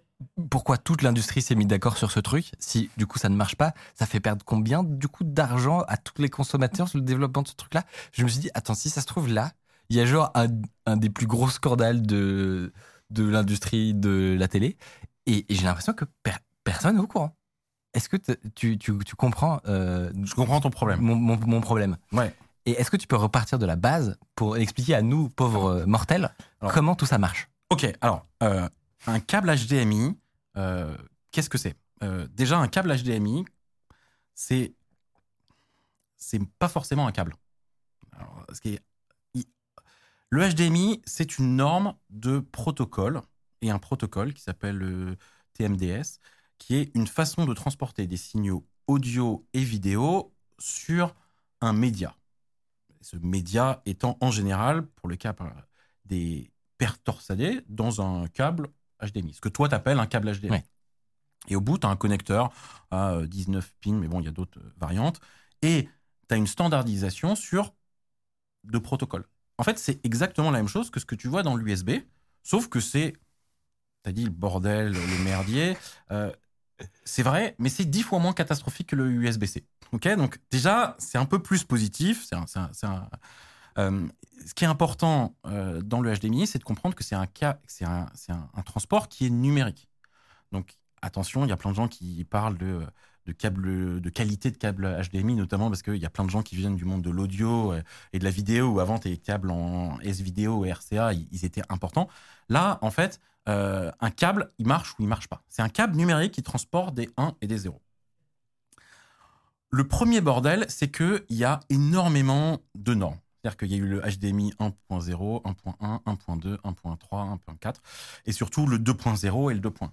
Pourquoi toute l'industrie s'est mise d'accord sur ce truc Si du coup ça ne marche pas, ça fait perdre combien du coup d'argent à tous les consommateurs sur le développement de ce truc-là? Je me suis dit, attends, si ça se trouve là, il y a genre un, un des plus gros scandales de, de l'industrie de la télé. Et, et j'ai l'impression que per- personne n'est au courant. Est-ce que tu, tu, tu comprends euh, Je comprends ton problème. mon, mon- mon problème? Ouais. Et est-ce que tu peux repartir de la base pour expliquer à nous, pauvres euh, mortels, Alors- comment tout ça marche? Ok, alors, euh, un câble HDMI, euh, qu'est-ce que c'est? Euh, Déjà, un câble HDMI, c'est c'est pas forcément un câble. Le HDMI, c'est une norme de protocole, et un protocole qui s'appelle le TMDS, qui est une façon de transporter des signaux audio et vidéo sur un média. Ce média étant en général, pour le cas des paires torsadées, dans un câble HDMI. Ce que toi, t'appelles un câble HDMI. Ouais. Et au bout, tu as un connecteur à euh, 19 pins, mais bon, il y a d'autres euh, variantes. Et tu as une standardisation sur deux protocoles. En fait, c'est exactement la même chose que ce que tu vois dans l'USB, sauf que c'est, tu as dit le bordel, le merdier. euh, c'est vrai, mais c'est dix fois moins catastrophique que le USB-C. Ok, donc déjà, c'est un peu plus positif. C'est un- c'est un- c'est un- euh, ce qui est important euh, dans le HDMI, c'est de comprendre que c'est un, transport qui est numérique. Donc attention, il y a plein de gens qui parlent de, qualité de câbles HDMI, notamment parce qu'il y a plein de gens qui viennent du monde de l'audio euh, et de la vidéo, où avant tes câbles en S-Vidéo et RCA, ils, étaient importants. Là, en fait, un câble, il marche ou il marche pas. C'est un câble numérique qui transporte des 1 et des 0. Le premier bordel, c'est qu'il y a énormément de normes. C'est-à-dire qu'il y a eu le HDMI 1.0, 1.1, 1.2, 1.3, 1.4, et surtout le 2.0 et le 2.1.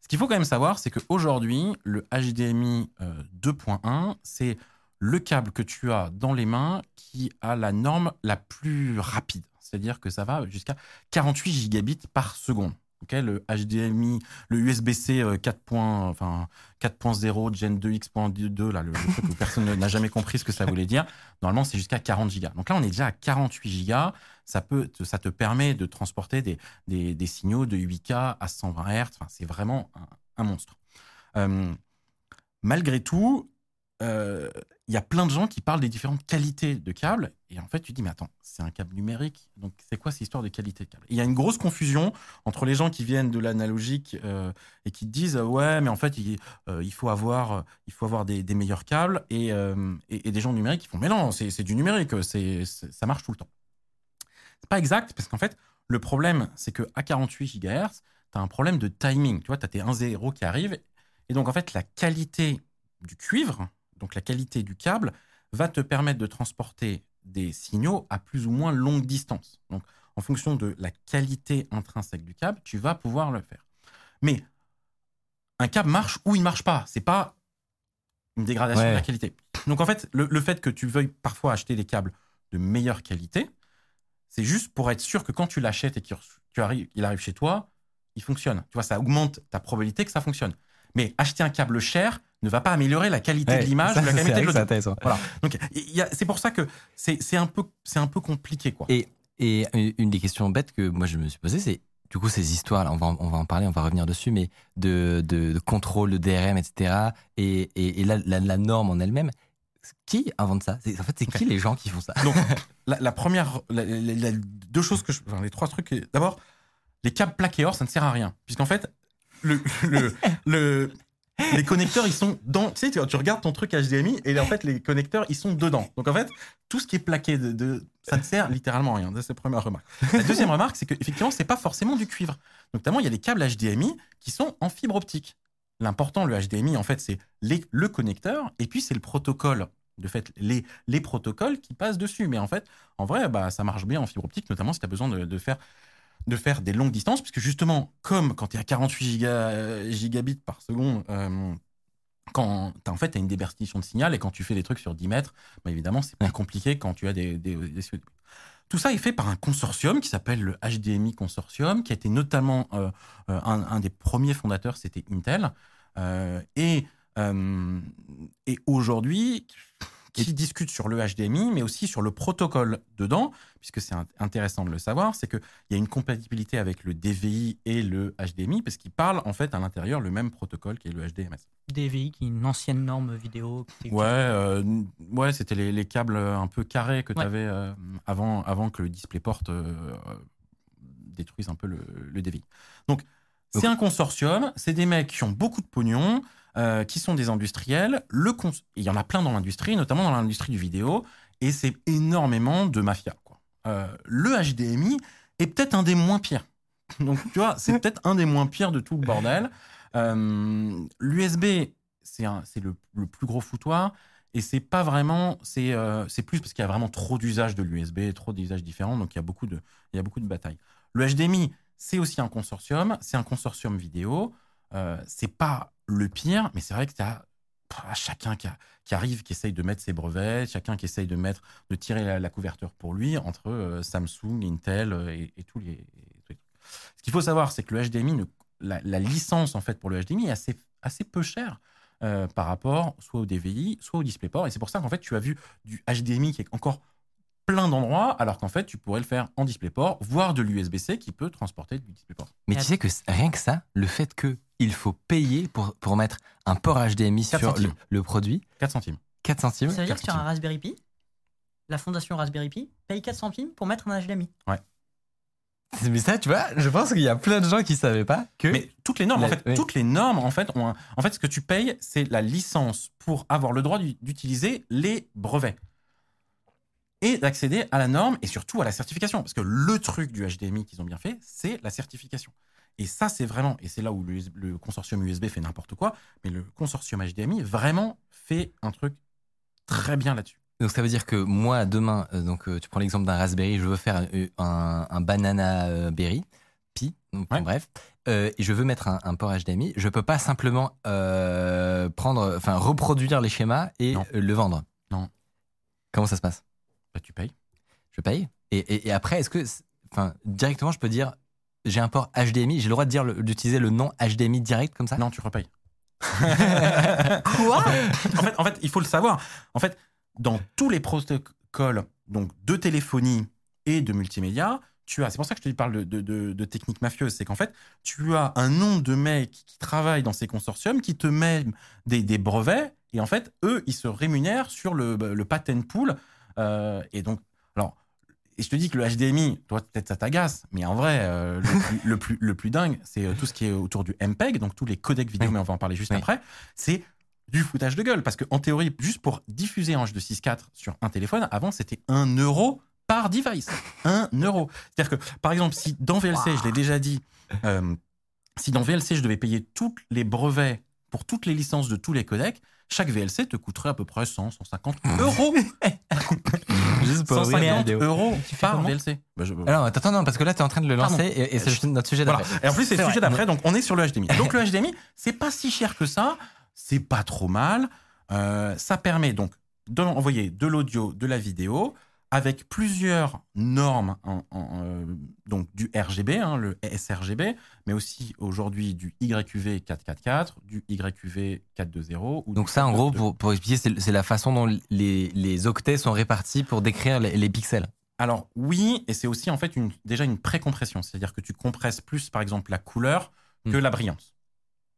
Ce qu'il faut quand même savoir, c'est qu'aujourd'hui, le HDMI euh, 2.1, c'est le câble que tu as dans les mains qui a la norme la plus rapide. C'est-à-dire que ça va jusqu'à 48 gigabits par seconde. Ok, le HDMI, le USB-C euh, 4. point- enfin, 4.0 Gen 2X.2, là, le, le truc où personne n'a jamais compris ce que ça voulait dire. Normalement, c'est jusqu'à 40 gigas. Donc là, on est déjà à 48 gigas. Ça, ça te permet de transporter des, signaux de 8K à 120 Hz. C'est vraiment un, monstre. Euh, malgré tout, euh, il y a plein de gens qui parlent des différentes qualités de câbles. Et en fait, tu te dis, mais attends, c'est un câble numérique. Donc, c'est quoi cette histoire de qualité de câble? Il y a une grosse confusion entre les gens qui viennent de l'analogique euh, et qui te disent, euh, ouais, mais en fait, il, euh, il faut avoir, il faut avoir des, meilleurs câbles. Et, euh, et, des gens numériques qui font, mais non, c'est du numérique, c'est ça marche tout le temps. C'est pas exact, parce qu'en fait, le problème, c'est qu'à 48 GHz, tu as un problème de timing. Tu vois, tu as tes 1-0 qui arrivent. Et donc, en fait, la qualité du cuivre, donc la qualité du câble, va te permettre de transporter des signaux à plus ou moins longue distance. Donc, en fonction de la qualité intrinsèque du câble, tu vas pouvoir le faire. Mais un câble marche ou il marche pas. C'est pas une dégradation Ouais. de la qualité. Donc, en fait, le, le fait que tu veuilles parfois acheter des câbles de meilleure qualité, c'est juste pour être sûr que quand tu l'achètes et qu'il tu arrives, il arrive chez toi, il fonctionne. Tu vois, ça augmente ta probabilité que ça fonctionne. Mais acheter un câble cher ne va pas améliorer la qualité Ouais, de l'image ça, ou la qualité de l'audio. Voilà. Donc, il y a- c'est pour ça que c'est c'est un, peu- c'est un peu compliqué. Quoi. Et, et une des questions bêtes que moi je me suis posée, c'est du coup ces histoires, là, on va, en- on va en parler, on va revenir dessus, mais de, de, de contrôle, de DRM, etc. Et, et, et la, la, la norme en elle-même, qui invente ça? C'est- En fait, c'est qui les gens qui font ça? Donc, la, la première, la- deux choses que je, enfin, les trois trucs. D'abord, les câbles plaqués or, ça ne sert à rien, puisqu'en fait, le, le, le- les connecteurs, ils sont dans. Tu regardes ton truc HDMI et en fait, les connecteurs, ils sont dedans. Donc en fait, tout ce qui est plaqué de, ça ne sert littéralement à rien. C'est la première remarque. La deuxième remarque, c'est qu'effectivement, c'est pas forcément du cuivre. Notamment, il y a des câbles HDMI qui sont en fibre optique. L'important, le HDMI, en fait, c'est le connecteur et puis c'est le protocole. De fait, les, les protocoles qui passent dessus. Mais en fait, en vrai, bah, ça marche bien en fibre optique, notamment si tu as besoin de faire de faire des longues distances, puisque justement, comme quand tu es à 48 giga- gigabits par seconde, euh, quand en fait, tu as une déperdition de signal, et quand tu fais des trucs sur 10 mètres, bah, évidemment, c'est plus compliqué quand tu as des, des, des COD. Tout ça est fait par un consortium qui s'appelle le HDMI Consortium, qui a été notamment euh, euh, un, un des premiers fondateurs, c'était Intel. Euh, et et aujourd'hui, qui discute sur le HDMI, mais aussi sur le protocole dedans, puisque c'est int- intéressant de le savoir, c'est qu'il y a une compatibilité avec le DVI et le HDMI, parce qu'ils parlent en fait à l'intérieur le même protocole qui est le HDMS. DVI, qui est une ancienne norme vidéo. qui Ouais, euh, ouais c'était les, les câbles un peu carrés que tu Ouais. avais avant, avant que le DisplayPort euh, euh, détruise un peu le, le DVI. Donc, c'est un consortium, c'est des mecs qui ont beaucoup de pognon, euh, qui sont des industriels. Le cons- Il y en a plein dans l'industrie, notamment dans l'industrie du vidéo, et c'est énormément de mafia. Quoi. Euh, le HDMI est peut-être un des moins pires. Donc, tu vois, c'est peut-être un des moins pires de tout le bordel. Euh, L'USB, c'est le, plus gros foutoir. Et c'est pas vraiment, c'est c'est plus parce qu'il y a vraiment trop d'usages de l'USB, trop d'usages différents, donc il y a beaucoup de, il y a beaucoup de batailles. Le HDMI, c'est aussi un consortium, c'est un consortium vidéo. Euh, c'est pas le pire, mais c'est vrai que tu as chacun qui, arrive, qui essaye de mettre ses brevets, chacun qui essaye de mettre, de tirer la, couverture pour lui entre euh, Samsung, Intel euh, et, tous les. Ce qu'il faut savoir, c'est que le HDMI, la, licence en fait pour le HDMI est assez, peu chère par rapport soit au DVI, soit au DisplayPort. Et c'est pour ça qu'en fait, tu as vu du HDMI qui est encore plein d'endroits, alors qu'en fait, tu pourrais le faire en DisplayPort, voire de l'USB-C qui peut transporter du DisplayPort. Mais tu sais que rien que ça, le fait que il faut payer pour, pour mettre un port HDMI sur le, produit, 4 centimes. 4 centimes. Ça veut dire 4 que sur un. Raspberry Pi, la fondation Raspberry Pi paye 4 centimes pour mettre un HDMI. Mais ça, tu vois, je pense qu'il y a plein de gens qui savaient pas que. Mais toutes les normes, en fait, oui. toutes les normes, en fait, ont un- en fait, ce que tu payes, c'est la licence pour avoir le droit d'u- d'utiliser les brevets et d'accéder à la norme et surtout à la certification. Parce que le truc du HDMI qu'ils ont bien fait, c'est la certification. Et ça, c'est vraiment, et c'est là où le, consortium USB fait n'importe quoi, mais le consortium HDMI vraiment fait un truc très bien là-dessus. Donc ça veut dire que moi demain, euh, donc euh, tu prends l'exemple d'un Raspberry, je veux faire euh, un, un banana euh, berry, Pi, donc, Ouais. bref, et je veux mettre un, un port HDMI, je peux pas simplement prendre, enfin reproduire les schémas et Non. le vendre. Non. Comment ça se passe? Bah, tu payes. Je paye. Et, et- et après, est-ce que, enfin, directement, je peux dire, j'ai un port HDMI, j'ai le droit de dire d'utiliser le nom HDMI direct comme ça? Non, tu repayes. Quoi? En, fait, en fait, il faut le savoir. En fait, dans tous les protocoles donc de téléphonie et de multimédia, tu as. C'est pour ça que je te parle de, de, de, de techniques mafieuses. C'est qu'en fait, tu as un nombre de mecs qui travaillent dans ces consortiums qui te mettent des, des brevets et en fait, eux, ils se rémunèrent sur le, le patent pool. Euh, et donc, alors. Et je te dis que le HDMI, toi, peut-être ça t'agace, mais en vrai, euh, le, plus, le, plus, le plus dingue, c'est euh, tout ce qui est autour du MPEG, donc tous les codecs vidéo, Oui. mais on va en parler juste Oui. après. C'est du foutage de gueule. Parce qu'en théorie, juste pour diffuser un jeu de 6.4 sur un téléphone, avant, c'était 1 euro par device. 1 euro. C'est-à-dire que, par exemple, si dans VLC, je l'ai déjà dit, euh, si dans VLC, je devais payer tous les brevets pour toutes les licences de tous les codecs, chaque VLC te coûterait à peu près 100, 150 euros. Juste pour ouvrir la 150 vidéo. euros par VLC. Bah, je- Alors, attends, non, parce que là, tu es en train de le Pardon. lancer et, et c'est notre sujet Voilà. d'après. Et en plus, c'est le sujet d'après, donc on est sur le HDMI. Donc le HDMI, c'est pas si cher que ça, c'est pas trop mal. Euh, ça permet donc d'envoyer de l'audio, de la vidéo, avec plusieurs normes, en- en- euh, donc du RGB, hein, le sRGB, mais aussi aujourd'hui du YQV 444, du YQV 420. Ou Donc ça, en gros, 422. pour, pour expliquer, c'est la façon dont les, les octets sont répartis pour décrire les, les pixels. Alors oui, et c'est aussi en fait une, déjà une précompression, c'est-à-dire que tu compresses plus par exemple la couleur que Mm. la brillance.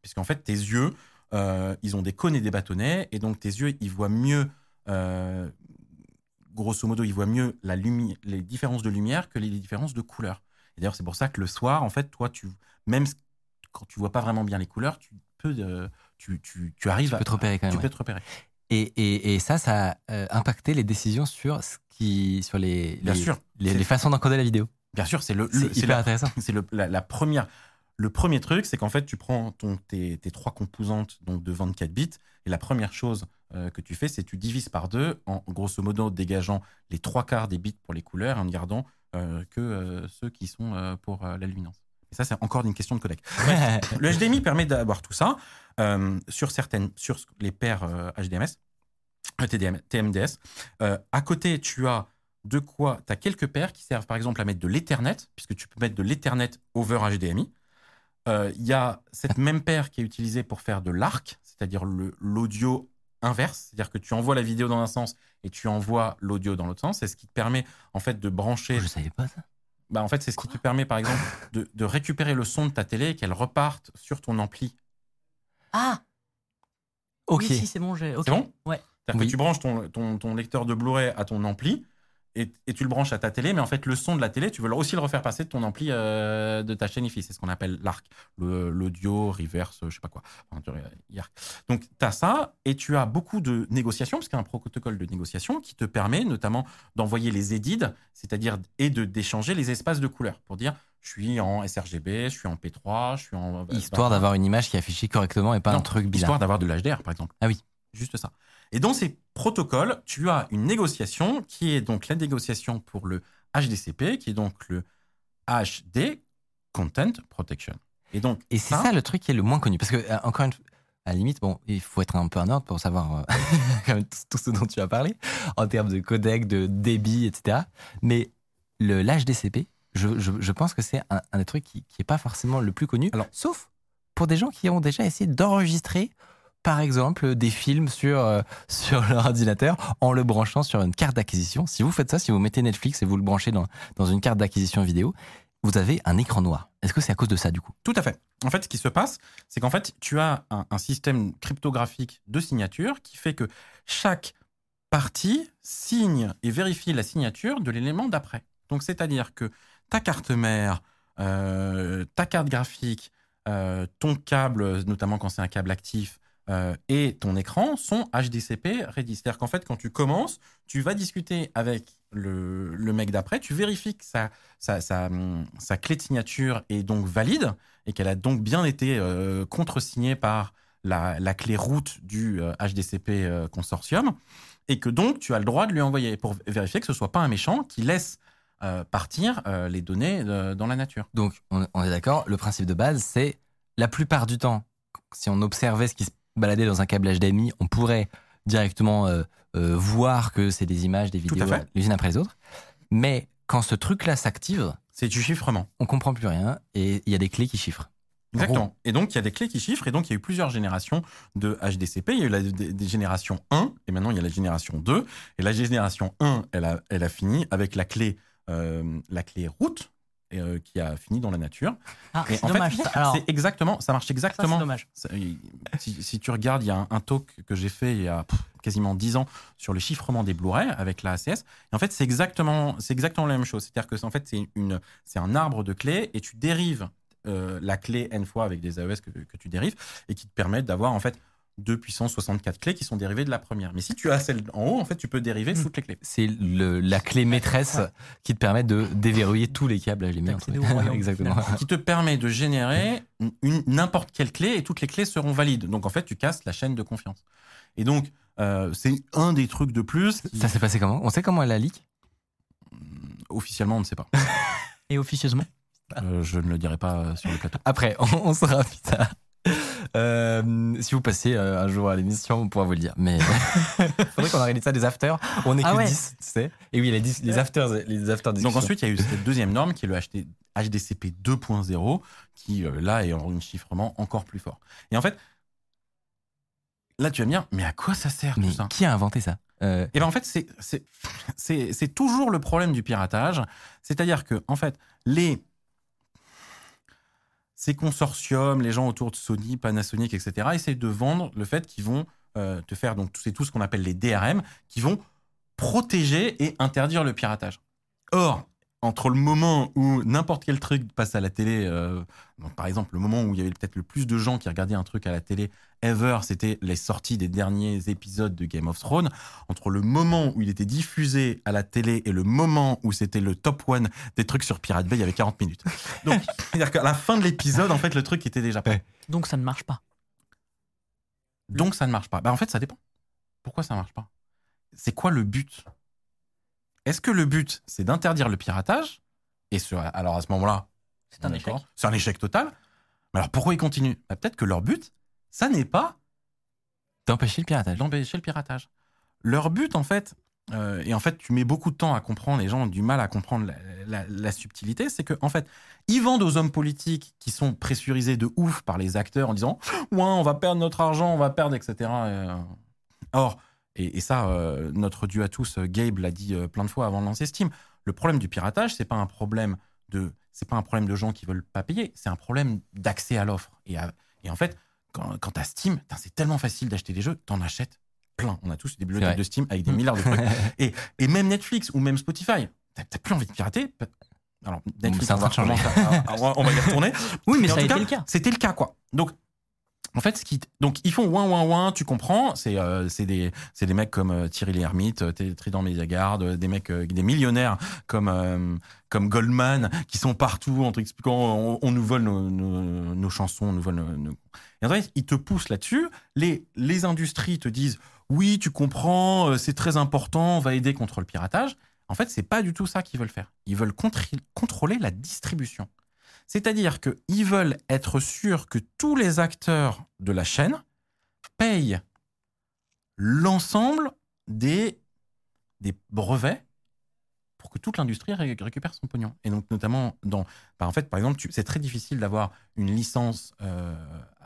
Puisqu'en fait tes yeux, euh, ils ont des cônes et des bâtonnets, et donc tes yeux, ils voient mieux, euh, grosso modo, ils voient mieux la les différences de lumière que les différences de couleur. Et d'ailleurs c'est pour ça que le soir, en fait, toi, tu, même quand tu vois pas vraiment bien les couleurs, tu peux, euh, tu, tu, tu arrives Tu à peux te repérer quand même. tu ouais. peux te repérer. Et, et, et ça, ça a euh, impacté les décisions sur, ce qui, sur les, Bien les, sûr. les, les façons d'encoder la vidéo. Bien sûr, c'est le, C'est le- c'est hyper la- intéressant. c'est le, la, la première. Le premier truc, c'est qu'en fait, tu prends ton, tes, tes trois composantes donc de 24 bits, et la première chose euh, que tu fais, c'est tu divises par deux en grosso modo dégageant les trois quarts des bits pour les couleurs et en ne gardant euh, que euh, ceux qui sont pour la luminance. Et ça, c'est encore une question de codec. Le HDMI permet d'avoir tout ça sur certaines, sur les paires HDMS, TDM, TMDS. À côté, tu as de quoi Tu as quelques paires qui servent par exemple à mettre de l'Ethernet, puisque tu peux mettre de l'Ethernet over HDMI. Euh, Il y a cette même paire qui est utilisée pour faire de l'arc, c'est-à-dire l'audio inverse, c'est-à-dire que tu envoies la vidéo dans un sens et tu envoies l'audio dans l'autre sens. C'est ce qui te permet en fait de brancher Je savais pas ça. bah, en fait, c'est ce qui te permet, par exemple, de, de récupérer le son de ta télé et qu'elle reparte sur ton ampli. Ah Ok. Oui, si, c'est bon, j'ai. C'est bon? Ouais. C'est-à-dire Oui. que tu branches ton, ton, ton lecteur de Blu-ray à ton ampli et, et tu le branches à ta télé, mais en fait, le son de la télé, tu veux aussi le refaire passer de ton ampli euh, de ta chaîne IFI. C'est ce qu'on appelle l'ARC, l'audio, reverse, je sais pas quoi. Enfin. Donc, tu as ça et tu as beaucoup de négociations, parce qu'il y a un protocole de négociation qui te permet notamment d'envoyer les edits, c'est-à-dire et de d'échanger les espaces de couleurs pour dire je suis en sRGB, je suis en P3, je suis en. Histoire d'avoir une image qui est affichée correctement et pas Non, un truc bizarre. Histoire d'avoir de l'HDR, par exemple. Ah oui. Juste ça. Et dans ces protocoles, tu as une négociation qui est donc la négociation pour le HDCP, qui est donc le HD Content Protection. Et donc, Et c'est ça le truc qui est le moins connu. Parce que, euh, encore une fois, à la limite, bon, il faut être un peu un ordre pour savoir euh, tout, tout ce dont tu as parlé, en termes de codec, de débit, etc. Mais le l'HDCP, je, je, je pense que c'est un, un des trucs qui n'est pas forcément le plus connu, Alors- sauf pour des gens qui ont déjà essayé d'enregistrer, par exemple, des films sur, euh, sur leur ordinateur en le branchant sur une carte d'acquisition. Si vous faites ça, si vous mettez Netflix et vous le branchez dans, dans une carte d'acquisition vidéo, vous avez un écran noir. Est-ce que c'est à cause de ça, du coup? Tout à fait. En fait, ce qui se passe, c'est qu'en fait, tu as un, système cryptographique de signature qui fait que chaque partie signe et vérifie la signature de l'élément d'après. Donc, c'est-à-dire que ta carte mère, euh, ta carte graphique, euh, ton câble, notamment quand c'est un câble actif, euh, et ton écran sont HDCP ready. C'est-à-dire qu'en fait, quand tu commences, tu vas discuter avec le, mec d'après, tu vérifies que hum, sa clé de signature est donc valide et qu'elle a donc bien été euh, contresignée par la, clé route du euh, HDCP euh, consortium et que donc tu as le droit de lui envoyer pour vérifier que ce soit pas un méchant qui laisse euh, partir euh, les données euh, dans la nature. Donc, on, on est d'accord, le principe de base, c'est la plupart du temps, si on observait ce qui se baladait dans un câble HDMI, on pourrait directement euh, euh, voir que c'est des images, des vidéos, les unes après les autres. Mais quand ce truc-là s'active, C'est du chiffrement. on comprend plus rien et il y a des clés qui chiffrent. Exactement. Et donc, il y a des clés qui chiffrent, et donc il y a eu plusieurs générations de HDCP. Il y a eu la, des, des générations 1, et maintenant il y a la génération 2. Et la génération 1, elle a, elle a fini avec la clé, euh, la clé route, euh, qui a fini dans la nature. Ah, c'est dommage. fait, ça. Alors, c'est exactement, ça marche exactement. Ça, si, si tu regardes, il y a un, un talk que j'ai fait il y a pff, quasiment 10 ans sur le chiffrement des Blu-ray avec la ACS. Et en fait, c'est exactement, c'est exactement la même chose. C'est-à-dire que c'est- en fait, c'est une, c'est un arbre de clés et tu dérives euh, la clé n fois avec des AES que, que tu dérives et qui te permettent d'avoir en fait 2 puissance 64 clés qui sont dérivées de la première. Mais si tu as celle en haut, en fait, tu peux dériver Hmm. toutes les clés. C'est le- la clé maîtresse qui te permet de déverrouiller tous les câbles les- royaume, Exactement. qui te permet de générer une- n'importe quelle clé et toutes les clés seront valides. Donc en fait, tu casses la chaîne de confiance. Et donc, euh, c'est un des trucs de plus. qui- Ça s'est passé comment? On sait comment elle a leak? Officiellement, on ne sait pas. Et officieusement? Euh, je ne le dirai pas euh, sur le plateau. Après, on, on saura plus tard. Euh, si vous passez euh, un jour à l'émission, on pourra vous le dire. Mais il faudrait qu'on organise ça des afters. On est Ah que ouais. 10, tu sais. Et oui, les, 10 les afters, les afters Donc ensuite, il y a eu cette deuxième norme qui est le HD HDCP 2.0, qui euh, là est en un chiffrement encore plus fort. Et en fait, là tu vas me dire, mais à quoi ça sert Mais tout ça? qui a inventé ça? Euh, Et ben en fait, c'est toujours le problème du piratage. C'est-à-dire que, en fait, les. Ces consortiums, les gens autour de Sony, Panasonic, etc., essayent de vendre le fait qu'ils vont euh, te faire, donc c'est tout ce qu'on appelle les DRM, qui vont protéger et interdire le piratage. Or, entre le moment où n'importe quel truc passe à la télé, euh, donc par exemple le moment où il y avait peut-être le plus de gens qui regardaient un truc à la télé ever, c'était les sorties des derniers épisodes de Game of Thrones. Entre le moment où il était diffusé à la télé et le moment où c'était le top one des trucs sur Pirate Bay, il y avait 40 minutes. Donc, c'est-à-dire qu'à la fin de l'épisode, en fait, le truc était déjà prêt. Donc ça ne marche pas. Donc ça ne marche pas. Bah, en fait, ça dépend. pourquoi ça marche pas? C'est quoi le but? Est-ce que le but, c'est d'interdire le piratage? Et ce- alors à ce moment-là, C'est un échec. C'est un échec total. Mais alors pourquoi ils continuent Bah, Peut-être que leur but, ça n'est pas D'empêcher le piratage. d'empêcher le piratage. Leur but, en fait, euh, et en fait, tu mets beaucoup de temps à comprendre, les gens ont du mal à comprendre la, la- la subtilité, c'est que en fait, ils vendent aux hommes politiques qui sont pressurisés de ouf par les acteurs en disant Ouais, on va perdre notre argent, on va perdre, etc. Euh, Or, et, et ça, euh, notre dieu à tous, euh, Gabe l'a dit euh, plein de fois avant de lancer Steam, le problème du piratage, c'est pas un problème de. C'est pas un problème de gens qui veulent pas payer, c'est un problème d'accès à l'offre. Et, en fait, quand, quand t'as Steam, c'est tellement facile d'acheter des jeux, t'en achètes plein. On a tous des bibliothèques de Steam avec des milliards de trucs. et, et même Netflix ou même Spotify, t'as plus envie de pirater. Alors, Netflix, on va on va y retourner. Oui, mais en ça a tout été cas, le cas. C'était le cas, quoi. Donc, en fait, donc ils font ouin ouin ouin, tu comprends. C'est euh, c'est des c'est des mecs comme euh, Thierry Lhermitte, euh, Trident Mediagarde, euh, des mecs des millionnaires comme comme Goldman qui sont partout en t'expliquant on, on nous vole nos, nos, chansons, on nous vole nos, en fait, ils te poussent là-dessus. Les les industries te disent oui, tu comprends, c'est très important, on va aider contre le piratage. En fait, c'est pas du tout ça qu'ils veulent faire. Ils veulent contrôler la distribution. C'est-à-dire qu'ils veulent être sûrs que tous les acteurs de la chaîne payent l'ensemble des, brevets pour que toute l'industrie ré- récupère son pognon. Et donc, notamment, dans, bah, en fait, par exemple, c'est très difficile d'avoir une licence euh,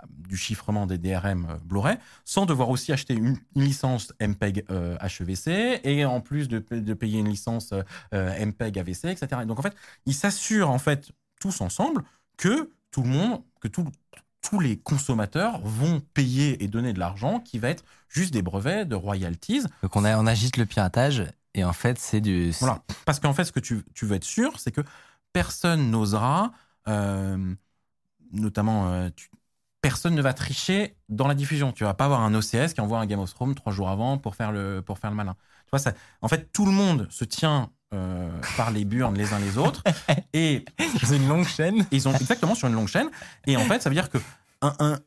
du chiffrement des DRM euh, Blu-ray sans devoir aussi acheter une, licence MPEG euh, HEVC et en plus de, pa- de payer une licence euh, euh, MPEG AVC, etc. Et donc, en fait, ils s'assurent, en fait, tous ensemble que tout le monde, que tout- tous les consommateurs vont payer et donner de l'argent qui va être juste des brevets, de royalties. Donc on, a, on agite le piratage et en fait c'est du. Voilà. Parce qu'en fait, ce que tu, tu veux être sûr, c'est que personne n'osera, euh, notamment, euh, tu- personne ne va tricher dans la diffusion. Tu vas pas avoir un OCS qui envoie un Game of Thrones trois jours avant pour faire le, pour faire le malin. Tu vois, ça, en fait, tout le monde se tient euh, par les burnes les uns les autres et C'est une longue chaîne. ils ont exactement sur une longue chaîne. Et en fait, ça veut dire que un, un,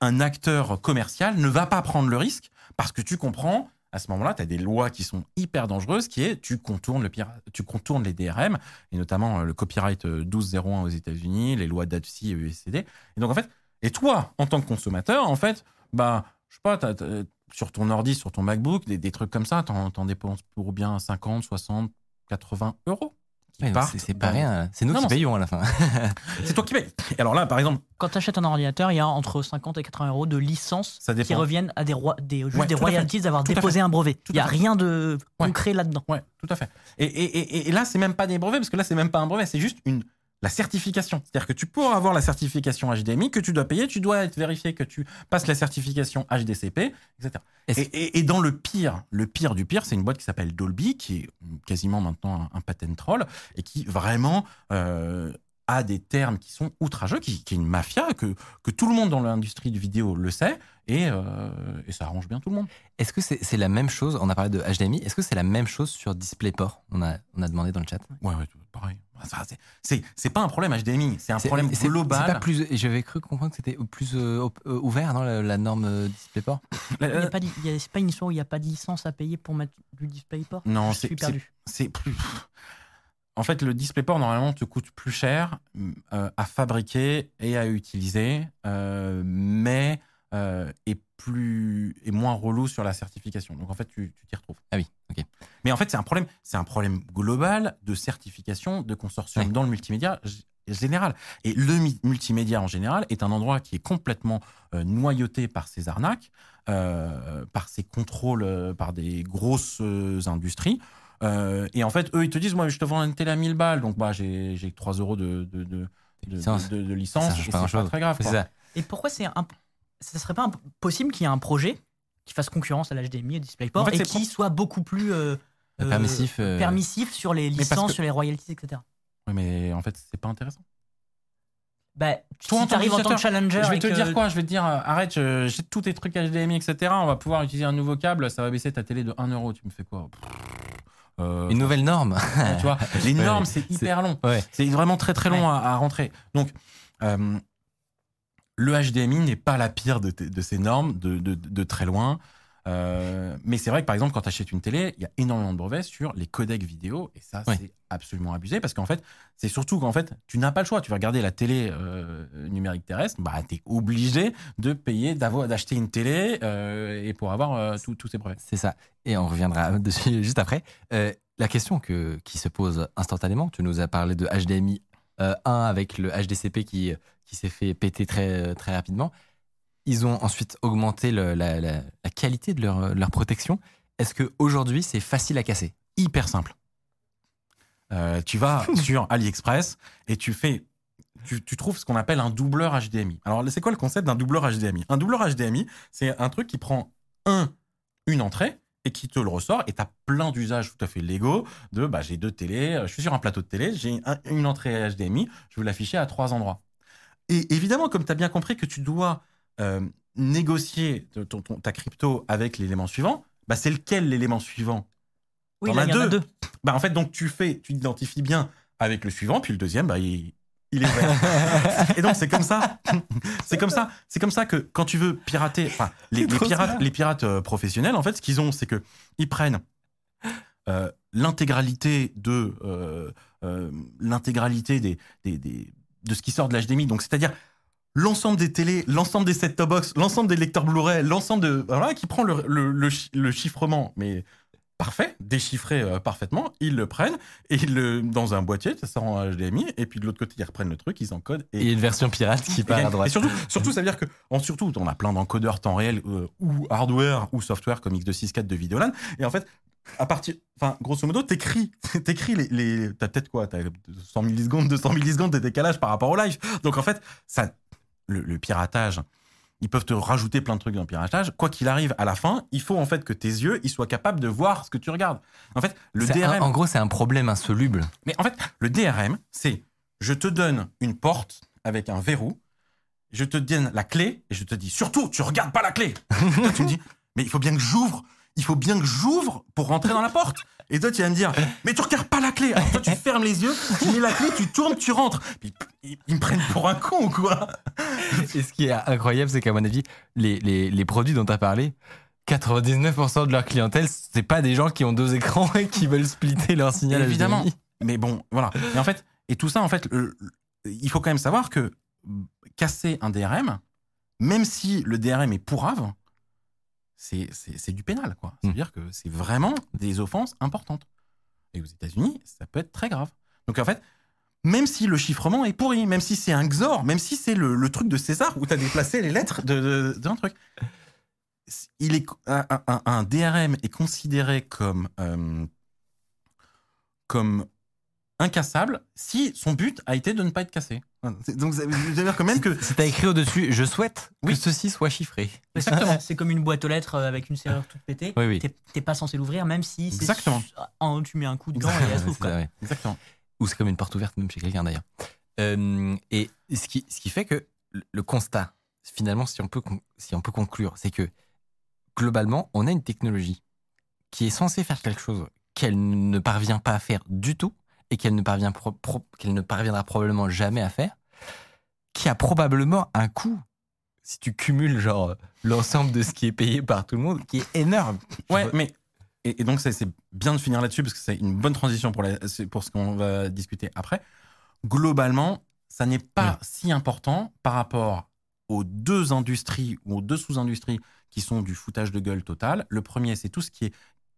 un acteur commercial ne va pas prendre le risque parce que tu comprends. À ce moment-là, tu as des lois qui sont hyper dangereuses, qui est tu contournes, le tu contournes les DRM, et notamment euh, le copyright euh, 1201 aux États-Unis, les lois d'ATSI et USCD. Et donc, en fait, et toi, en tant que consommateur, en fait, bah, je sais pas, sur ton ordi, sur ton MacBook, des, des trucs comme ça, t'en dépenses pour bien 50, 60, 80 euros. Ouais, c'est pas rien. C'est nous Non, qui non, payons à la fin. C'est toi qui payes. Et alors là, par exemple, Quand tu achètes un ordinateur, il y a entre 50 et 80 euros de licences qui reviennent à des, roi- des, juste Ouais, des royalties d'avoir déposé un brevet. Il n'y a rien de Ouais. concret là-dedans. Ouais, tout à fait. Et, et, et, et là, c'est même pas des brevets, parce que là, c'est même pas un brevet, c'est juste une, la certification. C'est-à-dire que tu pourras avoir la certification HDMI que tu dois payer, tu dois être vérifié que tu passes la certification HDCP, etc. Et, et, et dans le pire, le pire du pire, c'est une boîte qui s'appelle Dolby, qui est quasiment maintenant un, un patent troll, et qui vraiment euh, a des termes qui sont outrageux, qui, qui est une mafia, que, que tout le monde dans l'industrie du vidéo le sait, et, euh, et ça arrange bien tout le monde. Est-ce que c'est c'est la même chose On a parlé de HDMI. Est-ce que c'est la même chose sur DisplayPort? On a, on a demandé dans le chat. Ouais, ouais, pareil. C'est- C'est c'est pas un problème HDMI, c'est un C'est- problème c'est- global. C'est pas plus. et J'avais cru comprendre que c'était plus euh, euh, ouvert, non, la, la norme euh, DisplayPort? La- Il y a la- pas d'hi- il y a- C'est pas une histoire où il n'y a pas de licence à payer pour mettre du DisplayPort? Non, c'est c'est- perdu. c'est plus. En fait, le DisplayPort normalement te coûte plus cher euh, à fabriquer et à utiliser, euh, mais euh, est plus est moins relou sur la certification. Donc en fait, tu t'y retrouves. Ah oui, ok. Mais en fait, c'est un problème, c'est un problème global de certification de consortium Ouais. dans le multimédia général. Et le multimédia en général est un endroit qui est complètement euh, noyauté par ces arnaques, euh, par ces contrôles, par des grosses industries. Euh, et en fait, eux, ils te disent, moi, je te vends une télé à 1000 balles, donc bah, j'ai j'ai que 3 euros de, de, de, de, Licence. de- de pas c'est pas grand-chose. très grave. C'est quoi. ça. Et pourquoi c'est un... ça serait pas possible qu'il y ait un projet qui fasse concurrence à l'HDMI et DisplayPort En fait, et qui soit beaucoup plus euh, euh, Permissif. euh, permissif sur les licences, que- sur les royalties, etc. Ouais, mais en fait, c'est pas intéressant. Bah, Toi, si t'arrives en tant que challenger, Je vais te que- dire quoi? Je vais te dire, arrête, je- j'ai tous tes trucs HDMI, etc. On va pouvoir utiliser un nouveau câble, ça va baisser ta télé de 1 euro. Tu me fais quoi? Euh, Une nouvelle norme. tu vois, les normes, c'est c'est- hyper long. Ouais. C'est vraiment très très long Ouais. à, à rentrer. Donc, euh, le HDMI n'est pas la pire de, ces normes, de, de- de très loin. Euh, mais c'est vrai que par exemple, quand tu achètes une télé, il y a énormément de brevets sur les codecs vidéo, et ça, c'est absolument abusé parce qu'en fait, c'est surtout qu'en fait, tu n'as pas le choix. Tu vas regarder la télé euh, numérique terrestre, bah, tu es obligé de payer, d'acheter une télé euh, et pour avoir tous ces brevets. C'est ça. Et on reviendra dessus juste après. La question que, qui se pose instantanément, tu nous as parlé de HDMI euh, 1 avec le HDCP qui, qui s'est fait péter très, très rapidement. Ils ont ensuite augmenté le- la, la- la qualité de leur, leur protection. Est-ce qu'aujourd'hui, c'est facile à casser? Hyper simple. Euh, tu vas sur AliExpress et tu fais. Tu, tu trouves ce qu'on appelle un doubleur HDMI. Alors, c'est quoi le concept d'un doubleur HDMI Un doubleur HDMI, c'est un truc qui prend un, une entrée et qui te le ressort. Et tu as plein d'usages tout à fait légaux de bah, j'ai deux télés, je suis sur un plateau de télé, j'ai un- une entrée HDMI, je veux l'afficher à trois endroits. Et évidemment, comme tu as bien compris que tu dois euh, négocier ton- ton- ta crypto avec l'élément suivant, bah, c'est lequel l'élément suivant? Oui, il y en a deux. bah, en fait, donc tu fais, tu t'identifies bien avec le suivant, puis le deuxième, bah, il, il est vert. Et donc c'est comme ça, c'est comme ça, c'est comme ça que quand tu veux pirater, enfin les, pirates, smart. les pirates euh, professionnels, en fait, ce qu'ils ont, c'est que ils prennent euh, l'intégralité de euh, l'intégralité des, des, des- de ce qui sort de l'HDMI, donc c'est-à-dire l'ensemble des télés, l'ensemble des set-top box, l'ensemble des lecteurs Blu-ray, l'ensemble de voilà, qui prend le, le, le chi- le chiffrement, mais parfait, déchiffré euh, parfaitement, ils le prennent et ils le dans un boîtier, ça sort en HDMI, et puis de l'autre côté ils reprennent le truc, ils encodent Et il y a une version pirate qui part à droite. et surtout, surtout, ça veut dire que, en, surtout, on a plein d'encodeurs temps réel euh, ou hardware ou software comme X264 de Videolan. Et en fait, à partir, enfin, grosso modo, t'écris, t'écris les, les t'as peut-être quoi, t'as 100 millisecondes, 200 millisecondes de décalage par rapport au live. Donc en fait, ça, le, le piratage. Ils peuvent te rajouter plein de trucs dans le piratage. Quoi qu'il arrive, à la fin, il faut en fait que tes yeux ils soient capables de voir ce que tu regardes. En fait, le un- DRM. en gros, c'est un problème insoluble. Mais en fait, le DRM, c'est je te donne une porte avec un verrou, je te donne la clé et je te dis surtout, tu regardes pas la clé. Tu me dis, mais il faut bien que j'ouvre, il faut bien que j'ouvre pour rentrer dans la porte. Et toi, tu vas me dire, mais tu regardes pas la clé. Alors toi, tu fermes les yeux, tu mets la clé, tu tournes, tu rentres. Puis, ils, ils me prennent pour un con ou quoi Et ce qui est incroyable, c'est qu'à mon avis, les, les, les produits dont tu as parlé, 99% de leur clientèle, c'est pas des gens qui ont deux écrans et qui veulent splitter leur signal. Évidemment. HDMI. Mais bon, voilà. Et en fait, et tout ça, en fait, le- il faut quand même savoir que casser un DRM, même si le DRM est pourrave, c'est du pénal, quoi. Mm. C'est-à-dire que c'est vraiment des offenses importantes. Et aux États-Unis, ça peut être très grave. Donc en fait, même si le chiffrement est pourri, même si c'est un XOR, même si c'est le, le truc de César où tu as déplacé les lettres de- de- d'un truc, il est, un, un- un DRM est considéré comme, euh, comme incassable si son but a été de ne pas être cassé. C'est- Donc, ça veut dire quand même que. Si t'as écrit au-dessus, je souhaite Oui. que ceci soit chiffré. Exactement. C'est comme une boîte aux lettres euh, avec une serrure toute pétée. Oui, oui. T'es pas censé l'ouvrir, même si c'est Exactement. su- en- tu mets un coup dedans et elle s'ouvre. c'est ouais. Exactement. Ou c'est comme une porte ouverte, même chez quelqu'un d'ailleurs. Euh, et ce qui, ce qui fait que le- constat, finalement, si on peut, si on peut conclure, c'est que globalement, on a une technologie qui est censée faire quelque chose qu'elle ne parvient pas à faire du tout et qu'elle ne, parvient pro- pro- qu'elle ne parviendra probablement jamais à faire, qui a probablement un coût, si tu cumules genre euh, l'ensemble de ce qui est payé par tout le monde, qui est énorme. Ouais, mais. Et, et donc, c'est c'est bien de finir là-dessus parce que c'est une bonne transition pour, la- c'est pour ce qu'on va discuter après. Globalement, ça n'est pas si important par rapport aux deux industries ou aux deux sous-industries qui sont du foutage de gueule total. Le premier, c'est tout ce qui est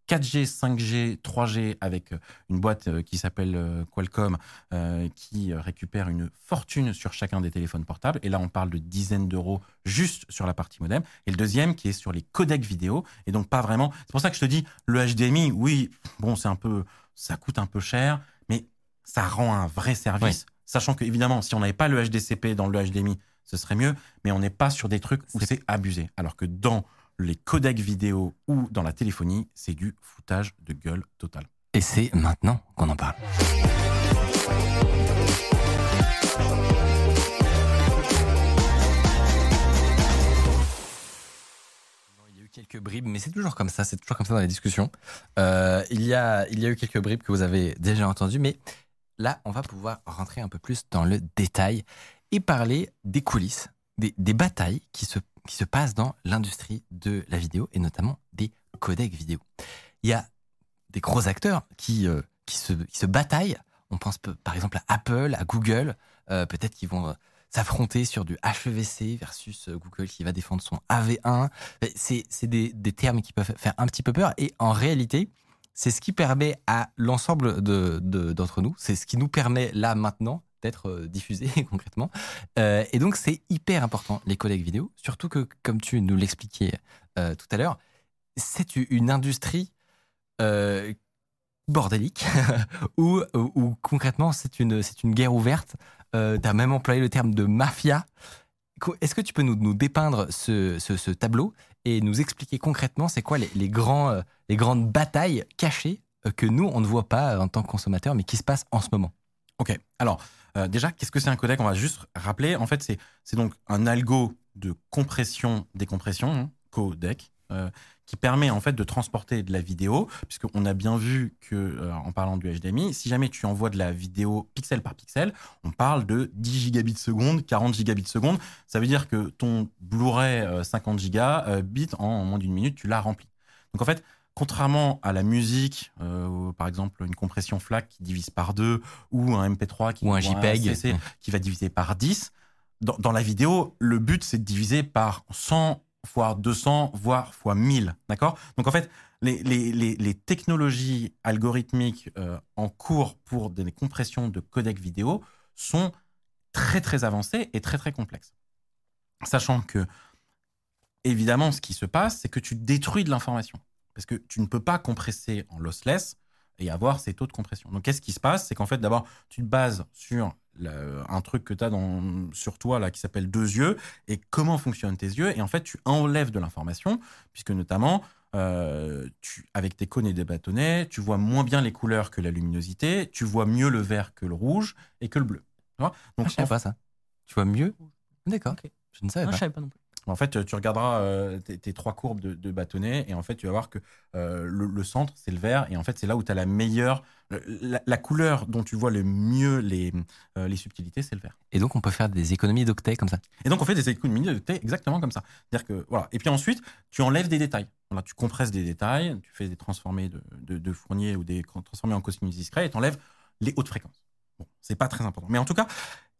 4G, 5G, 3G avec euh, une boîte euh, qui s'appelle euh, Qualcomm euh, qui récupère une fortune sur chacun des téléphones portables. Et là, on parle de dizaines d'euros juste sur la partie modem. Et le deuxième qui est sur les codecs vidéo. Et donc, pas vraiment. C'est pour ça que je te dis, le HDMI, oui, bon, c'est un peu, ça coûte un peu cher, mais ça rend un vrai service. Sachant que, évidemment, si on n'avait pas le HDCP dans le HDMI, ce serait mieux, mais on n'est pas sur des trucs où c'est abusé. Alors que dans les codecs vidéo ou dans la téléphonie, c'est du foutage de gueule total. Et c'est maintenant qu'on en parle. Il y a eu quelques bribes, mais c'est toujours comme ça, c'est toujours comme ça dans les discussions. Euh, il, y a, il y a eu quelques bribes que vous avez déjà entendues, mais là, on va pouvoir rentrer un peu plus dans le détail et parler des coulisses, des, des batailles qui se, qui se passe dans l'industrie de la vidéo et notamment des codecs vidéo. Il y a des gros acteurs qui, euh, qui, se, qui se bataillent. On pense pe- par exemple à Apple, à Google. Euh, Peut-être qu'ils vont euh, s'affronter sur du HEVC versus Google qui va défendre son AV1. Mais C'est des, des termes qui peuvent faire un petit peu peur. Et en réalité, c'est ce qui permet à l'ensemble de- de- d'entre nous, c'est ce qui nous permet là maintenant d'être euh, diffusé concrètement. Euh, et donc c'est hyper important les codecs vidéo, surtout que comme tu nous l'expliquais euh, tout à l'heure, c'est une industrie euh, bordélique où, où- concrètement c'est une, une guerre ouverte. Tu as même employé le terme de mafia. Est-ce que tu peux nous, nous dépeindre ce, ce- tableau et nous expliquer concrètement c'est quoi les, les grands, les grandes batailles cachées que nous, on ne voit pas en tant que consommateurs, mais qui se passent en ce moment? Ok. Alors, euh, déjà, qu'est-ce que c'est un codec? On va juste rappeler. En fait, c'est donc un algo de compression, décompression, hein, codec, euh, qui permet en fait de transporter de la vidéo, puisqu'on a bien vu que, euh, en parlant du HDMI, si jamais tu envoies de la vidéo pixel par pixel, on parle de 10 gigabits seconde, 40 gigabits seconde. Ça veut dire que ton Blu-ray euh, 50 gigabits en moins d'une minute, tu l'as rempli. Donc en fait, contrairement à la musique, euh, par exemple une compression FLAC qui divise par deux, ou un MP3 qui Ou un JPEG. CC qui va diviser par 10, dans, dans la vidéo, le but c'est de diviser par 100, voire 200, voire fois 1000. D'accord? Donc en fait, les, les, les, les technologies algorithmiques euh, en cours pour des compressions de codec vidéo sont très très avancées et très très complexes. Sachant que, évidemment, ce qui se passe, c'est que tu détruis de l'information. Parce que tu ne peux pas compresser en lossless et avoir ces taux de compression. Donc, qu'est-ce qui se passe? C'est qu'en fait, d'abord, tu te bases sur un truc que tu as dans, sur toi là, qui s'appelle deux yeux et comment fonctionnent tes yeux. Et en fait, tu enlèves de l'information, puisque notamment, euh, tu, avec tes cônes et des bâtonnets, tu vois moins bien les couleurs que la luminosité, tu vois mieux le vert que le rouge et que le bleu. Tu vois? Donc, Ah, je savais en pas ça. Tu vois mieux? D'accord. Ok. Je ne savais Non, pas. je savais pas non plus. En fait, tu regarderas euh, tes, tes trois courbes de, de bâtonnets et en fait, tu vas voir que euh, le, le centre, c'est le vert et en fait, c'est là où tu as la meilleure. La, la couleur dont tu vois le mieux les, euh, les subtilités, c'est le vert. Et donc, on peut faire des économies d'octets comme ça. Et donc, on fait des économies thé exactement comme ça. C'est-à-dire que, voilà. Et puis ensuite, tu enlèves des détails. Voilà, tu compresses des détails, tu fais des transformés de, de, de Fournier ou des transformés en cosinus discrets et tu enlèves les hautes fréquences. Bon, c'est pas très important. Mais en tout cas,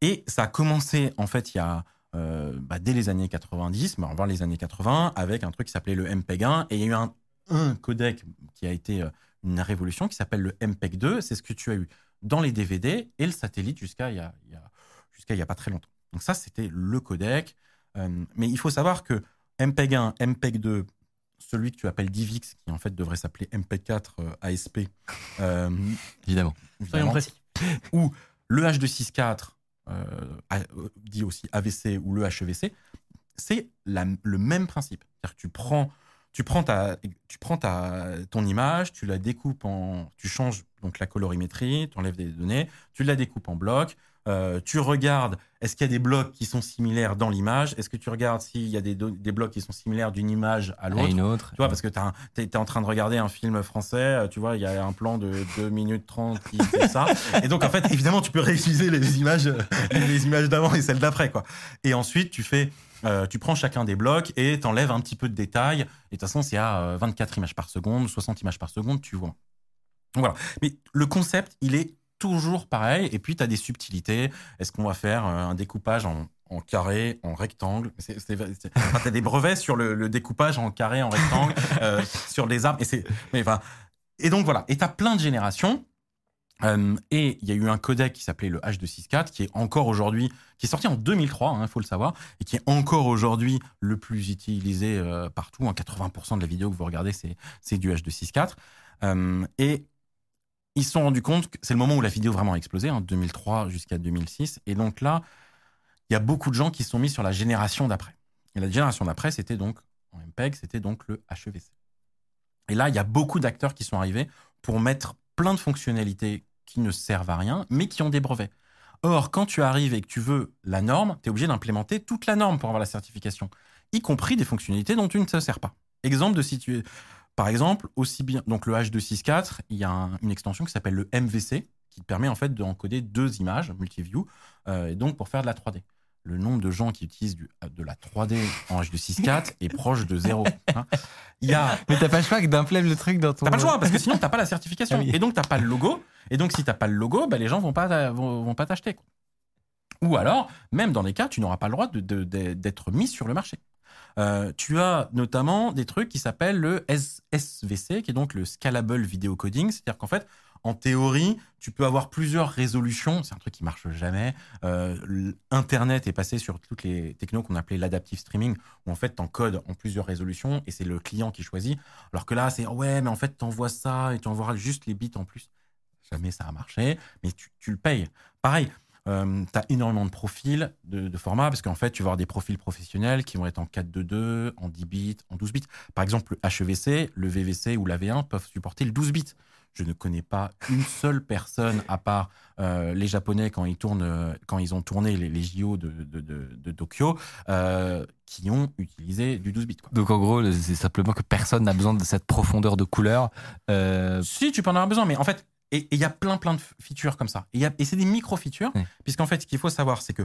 et ça a commencé, en fait, il y a. euh, bah, dès les années 90, mais avant les années 80, avec un truc qui s'appelait le MPEG-1, et il y a eu un, un codec qui a été euh, une révolution qui s'appelle le MPEG-2. C'est ce que tu as eu dans les DVD et le satellite jusqu'à il y a, il y a- jusqu'à il y a pas très longtemps. Donc ça, c'était le codec. Euh, mais il faut savoir que MPEG-1, MPEG-2, celui que tu appelles DivX, qui en fait devrait s'appeler MPEG-4 euh, ASP, euh, Évidemment. Soyons évidemment, précis. ou le H264, euh, a- euh, dit aussi AVC ou le HEVC, c'est le même principe. C'est-à-dire que tu prends, tu prends, ta, tu prends ta, ton image, tu la découpes en. Tu changes donc la colorimétrie, tu enlèves des données, tu la découpes en blocs, euh, tu regardes est-ce qu'il y a des blocs qui sont similaires dans l'image, est-ce que tu regardes s'il y a des, des blocs qui sont similaires d'une image à l'autre? une autre. Tu vois, parce que tu es, en train de regarder un film français, euh, tu vois, il y a un plan de 2 minutes 30 qui fait ça. Et donc, en fait, évidemment, tu peux réutiliser les images, les images d'avant et celles d'après, quoi. Et ensuite, tu fais, euh, tu prends chacun des blocs et t'enlèves un petit peu de détails. Et de toute façon, c'est à euh, 24 images par seconde, 60 images par seconde, tu vois. Voilà. Mais le concept, il est toujours pareil. Et puis, tu as des subtilités. Est-ce qu'on va faire euh, un découpage en, en carré, en rectangle? Enfin, Tu as des brevets sur le, le découpage en carré, en rectangle, euh, sur les arbres. Et, c'est- mais, enfin, et donc, voilà. Et tu as plein de générations. Euh, et il y a eu un codec qui s'appelait le H264, qui est encore aujourd'hui, qui est sorti en 2003, il faut le savoir, et qui est encore aujourd'hui le plus utilisé euh, partout. En 80% de la vidéo que vous regardez, c'est c'est du H264. Euh, et ils se sont rendus compte que c'est le moment où la vidéo vraiment a explosé, en 2003 jusqu'à 2006. Et donc là, il y a beaucoup de gens qui se sont mis sur la génération d'après. Et la génération d'après, c'était donc, en MPEG, c'était donc le HEVC. Et là, il y a beaucoup d'acteurs qui sont arrivés pour mettre plein de fonctionnalités qui ne servent à rien, mais qui ont des brevets. Or, quand tu arrives et que tu veux la norme, tu es obligé d'implémenter toute la norme pour avoir la certification, y compris des fonctionnalités dont tu ne te sers pas. Exemple de situer. Par exemple, aussi bien donc le H264, il y a un- une extension qui s'appelle le MVC qui permet en fait d'encoder deux images multiview euh, et donc pour faire de la 3D. le nombre de gens qui utilisent du- de la 3D en H264 est proche de zéro. hein. Il y a, Mais t'as pas le choix que d'implémenter le truc dans ton. T'as pas le choix parce que sinon t'as pas la certification Ah oui. et donc t'as pas le logo et donc si t'as pas le logo, bah, les gens vont pas vont, vont pas t'acheter. Ou alors, même dans les cas, tu n'auras pas le droit de- de- de- d'être mis sur le marché. Euh, tu as notamment des trucs qui s'appellent le SVC, qui est donc le Scalable Video Coding, c'est-à-dire qu'en fait, en théorie, tu peux avoir plusieurs résolutions. C'est un truc qui marche jamais. Euh, Internet est passé sur toutes les technos qu'on appelait l'adaptive streaming, où en fait, tu encodes en plusieurs résolutions et c'est le client qui choisit. Alors que là, c'est ouais, mais en fait, tu envoies ça et tu envoies juste les bits en plus. Jamais ça a marché, mais tu, tu le payes. Pareil, tu as énormément de profils de, de formats, parce qu'en fait, tu vas avoir des profils professionnels qui vont être en 4.2.2, en 10 bits, en 12 bits. Par exemple, le HEVC, le VVC ou la V1 peuvent supporter le 12 bits. Je ne connais pas une seule personne, à part euh, les Japonais quand ils, tournent, euh, quand ils ont tourné les, les JO de, de, Tokyo, euh, qui ont utilisé du 12 bits. quoi. Donc en gros, c'est simplement que personne n'a besoin de cette profondeur de couleur. Euh, Si, tu peux en avoir besoin, mais en fait, et il y a plein, plein de features comme ça. Et, il y a- et c'est des micro-features, Oui. puisqu'en fait, ce qu'il faut savoir, c'est que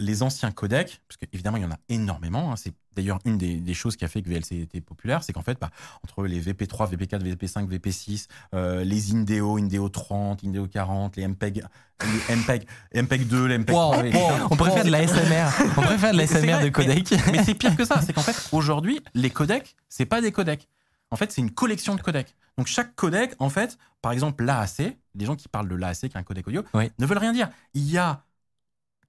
les anciens codecs, parce qu'évidemment, il y en a énormément, hein, c'est d'ailleurs une des, des choses qui a fait que VLC était populaire, c'est qu'en fait, bah, entre les VP3, VP4, VP5, VP6, euh, les Indeo, Indeo 30, Indeo 40, les MPEG, les MPEG, MPEG 2, les MPEG wow, 3, les- wow, on préfère de la SMR. On préfère de la SMR de codec. mais c'est pire que ça. C'est qu'en fait, aujourd'hui, les codecs, c'est pas des codecs. En fait, c'est une collection de codecs. Donc, chaque codec, en fait, par exemple, l'AAC, les gens qui parlent de l'AAC, qui est un codec audio, Oui. ne veulent rien dire. Il y a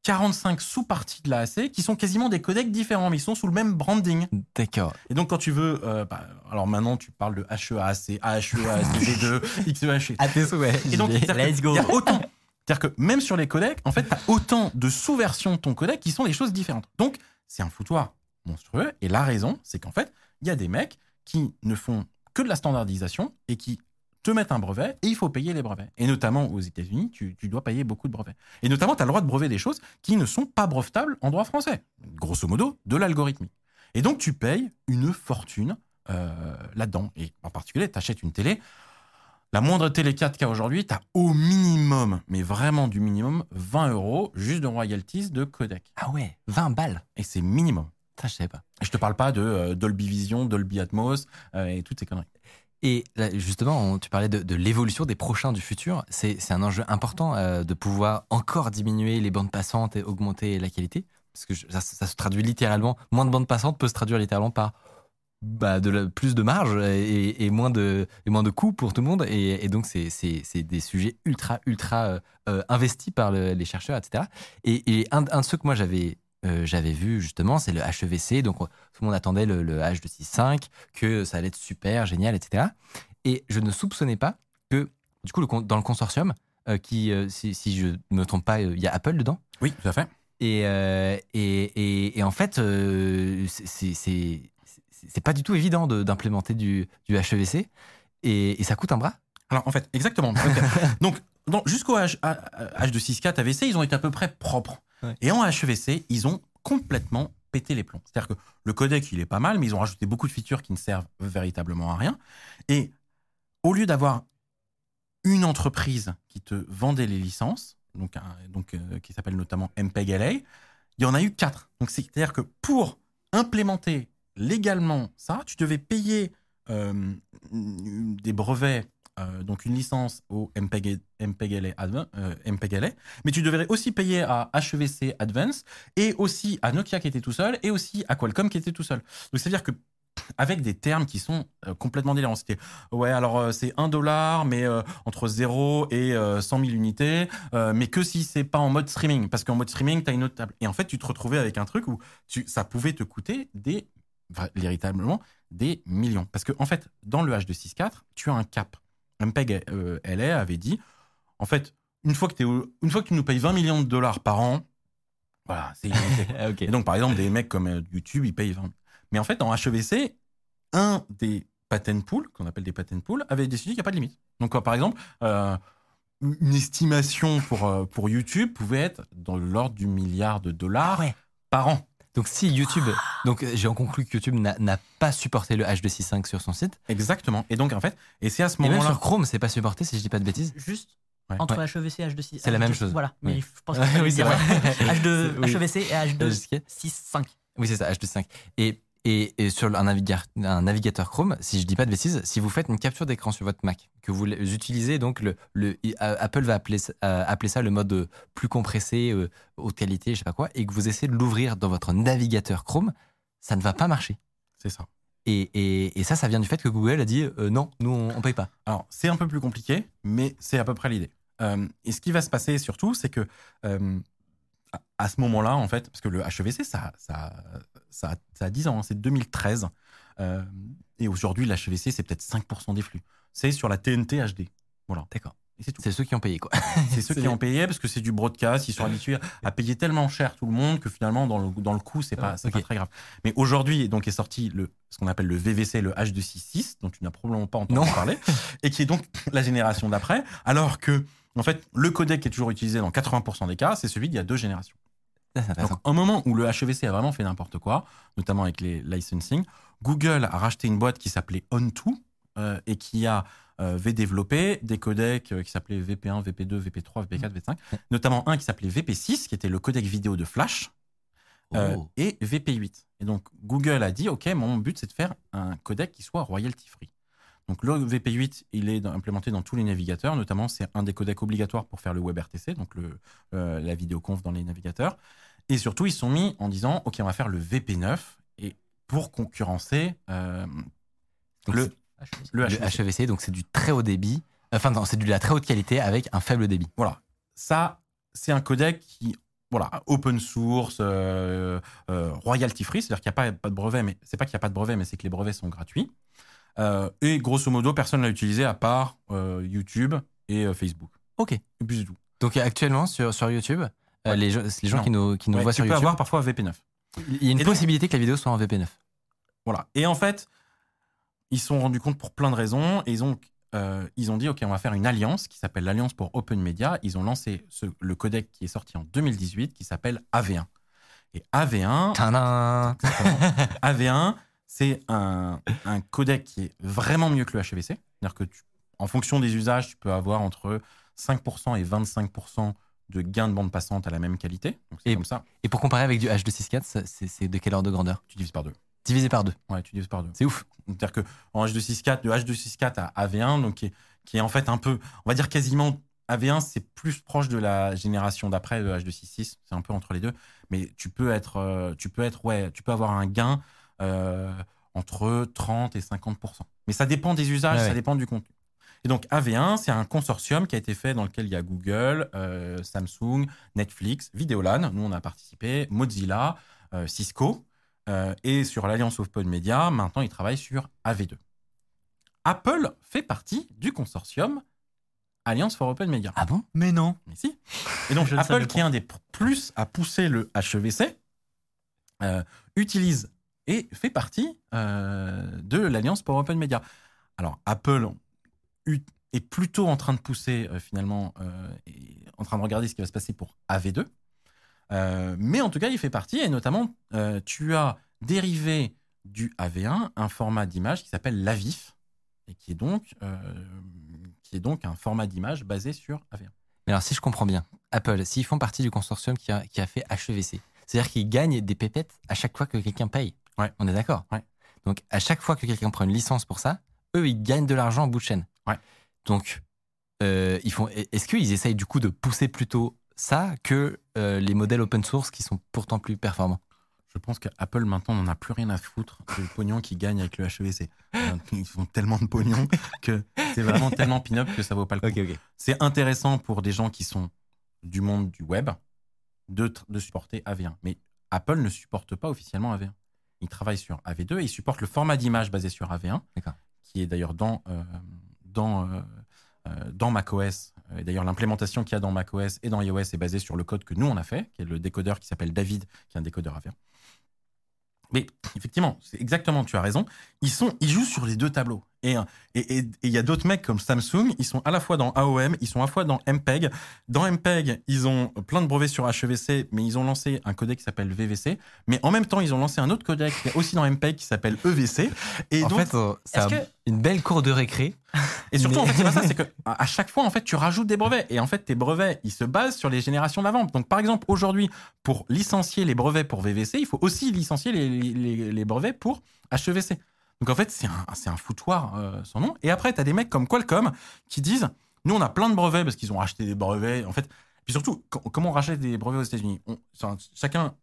45 sous-parties de l'AAC qui sont quasiment des codecs différents, mais ils sont sous le même branding. D'accord. Et donc, quand tu veux, euh, bah, alors maintenant, tu parles de HEAC, AHEAC, V2, XEH. À tes souhaits. Et donc, c'est-à-dire que Il y a autant. C'est-à-dire que même sur les codecs, en fait, tu as autant de sous-versions de ton codec qui sont des choses différentes. Donc, c'est un foutoir monstrueux. Et la raison, c'est qu'en fait, il y a des mecs qui ne font que de la standardisation et qui te mettent un brevet et il faut payer les brevets. Et notamment aux États-Unis, tu, tu dois payer beaucoup de brevets. Et notamment, tu as le droit de brevet des choses qui ne sont pas brevetables en droit français. Grosso modo, de l'algorithmique. Et donc, tu payes une fortune euh, là-dedans. Et en particulier, tu achètes une télé. La moindre télé 4K aujourd'hui, tu as au minimum, mais vraiment du minimum, 20 euros juste de royalties de codec. Ah ouais, 20 balles. Et c'est minimum. Putain, je savais pas. Je te parle pas de euh, Dolby Vision, Dolby Atmos euh, et toutes ces conneries. Et là, justement, on- tu parlais de, de l'évolution des prochains du futur. C'est un enjeu important euh, de pouvoir encore diminuer les bandes passantes et augmenter la qualité. Parce que je- ça, ça se traduit littéralement, moins de bandes passantes peut se traduire littéralement par bah, de la- plus de marge et, et moins de, et moins de coûts pour tout le monde. Et, et donc, c'est- des sujets ultra, ultra investis par le- les chercheurs, etc. Et, et un, un de ceux que moi j'avais euh, j'avais vu justement, c'est le HEVC. Donc, on- tout le monde attendait le, le H265, que ça allait être super, génial, etc. Et je ne soupçonnais pas que, du coup, le dans le consortium, euh, qui, euh, si, si je ne me trompe pas, il y a Apple dedans. Oui, tout à fait. Et, et, et, et en fait, c'est- pas du tout évident de- d'implémenter du, du HEVC. Et, et ça coûte un bras. Alors en fait, exactement. Donc, donc, jusqu'au H, H, 264 AVC, ils ont été à peu près propres. Et en HEVC, ils ont complètement pété les plombs. C'est-à-dire que le codec, il est pas mal, mais ils ont rajouté beaucoup de features qui ne servent véritablement à rien. Et au lieu d'avoir une entreprise qui te vendait les licences, donc, euh, qui s'appelle notamment MPEG-LA, il y en a eu quatre. Donc c'est-à-dire que pour implémenter légalement ça, tu devais payer euh, des brevets, euh, donc une licence au MPEG, MPEG-LA, Adva- euh, MPEG-LA, mais tu devrais aussi payer à HEVC Advance et aussi à Nokia qui était tout seul et aussi à Qualcomm qui était tout seul. Donc c'est-à-dire que avec des termes qui sont euh, complètement délirants. C'était, ouais, alors euh, c'est 1 dollar, mais entre 0 et euh, 100 000 unités, mais que si c'est pas en mode streaming, parce qu'en mode streaming, tu as une autre table. Et en fait, tu te retrouvais avec un truc où ça pouvait te coûter des, véritablement, des millions. Parce que en fait, dans le H264, tu as un cap. MPEG euh, LA avait dit, en fait, une fois, que t'es au- une fois que tu nous payes 20 millions de dollars par an, voilà, c'est. Ah, ok. Et donc, par exemple, des mecs comme euh, YouTube, ils payent 20. Mais en fait, en HEVC, un des patent pools, qu'on appelle des patent pools, avait décidé qu'il n'y a pas de limite. Donc, euh, par exemple, euh, une estimation pour, pour YouTube pouvait être dans l'ordre du milliard de dollars Ah ouais. par an. Donc si YouTube, donc euh, j'ai en conclu que YouTube n'a pas supporté le H265 sur son site. Exactement. Et donc, en fait, et c'est à ce Et même moment-là. sur Chrome, c'est pas supporté si je dis pas de bêtises. Juste, Ouais. Entre Ouais. HEVC et H265. C'est la même chose. Voilà, mais je pense que Oui, c'est vrai. H2, Oui. HEVC et Jusqu'à- H265. Oui, c'est ça, H265. Et, et, et sur un navigateur, un navigateur Chrome, si je dis pas de bêtises, si vous faites une capture d'écran sur votre Mac, que vous utilisez donc le, Apple va appeler, ça- euh, appeler ça le mode euh, plus compressé, euh, haute qualité, je sais pas quoi, et que vous essayez de l'ouvrir dans votre navigateur Chrome, ça ne va pas marcher. C'est ça. Et, et, et ça, ça vient du fait que Google a dit euh, non, nous on, on paye pas. Alors, c'est un peu plus compliqué, mais c'est à peu près l'idée. Euh, et ce qui va se passer surtout, c'est que à- à ce moment-là, en fait, parce que le HEVC, ça, ça, ça, a- ça a 10 ans, hein, c'est 2013. euh, et aujourd'hui, l'HEVC, c'est peut-être 5% des flux. C'est sur la TNT HD. Voilà. D'accord. C'est ceux qui ont payé quoi. C'est ceux qui ont payé parce que c'est du broadcast, ils sont habitués à payer tellement cher tout le monde que finalement dans le, dans le coût c'est pas, pas très grave. Mais aujourd'hui donc est sorti le ce qu'on appelle le VVC, le H266 dont tu n'as probablement pas entendu Non. parler et qui est donc la génération d'après, alors que en fait le codec qui est toujours utilisé dans 80% des cas c'est celui d'il y a deux générations. Donc, un moment où le HEVC a vraiment fait n'importe quoi, notamment avec les licensing, Google a racheté une boîte qui s'appelait On2 euh, et qui a euh, avait développé des codecs euh, qui s'appelaient VP1, VP2, VP3, VP4, V5, notamment un qui s'appelait VP6, qui était le codec vidéo de Flash, euh, Oh. et VP8. Et donc Google a dit, OK, mon but c'est de faire un codec qui soit royalty free. Donc le VP8, il est implémenté dans tous les navigateurs, notamment c'est un des codecs obligatoires pour faire le WebRTC, donc le, euh, la vidéoconf dans les navigateurs. Et surtout, ils sont mis en disant, OK, on va faire le VP9, et pour concurrencer euh, le, c'est- le le HEVC. HEVC, donc c'est du très haut débit. Enfin, non, c'est de la très haute qualité avec un faible débit. Voilà. Ça, c'est un codec qui, voilà, open source, euh, euh, royalty free, c'est-à-dire qu'il n'y a pas, pas de brevet, mais c'est pas qu'il n'y a pas de brevet, mais c'est que les brevets sont gratuits. Euh, et grosso modo, personne ne l'a utilisé à part euh, YouTube et euh, Facebook. Ok. Et puis c'est tout. Donc actuellement sur, sur YouTube, Ouais. les, gens- les gens Non. qui nous, qui nous Ouais, voient tu sur peux YouTube, avoir parfois VP9. il y a une Et donc- possibilité que la vidéo soit en VP9. Voilà. Et en fait, ils se sont rendus compte pour plein de raisons et ils ont, euh, ils ont dit OK, on va faire une alliance qui s'appelle l'Alliance pour Open Media. Ils ont lancé ce- le codec qui est sorti en 2018 qui s'appelle AV1. Et AV1, Tadam AV1, c'est un, un codec qui est vraiment mieux que le HEVC. C'est-à-dire que tu- en fonction des usages, tu peux avoir entre 5% et 25% de gain de bande passante à la même qualité. Donc Et- comme ça, Et pour comparer avec du H264, ça, c'est de quelle ordre de grandeur? Tu divises par deux. Divisé par deux. Ouais, tu divises par deux. C'est ouf. C'est-à-dire que en H264, de H264 à AV1, donc qui est, qui est en fait un peu, on va dire quasiment AV1, c'est plus proche de la génération d'après de H266, c'est un peu entre les deux, mais tu peux être, euh, tu peux être, ouais, tu peux avoir un gain entre 30 et 50% Mais ça dépend des usages, Ouais, ça ouais. dépend du contenu. Et donc AV1, c'est un consortium qui a été fait dans lequel il y a Google, euh, Samsung, Netflix, Videolan, nous on a participé, Mozilla, euh, Cisco, euh, et sur l'Alliance Open Media, maintenant ils travaillent sur AV2. Apple fait partie du consortium Alliance for Open Media. Ah bon? Mais non. Mais si. Et donc Apple, qui est un des plus à pousser le HEVC, euh, utilise et fait partie euh, de l'Alliance pour Open Media. Alors Apple est plutôt en train de pousser euh, finalement, euh, en train de regarder ce qui va se passer pour AV2. Euh, mais en tout cas, il fait partie et notamment, tu as dérivé du AV1 un format d'image qui s'appelle l'AVIF et qui est donc qui est donc un format d'image basé sur AV1. Mais alors, si je comprends bien, Apple, s'ils font partie du consortium qui a, qui a fait HEVC, c'est-à-dire qu'ils gagnent des pépettes à chaque fois que quelqu'un paye. Ouais. On est d'accord Ouais. Donc, à chaque fois que quelqu'un prend une licence pour ça, eux, ils gagnent de l'argent en bout de chaîne. Ouais. Donc, euh, ils font. Est-ce qu'ils essayent du coup de pousser plutôt ça que euh, les modèles open source qui sont pourtant plus performants? Je pense qu'Apple maintenant n'en a plus rien à foutre du pognon qu'ils gagnent avec le HEVC. Euh, Ils font tellement de pognon que c'est vraiment tellement pin-up que ça vaut pas le coup. C'est intéressant pour des gens qui sont du monde du web de, de supporter AV1. Mais Apple ne supporte pas officiellement AV1. Ils travaillent sur AV2 et ils supportent le format d'image basé sur AV1, D'accord. qui est d'ailleurs dans, euh, dans, euh, euh, dans macOS. Et d'ailleurs, l'implémentation qu'il y a dans macOS et dans iOS est basée sur le code que nous, on a fait, qui est le décodeur qui s'appelle David, qui est un décodeur AV1. Mais effectivement, c'est exactement, tu as raison. Ils, sont, ils jouent sur les deux tableaux. Et et- il y a d'autres mecs comme Samsung, ils sont à la fois dans AOM, ils sont à la fois dans MPEG. Dans MPEG, ils ont plein de brevets sur HEVC, mais ils ont lancé un codec qui s'appelle VVC. Mais en même temps, ils ont lancé un autre codec qui est aussi dans MPEG qui s'appelle EVC. Et en donc, fait, euh, un- que- une belle cour de récré. et surtout, Mais- en fait, c'est pas ça, c'est que à à chaque fois, en fait, tu rajoutes des brevets. Et en fait, tes brevets, ils se basent sur les générations d'avant. Donc, par exemple, aujourd'hui, pour licencier les brevets pour VVC, il faut aussi licencier les, les- les brevets pour HEVC. Donc, en fait, c'est un, un foutoir euh, sans nom. Et après, tu as des mecs comme Qualcomm qui disent Nous, on a plein de brevets parce qu'ils ont racheté des brevets. En fait, puis surtout, comment on rachète des brevets aux États-Unis? Chacun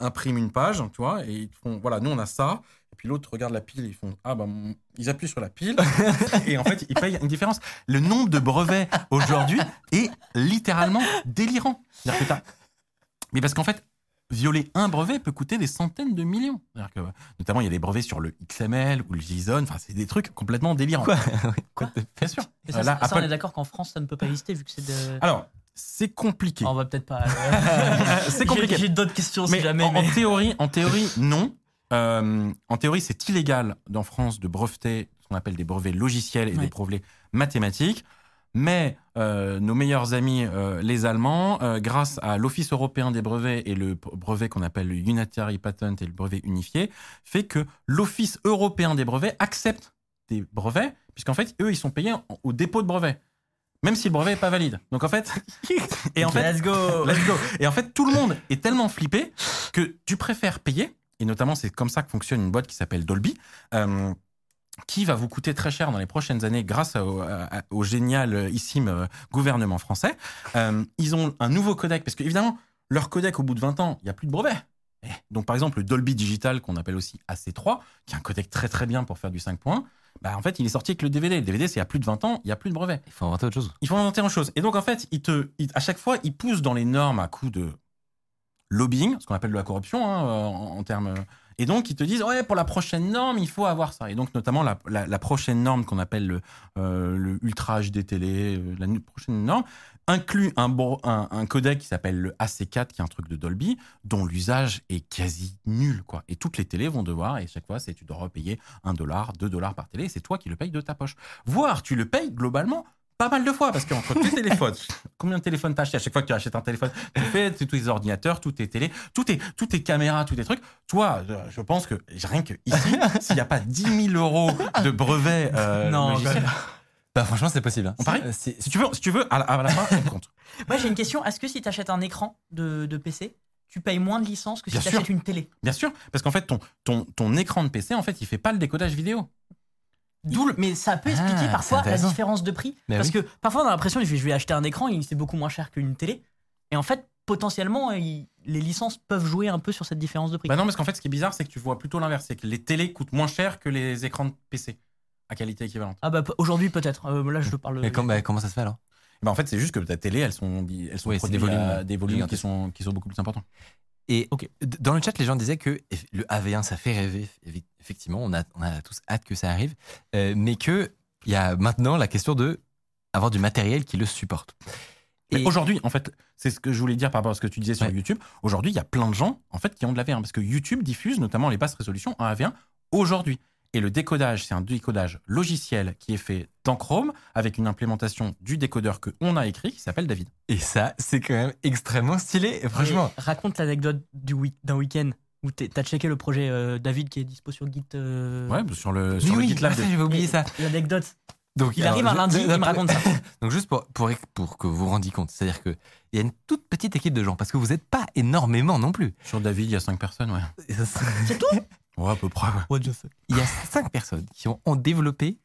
imprime une page, tu vois, et ils font Voilà, nous, on a ça. Et puis l'autre regarde la pile, ils font Ah, mon- ils appuient sur la pile. et en fait, ils payent une différence. Le nombre de brevets aujourd'hui est littéralement délirant. Que t'as- Mais parce qu'en fait, violer un brevet peut coûter des centaines de millions. C'est-à-dire que, notamment, il y a des brevets sur le XML ou le JSON. Enfin, c'est des trucs complètement délirants. Quoi Quoi Bien sûr. Et ça, Euh, là, ça, on est d'accord qu'en France, ça ne peut pas exister vu que c'est de. Alors, c'est compliqué. On va peut-être pas. euh, C'est compliqué. J'ai j'ai d'autres questions mais si jamais. en, mais- en théorie, en théorie, non. Euh, en théorie, c'est illégal en France de breveter ce qu'on appelle des brevets logiciels et Ouais. des brevets mathématiques. Mais euh, nos meilleurs amis, euh, les Allemands, euh, grâce à l'Office européen des brevets et le brevet qu'on appelle le Unitary Patent et le brevet unifié, fait que l'Office européen des brevets accepte des brevets, puisqu'en fait, eux, ils sont payés en- au dépôt de brevet, même si le brevet n'est pas valide. Donc en fait, et en fait, Let's go Let's go. Et en fait, tout le monde est tellement flippé que tu préfères payer, et notamment c'est comme ça que fonctionne une boîte qui s'appelle Dolby, qui va vous coûter très cher dans les prochaines années grâce au, au génialissime euh, gouvernement français. Euh, ils ont un nouveau codec, parce qu'évidemment, leur codec, au bout de 20 ans, il n'y a plus de brevet. Eh, Donc par exemple, le Dolby Digital, qu'on appelle aussi AC3, qui est un codec très très bien pour faire du 5 points, bah, en fait, il est sorti avec le DVD. Le DVD, c'est il y a plus de 20 ans, il n'y a plus de brevet. Il faut inventer autre chose. Il faut inventer autre chose. Et donc, en fait, te, à chaque fois, il pousse dans les normes à coup de lobbying, ce qu'on appelle de la corruption hein, euh, en, en termes. Et donc, ils te disent, ouais, pour la prochaine norme, il faut avoir ça. Et donc, notamment, la, la- prochaine norme qu'on appelle le, euh, le Ultra HD télé, euh, la prochaine norme, inclut un, un, un codec qui s'appelle le AC4, qui est un truc de Dolby, dont l'usage est quasi nul. Quoi. Et toutes les télés vont devoir, et chaque fois, c'est tu dois repayer 1 dollar, 2 dollars par télé, c'est toi qui le payes de ta poche. Voire, tu le payes globalement pas mal de fois, parce qu'entre tes téléphones, combien de téléphones t'as acheté À chaque fois que tu achètes un téléphone, tu fais tous tes ordinateurs, tous tes télés, tous tes, tous tes caméras, tous tes trucs. Toi, euh, je pense que rien que ici, s'il n'y a pas 10 000 euros de brevets euh, Non, logiciels, Bah, franchement, c'est possible. hein. On parie? Si tu veux, si tu veux, à la, à la fin, on compte. Moi, j'ai une question. Est-ce que si tu achètes un écran de, de PC, tu payes moins de licence que si tu achètes une télé? Bien sûr, parce qu'en fait, ton, ton, ton écran de PC, en fait, il fait pas le décodage vidéo. D'où le- Mais ça peut expliquer Ah, parfois c'est la intéressant. différence de prix. Mais parce oui. que parfois, on a l'impression que je vais acheter un écran, il c'est beaucoup moins cher qu'une télé. Et en fait, potentiellement, il- les licences peuvent jouer un peu sur cette différence de prix. Bah non, parce qu'en fait, ce qui est bizarre, c'est que tu vois plutôt l'inverse. C'est que les télés coûtent moins cher que les écrans de PC à qualité équivalente. Ah bah p- aujourd'hui peut-être. Euh, là, je te parle. Mais com- bah, comment ça se fait alors? Bah, en fait, c'est juste que ta télé, elles sont, elles sont Oui, c'est produites des volumes, à des volumes qui gigantesques. sont, qui sont beaucoup plus importants. Et d- dans le chat, les gens disaient que le AV1, ça fait rêver. Eff- Effectivement, on a, on a tous hâte que ça arrive. Euh, mais qu'il y a maintenant la question de avoir du matériel qui le supporte. Et- aujourd'hui, en fait, c'est ce que je voulais dire par rapport à ce que tu disais sur Ouais. YouTube. Aujourd'hui, il y a plein de gens, en fait, qui ont de la V1 parce que YouTube diffuse notamment les basses résolutions en AV1 aujourd'hui. Et le décodage, c'est un décodage logiciel qui est fait dans Chrome avec une implémentation du décodeur que on a écrit qui s'appelle David. Et ça, c'est quand même extrêmement stylé. Franchement, Et raconte l'anecdote du week- d'un week-end où t'as checké le projet euh, David qui est dispo sur Git. euh, Ouais, sur le, sur le oui, GitLab. ah, j'avais oublié ça. L'anecdote. Donc, Il arrive un lundi, il me raconte ça. Donc juste pour, pour, pour que vous vous rendiez compte, c'est-à-dire qu'il y a une toute petite équipe de gens, parce que vous n'êtes pas énormément non plus. Sur David, il y a cinq personnes, ouais. C'est tout Ouais, à peu près, ouais. Il y a cinq personnes qui ont, ont développé,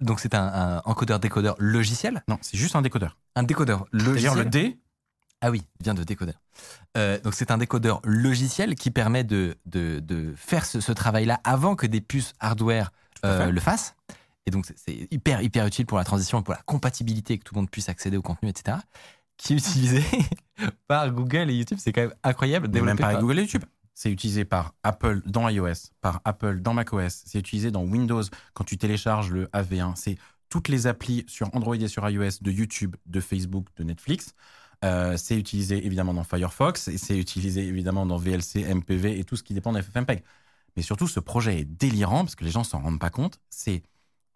donc c'est un, un encodeur-décodeur logiciel, Non, c'est juste un décodeur. un décodeur logiciel. le D, Ah oui, vient de décodeur. Euh, donc c'est un décodeur logiciel qui permet de, de, de faire ce, ce travail-là avant que des puces hardware euh, le fassent. Et donc c'est- hyper hyper utile pour la transition, pour la compatibilité, que tout le monde puisse accéder au contenu, etc. Qui est utilisé par Google et YouTube, c'est quand même incroyable. même avec par- Google et YouTube. C'est utilisé par Apple dans iOS, par Apple dans macOS. C'est utilisé dans Windows quand tu télécharges le AV1. C'est toutes les applis sur Android et sur iOS de YouTube, de Facebook, de Netflix. Euh, c'est utilisé évidemment dans Firefox et c'est utilisé évidemment dans VLC, MPV et tout ce qui dépend de FFmpeg. Mais surtout, ce projet est délirant parce que les gens s'en rendent pas compte. C'est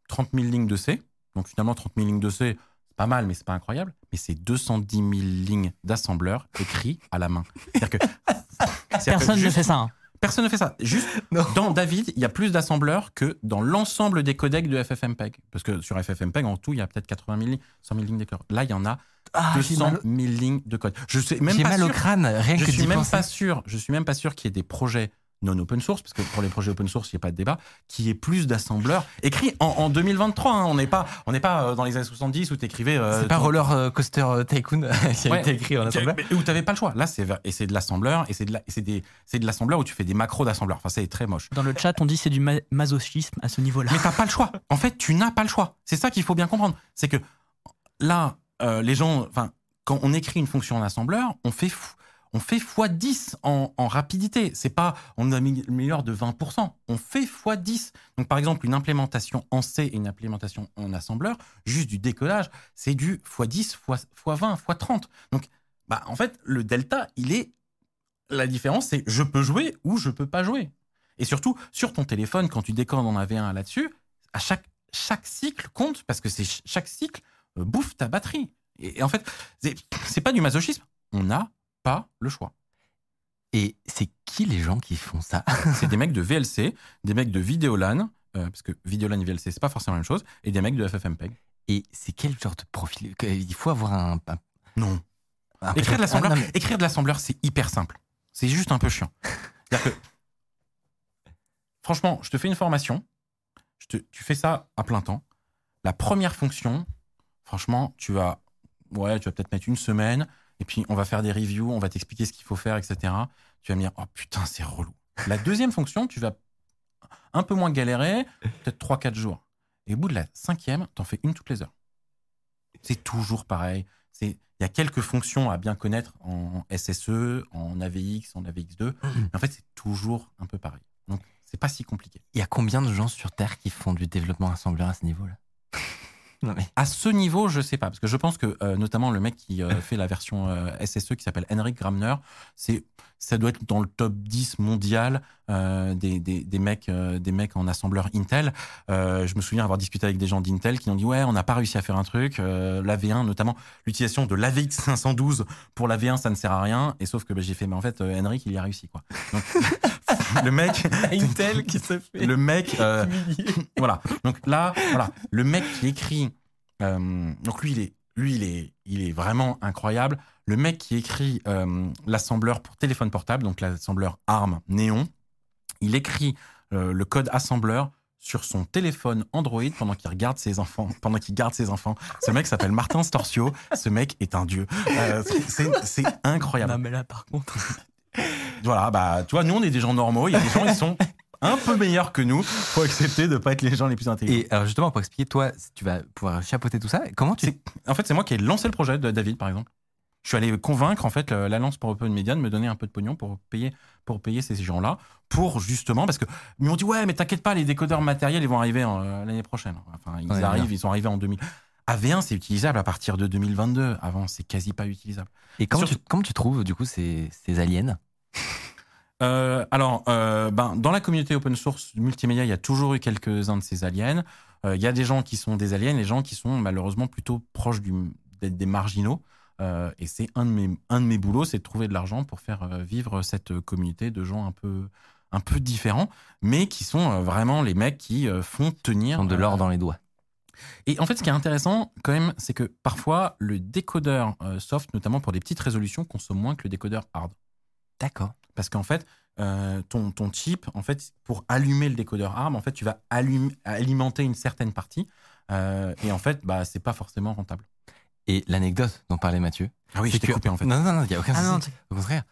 30 000 lignes de C. Donc finalement, 30 000 lignes de C, c'est pas mal, mais c'est pas incroyable. Mais c'est 210 000 lignes d'assembleur écrits à la main. C'est-à-dire que, Personne ne fait ça. hein. Personne ne fait ça. Juste dans David, il y a plus d'assembleurs que dans l'ensemble des codecs de FFmpeg. Parce que sur FFmpeg, en tout, il y a peut-être 80 000 lignes, 100 000 lignes de code. Là, il y en a Ah, j'ai 200 mal, 000 lignes de code. Je sais même j'ai pas mal au crâne, rien Je que suis même penser. pas sûr. Je suis même pas sûr qu'il y ait des projets non open source, parce que pour les projets open source, il n'y a pas de débat, qu'il y ait plus d'assembleurs écrits en, en 2023. hein. On n'est pas, on n'est pas euh, dans les années 70 où tu écrivais. C'est pas Roller euh, Coaster euh, Tycoon qui a Ouais. été écrit en assembleur. Où tu n'avais pas le choix. Là, c'est et c'est de l'assembleur et c'est de la- c'est des- c'est de l'assembleur où tu fais des macros d'assembleur. Enfin, c'est très moche. Dans le chat, on dit c'est du ma- masochisme à ce niveau-là. Mais t'as pas le choix. En fait, tu n'as pas le choix. C'est ça qu'il faut bien comprendre. C'est que là, euh, les gens, enfin, quand on écrit une fonction en assembleur, on fait fou- on fait x10 en, en rapidité. C'est pas on améliore de 20%. On fait x10. Donc par exemple, une implémentation en C et une implémentation en assembleur, juste du décodage, c'est du x10, x, x20, x30. Donc bah, en fait, le delta, il est la différence, c'est je peux jouer ou je peux pas jouer. Et surtout, sur ton téléphone, quand tu décodes en AV1 là-dessus, à chaque, chaque cycle compte parce que c'est ch- chaque cycle euh, bouffe ta batterie. Et, et en fait, c'est pas du masochisme. On n'a pas le choix. Et c'est qui les gens qui font ça? C'est des mecs de VLC, des mecs de Videolan, euh, parce que Videolan et VLC, c'est pas forcément la même chose, et des mecs de FFmpeg. Et c'est quel genre de profil? Il faut avoir un. un- Non. un- Écrire de l'assembleur, Ah, mais- écrire de l'assembleur, c'est hyper simple. C'est juste un peu chiant. C'est-à-dire que, franchement, je te fais une formation, je te- tu fais ça à plein temps. La première fonction, franchement, tu vas, ouais, tu vas peut-être mettre une semaine, et puis on va faire des reviews, on va t'expliquer ce qu'il faut faire, etc. Tu vas me dire, oh putain, c'est relou. La deuxième fonction, tu vas un peu moins galérer, peut-être 3-4 jours. Et au bout de la cinquième, t'en fais une toutes les heures. C'est toujours pareil. Il y a quelques fonctions à bien connaître en SSE, en AVX, en AVX2. Mais en fait, c'est toujours un peu pareil. Donc, c'est pas si compliqué. Il y a combien de gens sur Terre qui font du développement assembleur à ce niveau-là? Non mais. À ce niveau, je sais pas, parce que je pense que euh, notamment le mec qui euh, fait la version euh, SSE qui s'appelle Henrik Gramner, c'est ça doit être dans le top 10 mondial des, des, des mecs des mecs en assembleur Intel. Je me souviens avoir discuté avec des gens d'Intel qui ont dit ouais, on n'a pas réussi à faire un truc. Euh, la V1, notamment l'utilisation de l'AVX 512 pour la V1, ça ne sert à rien. Et sauf que bah, j'ai fait, mais en fait, Henrik, il y a réussi quoi. Donc, le mec, Intel qui se fait. le mec, voilà. Donc là, voilà, le mec qui écrit, euh, donc lui, il est, lui, il est, il est vraiment incroyable. Le mec qui écrit euh, l'assembleur pour téléphone portable, donc l'assembleur ARM Néon, il écrit euh, le code assembleur sur son téléphone Android pendant qu'il regarde ses enfants, pendant qu'il garde ses enfants. Ce mec s'appelle Martin Storcio. Ce mec est un dieu. Euh, c'est incroyable. Non, mais là, par contre. Voilà, bah, tu vois, nous, on est des gens normaux. Il y a des gens qui sont un peu meilleurs que nous. Faut accepter de pas être les gens les plus intelligents. Et alors justement, pour expliquer, toi, tu vas pouvoir chapeauter tout ça. Comment tu. En fait, c'est moi qui ai lancé le projet de David, par exemple. Je suis allé convaincre en fait l'Alliance pour Open Media de me donner un peu de pognon pour payer pour payer ces gens-là pour justement parce que ils m'ont dit ouais mais t'inquiète pas les décodeurs matériels ils vont arriver euh, l'année prochaine. Enfin ils Ouais, arrivent bien. ils sont arrivés en 2000. AV1 c'est utilisable à partir de 2022. Avant c'est quasi pas utilisable. Et comment, Surtout- tu, comment tu trouves du coup ces, ces aliens? Euh, alors, euh, ben, dans la communauté open source multimédia, il y a toujours eu quelques-uns de ces aliens. Euh, il y a des gens qui sont des aliens, les gens qui sont malheureusement plutôt proches du, des, marginaux. Et c'est un de mes, un de mes boulots, c'est de trouver de l'argent pour faire vivre cette communauté de gens un peu, un peu différents, mais qui sont vraiment les mecs qui font tenir Ils ont de l'or dans les doigts. et en fait, ce qui est intéressant quand même, c'est que parfois le décodeur soft, notamment pour des petites résolutions, consomme moins que le décodeur hard. D'accord. Parce qu'en fait, euh, ton, ton chip, en fait, pour allumer le décodeur ARM, en fait, tu vas allum- alimenter une certaine partie. euh, et en fait, bah, c'est pas forcément rentable. Et l'anecdote dont parlait Mathieu. Ah oui, je que- coupé en fait. Non, non, non, il n'y a aucun Ah non, souci. Au contraire.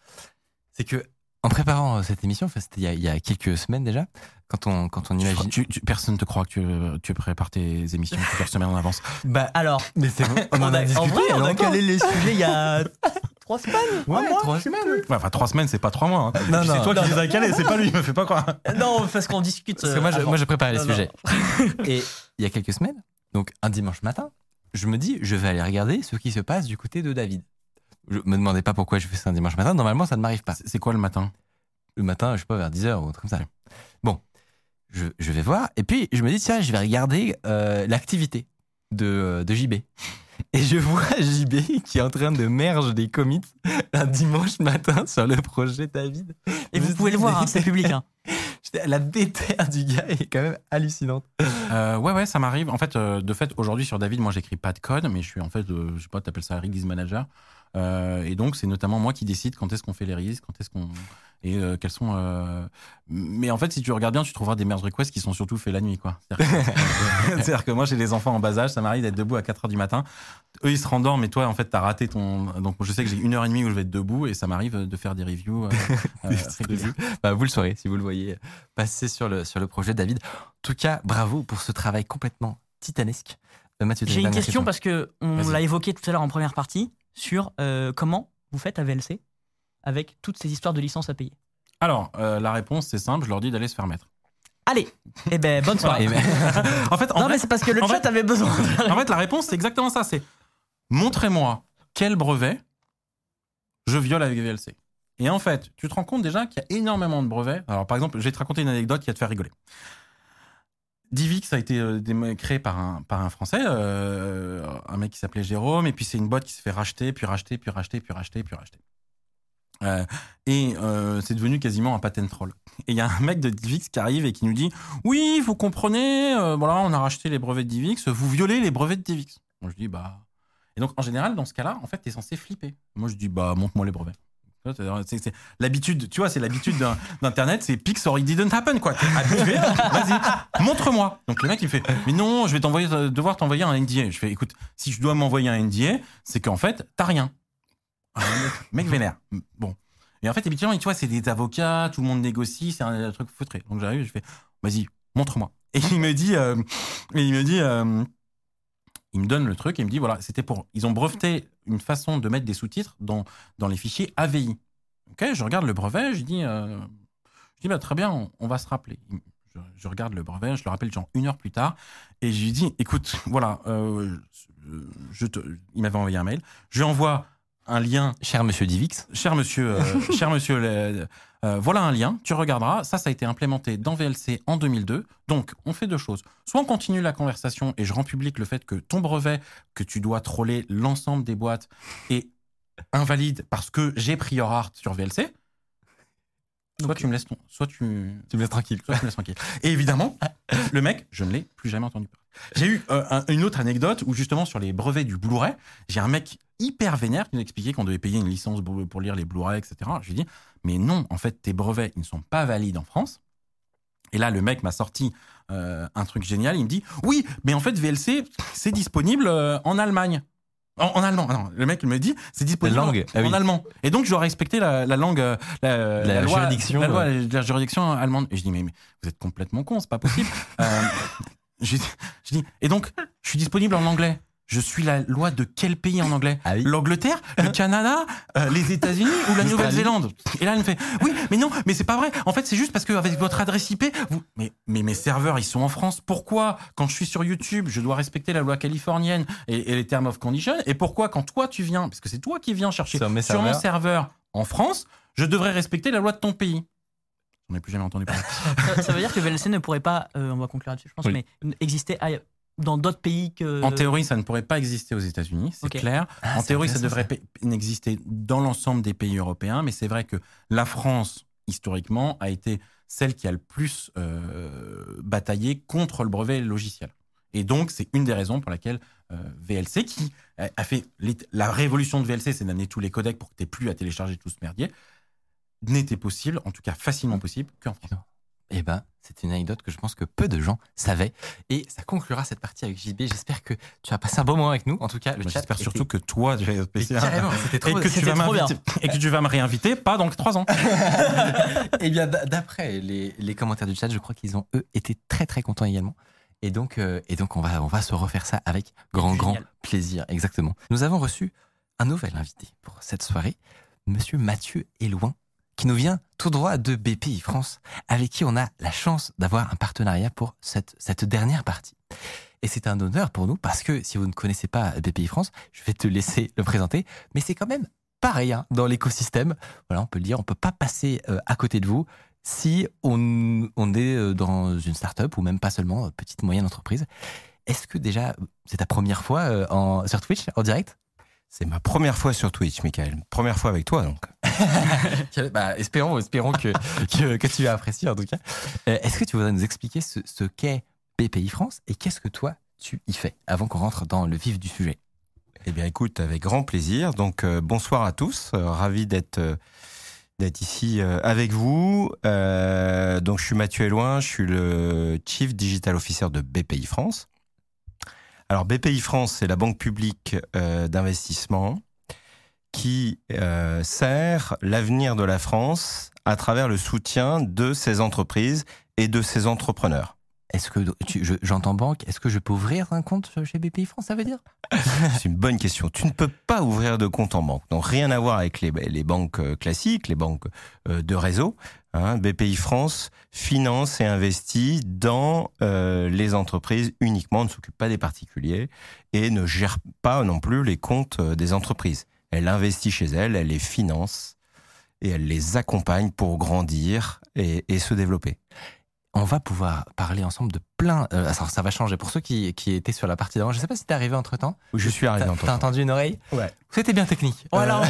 C'est que, en préparant euh, cette émission, enfin, c'était il y, a- il y a quelques semaines déjà, quand on, quand on imagine. tu- tu- personne ne te croit que tu, tu prépares tes émissions plusieurs semaines en avance. Bah, Alors, mais c'est bon, on en a en discuté. vrai, a on a calé les sujets il y a trois semaines. Ouais, un mois, trois semaines. Ouais, enfin, trois semaines, c'est pas trois mois. hein. Non, non. c'est toi Non, qui non. les as calés, c'est pas lui, il me fait pas croire. Non, parce qu'on discute. Parce que euh, moi, je, moi, je prépare les Non, non. sujets. Et il y a quelques semaines, donc un dimanche matin, je me dis, je vais aller regarder ce qui se passe du côté de David. Je me demandais pas pourquoi je fais ça un dimanche matin. Normalement, ça ne m'arrive pas. C'est c'est quoi le matin? Le matin, je sais pas, vers 10h ou un truc comme ça. Bon, je, je vais voir. Et puis, je me dis, tiens, je vais regarder euh, l'activité de, de JB. Et je vois JB qui est en train de merge des commits un dimanche matin sur le projet David. Et vous pouvez le voir, hein, c'est public. hein. La déterre du gars est quand même hallucinante. Euh, ouais, ouais, ça m'arrive. En fait, euh, de fait, aujourd'hui sur David, moi, j'écris pas de code, mais je suis en fait, euh, je sais pas, t'appelles ça release manager. Euh, et donc, c'est notamment moi qui décide quand est-ce qu'on fait les releases, quand est-ce qu'on et euh, quels sont. euh, Mais en fait, si tu regardes bien, tu trouveras des merge requests qui sont surtout faits la nuit, quoi. C'est-à-dire que, moi, j'ai des enfants en bas âge, ça m'arrive d'être debout à 4 heures du matin. Eux, ils se rendorment, mais toi, en fait, t'as raté ton. Donc, je sais que j'ai une heure et demie où je vais être debout, et ça m'arrive de faire des reviews. euh, euh. Bah, vous le saurez si vous le voyez passer sur le, sur le projet David. En tout cas, bravo pour ce travail complètement titanesque. Euh, Mathieu, J'ai une dernière question parce que on l'a évoqué tout à l'heure en première partie sur euh, comment vous faites à VLC avec toutes ces histoires de licences à payer. Alors, euh, la réponse, c'est simple, je leur dis d'aller se faire mettre. Allez, eh ben bonne soirée. En fait, en non vrai- mais c'est parce que le chat fait- avait besoin. En fait, la réponse, c'est exactement ça. C'est montrez-moi quel brevet je viole avec VLC. Et en fait, tu te rends compte déjà qu'il y a énormément de brevets. Alors, par exemple, je vais te raconter une anecdote qui va te faire rigoler. Divix a été euh, créé par un, Français, euh, un mec qui s'appelait Jérôme, et puis c'est une boîte qui s'est fait racheter, puis racheter, puis racheter, puis racheter, puis racheter. Euh, et c'est devenu quasiment un patent troll. Et il y a un mec de Divix qui arrive et qui nous dit Oui, vous comprenez, voilà, on a racheté les brevets de Divix, vous violez les brevets de Divix. Moi je dis Bah. Et donc en général, dans ce cas-là, en fait, t'es censé flipper. Moi je dis Bah, montre-moi les brevets. L'habitude, tu vois, c'est l'habitude d'Internet, c'est Pix or it didn't happen, quoi. Habitué, vas-y, montre-moi. Donc le mec, il fait, mais non, je vais euh, devoir t'envoyer un NDA. Je fais, écoute, si je dois m'envoyer un NDA, c'est qu'en fait, t'as rien. Ah, mec, vénère. Bon. Et en fait, habituellement, tu vois, c'est des avocats, tout le monde négocie, c'est un, truc feutré. Donc j'arrive, je fais, vas-y, montre-moi. Et il me dit, euh, et il me dit, euh, il me donne le truc et il me dit, voilà, c'était pour, ils ont breveté une façon de mettre des sous-titres dans, dans les fichiers AVI. Ok, je regarde le brevet, je dis, euh, je dis, bah, très bien, on, on va se rappeler. Je, je regarde le brevet, je le rappelle genre une heure plus tard, et je lui dis, écoute, voilà, euh, je te, il m'avait envoyé un mail, je lui envoie un lien cher monsieur Divix, cher monsieur, euh, cher monsieur, le- euh, voilà un lien, tu regarderas. Ça, ça a été implémenté dans VLC en 2002. Donc, on fait deux choses. Soit on continue la conversation et je rends public le fait que ton brevet, que tu dois troller l'ensemble des boîtes, est invalide parce que j'ai prior art sur VLC. Soit tu me laisses ton, soit tu, tu me laisses tranquille. soit tu me laisses tranquille. Et évidemment, le mec, je ne l'ai plus jamais entendu parler. J'ai eu euh, un- une autre anecdote où justement sur les brevets du Blu-ray, j'ai un mec hyper vénère qui nous expliquait qu'on devait payer une licence pour lire les Blu-ray, etc. Je lui ai dit, mais non, en fait, tes brevets, ils ne sont pas valides en France. Et là, le mec m'a sorti euh, un truc génial. Il me dit, oui, mais en fait, VLC, c'est disponible euh, en Allemagne. En, en allemand, non, le mec il me dit, c'est disponible langue, en, ah oui. en allemand. Et donc, je dois respecter la, la langue, euh, la, La loi, juridiction, la, loi, euh. la juridiction allemande. Et je dis, mais, mais vous êtes complètement con, c'est pas possible. euh, je, je dis, et donc, je suis disponible en anglais. Je suis la loi de quel pays en anglais Ah oui. L'Angleterre, le Canada, euh, les États-Unis ou la. Nouvelle-Zélande? Et là, elle me fait Oui, mais non, mais c'est pas vrai. En fait, c'est juste parce qu'avec votre adresse IP, vous... mais, mais mes serveurs, ils sont en France. Pourquoi, quand je suis sur YouTube, je dois respecter la loi californienne et, et les terms of condition? Et pourquoi, quand toi, tu viens, parce que c'est toi qui viens chercher Sur mes sur mon serveurs. serveur en France, je devrais respecter la loi de ton pays J'en ai plus jamais entendu parler. ça, ça veut dire que VLC ne pourrait pas, euh, on va conclure là-dessus, je pense, Oui. mais exister ailleurs- dans d'autres pays que. En théorie, ça ne pourrait pas exister aux États-unis, c'est clair. Ah, en théorie, ça devrait pa- exister dans l'ensemble des pays européens, mais c'est vrai que la France, historiquement, a été celle qui a le plus euh, bataillé contre le brevet logiciel. Et donc, c'est une des raisons pour laquelle euh, VLC, qui a fait la révolution de VLC, c'est d'amener tous les codecs pour que tu n'aies plus à télécharger tout ce merdier, n'était possible, en tout cas facilement possible, qu'en France. Eh ben, c'est une anecdote que je pense que peu de gens savaient. Et ça conclura cette partie avec JB. J'espère que tu as passé un bon moment avec nous. En tout cas, le chat. J'espère surtout que toi, tu vas carrément, c'était et que, tu vas trop bien. m'inviter- et que tu vas me réinviter, pas dans trois ans. Eh bien, d'après les, les commentaires du chat, je crois qu'ils ont, eux, été très, très contents également. Et donc, euh, et donc on, va, on va se refaire ça avec grand, grand plaisir. Exactement. Nous avons reçu un nouvel invité pour cette soirée, Monsieur Mathieu Éloin, qui nous vient tout droit de BPI France, avec qui on a la chance d'avoir un partenariat pour cette, cette dernière partie. Et c'est un honneur pour nous parce que si vous ne connaissez pas BPI France, je vais te laisser le présenter, mais c'est quand même pareil hein, dans l'écosystème. Voilà, on peut le dire, on peut pas passer euh, à côté de vous. si on, on est euh, dans une start-up ou même pas seulement, euh, petite, moyenne entreprise. Est-ce que déjà, c'est ta première fois en, sur Twitch, en direct? C'est ma première fois sur Twitch, Michael. Première fois avec toi, donc. bah, espérons, espérons que, que, que tu as apprécié en tout cas. Euh, Est-ce que tu voudrais nous expliquer ce, ce qu'est BPI France et qu'est-ce que toi tu y fais avant qu'on rentre dans le vif du sujet? Eh bien, écoute, avec grand plaisir. Donc, euh, bonsoir à tous. Euh, ravi d'être euh, d'être ici euh, avec vous. Euh, donc, je suis Mathieu Eloin. Je suis le Chief Digital Officer de BPI France. Alors, BPI France, c'est la banque publique euh, d'investissement qui euh, sert l'avenir de la France à travers le soutien de ses entreprises et de ses entrepreneurs. Est-ce que tu- je- j'entends banque Est-ce que je peux ouvrir un compte chez BPI France Ça veut dire? C'est une bonne question. Tu ne peux pas ouvrir de compte en banque. Donc rien à voir avec les, les banques euh, classiques, les banques de réseau. Hein. BPI France finance et investit dans euh, les entreprises uniquement, ne s'occupe pas des particuliers et ne gère pas non plus les comptes euh, des entreprises. Elle investit chez elle, elle les finance et elle les accompagne pour grandir et se développer. On va pouvoir parler ensemble de plein. euh, alors ça va changer pour ceux qui, qui étaient sur la partie d'avant. Je sais pas si t'es arrivé entre temps. Je suis arrivé T'as en t'as entendu une oreille Ouais. C'était bien technique. Voilà.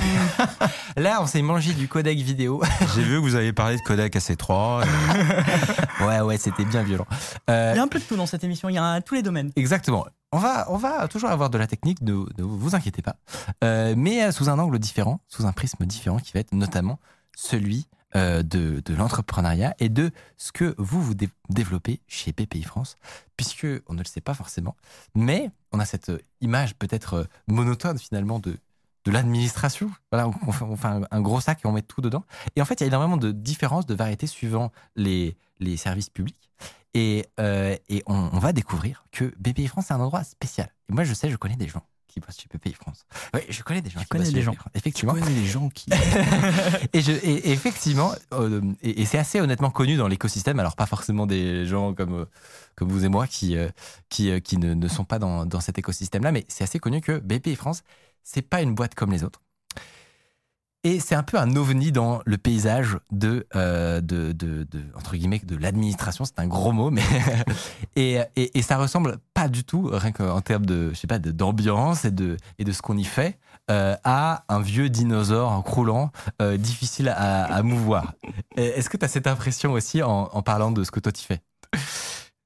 là, on s'est mangé du codec vidéo. J'ai vu que vous avez parlé de codec AC3. et- ouais, ouais, c'était bien violent. Euh, Il y a un peu de tout dans cette émission, il y a un- tous les domaines. Exactement. On va, on va toujours avoir de la technique, ne, ne vous inquiétez pas. Euh, mais euh, sous un angle différent, sous un prisme différent qui va être notamment celui euh, de, de l'entrepreneuriat et de ce que vous vous dé- développez chez BPI France, puisque on ne le sait pas forcément, mais on a cette euh, image peut-être euh, monotone finalement de, de l'administration. Voilà, on, on fait, un, gros sac et on met tout dedans. Et en fait, il y a énormément de différences, de variétés suivant les, les services publics. Et, euh, et on, on va découvrir que BPI France, c'est un endroit spécial. Et moi, je sais, je connais des gens qui bossent chez BPI France. Oui, je connais des gens qui connais des gens. BPI France, Effectivement. les gens qui. et, je, effectivement, euh, et, et c'est assez honnêtement connu dans l'écosystème, alors pas forcément des gens comme, euh, comme vous et moi qui, euh, qui, qui ne, ne sont pas dans, dans cet écosystème-là, mais c'est assez connu que BPI France, c'est pas une boîte comme les autres. Et c'est un peu un ovni dans le paysage de, euh, de, de, de- entre guillemets, de l'administration. C'est un gros mot, mais et, et, et ça ressemble pas du tout, rien qu'en termes de, je sais pas, d'ambiance et de, et de ce qu'on y fait, euh, à un vieux dinosaure croulant, euh, difficile à, à mouvoir. Est-ce que tu as cette impression aussi en, en parlant de ce que toi tu fais?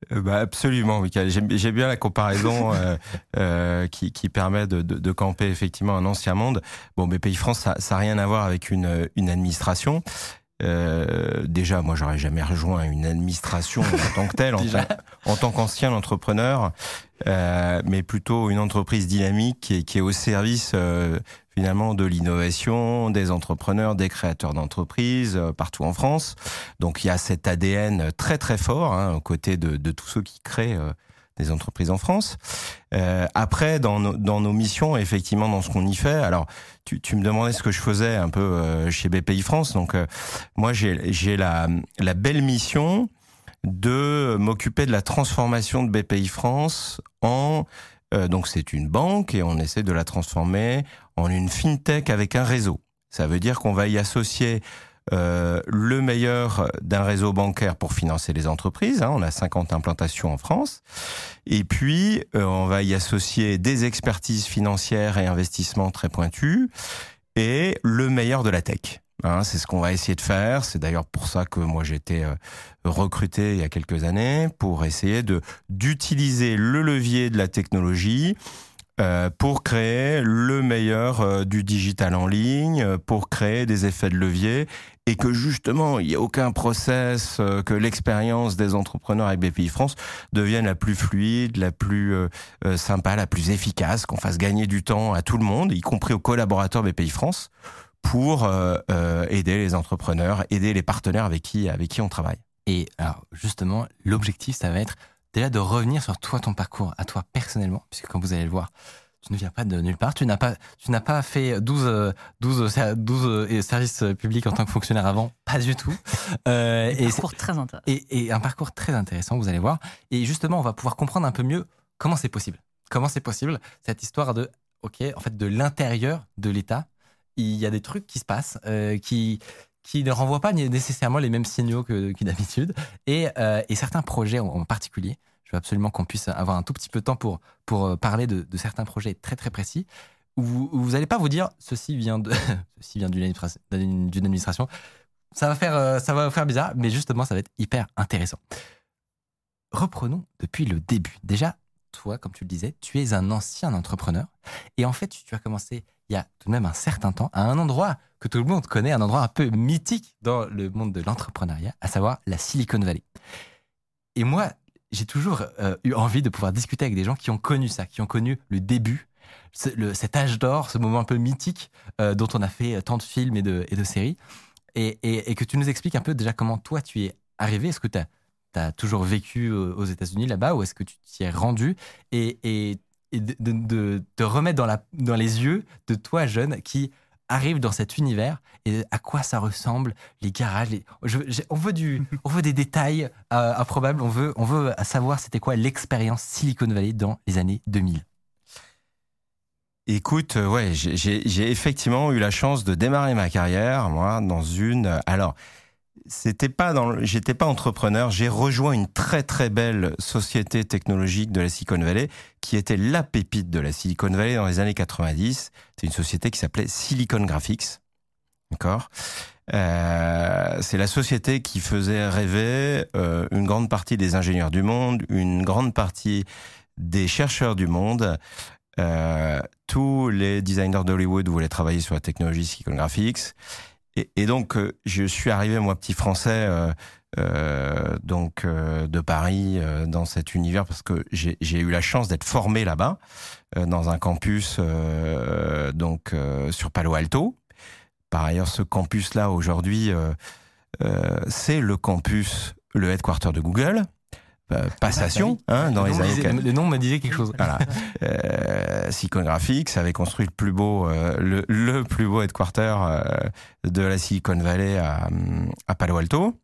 Bah, absolument, Michael. J'aime bien la comparaison euh, euh, qui, qui permet de, de, de camper effectivement un ancien monde. Bon, mais Pays France, ça n'a rien à voir avec une, une administration. Euh, déjà, moi, j'aurais jamais rejoint une administration en tant que telle, en, tant- en tant qu'ancien entrepreneur, euh, mais plutôt une entreprise dynamique qui est, qui est au service euh, finalement de l'innovation, des entrepreneurs, des créateurs d'entreprises euh, partout en France. Donc il y a cet ADN très très fort hein, aux côtés de, de tous ceux qui créent euh, des entreprises en France. Euh, après, dans nos, dans nos missions, effectivement, dans ce qu'on y fait, alors tu, tu me demandais ce que je faisais un peu euh, chez BPI France. Donc euh, moi, j'ai la, la belle mission de m'occuper de la transformation de BPI France en euh, donc c'est une banque et on essaie de la transformer en une fintech avec un réseau. Ça veut dire qu'on va y associer euh, le meilleur d'un réseau bancaire pour financer les entreprises. hein. on a 50 implantations en France. Et puis, euh, on va y associer des expertises financières et investissements très pointus et le meilleur de la tech. Hein, c'est ce qu'on va essayer de faire. C'est d'ailleurs pour ça que moi j'ai été euh, recruté il y a quelques années pour essayer de d'utiliser le levier de la technologie euh, pour créer le meilleur euh, du digital en ligne, pour créer des effets de levier et que justement il n'y a aucun process, que l'expérience des entrepreneurs avec BPI France devienne la plus fluide, la plus sympa, la plus efficace, qu'on fasse gagner du temps à tout le monde, y compris aux collaborateurs BPI France, pour euh, euh, aider les entrepreneurs, aider les partenaires avec qui avec qui on travaille. Et alors, justement, l'objectif, ça va être déjà de revenir sur toi, ton parcours, à toi personnellement, puisque comme vous allez le voir, tu ne viens pas de nulle part. Tu n'as pas, tu n'as pas fait 12, euh, 12, ser- 12 euh, services publics en tant que fonctionnaire avant. Pas du tout. Euh, et, parcours très intéressant. et, et un parcours très intéressant, vous allez voir. Et justement, on va pouvoir comprendre un peu mieux comment c'est possible. Comment c'est possible, cette histoire de, OK, en fait, de l'intérieur de l'État, il y a des trucs qui se passent, euh, qui, qui ne renvoient pas nécessairement les mêmes signaux que, d'habitude. Et, euh, et, certains projets en, particulier, je veux absolument qu'on puisse avoir un tout petit peu de temps pour, pour euh, parler de, certains projets très très précis, où vous n'allez pas vous dire ceci vient de ceci vient d'une administration. Ça va faire ça va faire bizarre, mais justement ça va être hyper intéressant. Reprenons depuis le début. Déjà, toi, comme tu le disais, tu es un ancien entrepreneur et en fait tu as commencé il y a tout de même un certain temps à un endroit que tout le monde connaît, un endroit un peu mythique dans le monde de l'entrepreneuriat, à savoir la Silicon Valley. Et moi, j'ai toujours euh, eu envie de pouvoir discuter avec des gens qui ont connu ça, qui ont connu le début, cet âge d'or, ce moment un peu mythique euh, dont on a fait tant de films et de, séries, et, que tu nous expliques un peu déjà comment toi tu es arrivé. Est-ce que tu as, as, toujours vécu aux États-Unis là-bas ou est-ce que tu t'y es rendu? Et, et, de, de, te remettre dans, la, dans les yeux de toi jeune qui arrive dans cet univers et à quoi ça ressemble, les garages. Les... Je, je, on, veut du, on veut des détails euh, improbables, on veut, on veut savoir c'était quoi l'expérience Silicon Valley dans les années 2000. Écoute, ouais, j'ai effectivement eu la chance de démarrer ma carrière, moi, dans une. Alors, c'était pas dans, j'étais pas entrepreneur. J'ai rejoint une très très belle société technologique de la Silicon Valley, qui était la pépite de la Silicon Valley dans les années 90. C'est une société qui s'appelait Silicon Graphics. D'accord? Euh, c'est la société qui faisait rêver euh, une grande partie des ingénieurs du monde, une grande partie des chercheurs du monde. Euh, tous les designers d'Hollywood voulaient travailler sur la technologie Silicon Graphics. Et, donc, euh, je suis arrivé, moi, petit français, euh, euh, donc de Paris, dans cet univers, parce que j'ai eu la chance d'être formé là-bas, dans un campus, donc sur Palo Alto. Par ailleurs, ce campus-là, aujourd'hui, c'est le campus, le headquarter de Google. Euh, passation hein, dans le les années disait, Le nom me disait quelque chose. Voilà. euh, Silicon Graphics avait construit le plus beau, euh, le, le, plus beau headquarter euh, de la Silicon Valley à, à Palo Alto.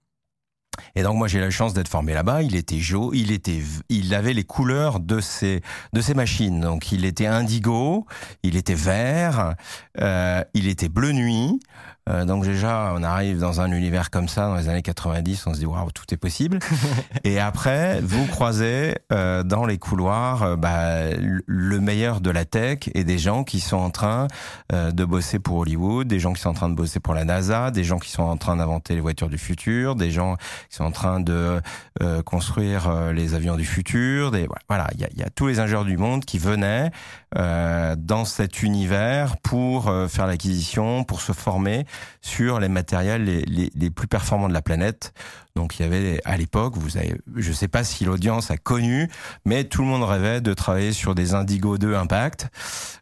Et donc moi j'ai la chance d'être formé là-bas. Il était jaune, il était, il avait les couleurs de ses de ses machines. Donc il était indigo, il était vert, euh, il était bleu nuit. Euh, donc déjà, on arrive dans un univers comme ça dans les années 90, on se dit waouh, tout est possible. et après, vous croisez euh, dans les couloirs euh, bah, le meilleur de la tech et des gens qui sont en train euh, de bosser pour Hollywood, des gens qui sont en train de bosser pour la NASA, des gens qui sont en train d'inventer les voitures du futur, des gens qui sont en train de euh, construire les avions du futur. Des, voilà, il y a, y a, tous les ingénieurs du monde qui venaient dans cet univers pour faire l'acquisition, pour se former sur les matériels les, les, les, plus performants de la planète. Donc il y avait à l'époque, vous avez, je sais pas si l'audience a connu, mais tout le monde rêvait de travailler sur des Indigo 2 Impact,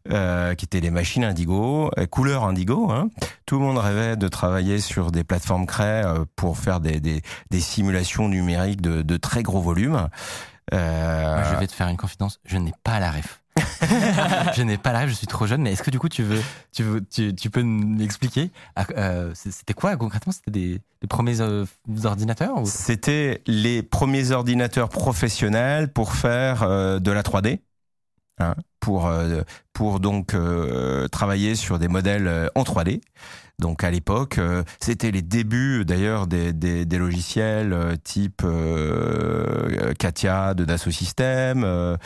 euh, qui étaient des machines Indigo, euh, couleur Indigo. Hein. Tout le monde rêvait de travailler sur des plateformes Cray euh, pour faire des, des, des, simulations numériques de, de très gros volumes. Euh... je vais te faire une confidence, je n'ai pas la ref. Je n'ai pas rêve, je suis trop jeune, mais est-ce que du coup tu veux, tu, veux, tu, peux m'expliquer euh, C'était quoi concrètement? C'était des, premiers euh, ordinateurs C'était les premiers ordinateurs professionnels pour faire euh, de la 3D. Hein, pour, euh, pour donc travailler sur des modèles en 3D. Donc à l'époque, c'était les débuts d'ailleurs des, des, logiciels type euh, Katia de Dassault Systèmes.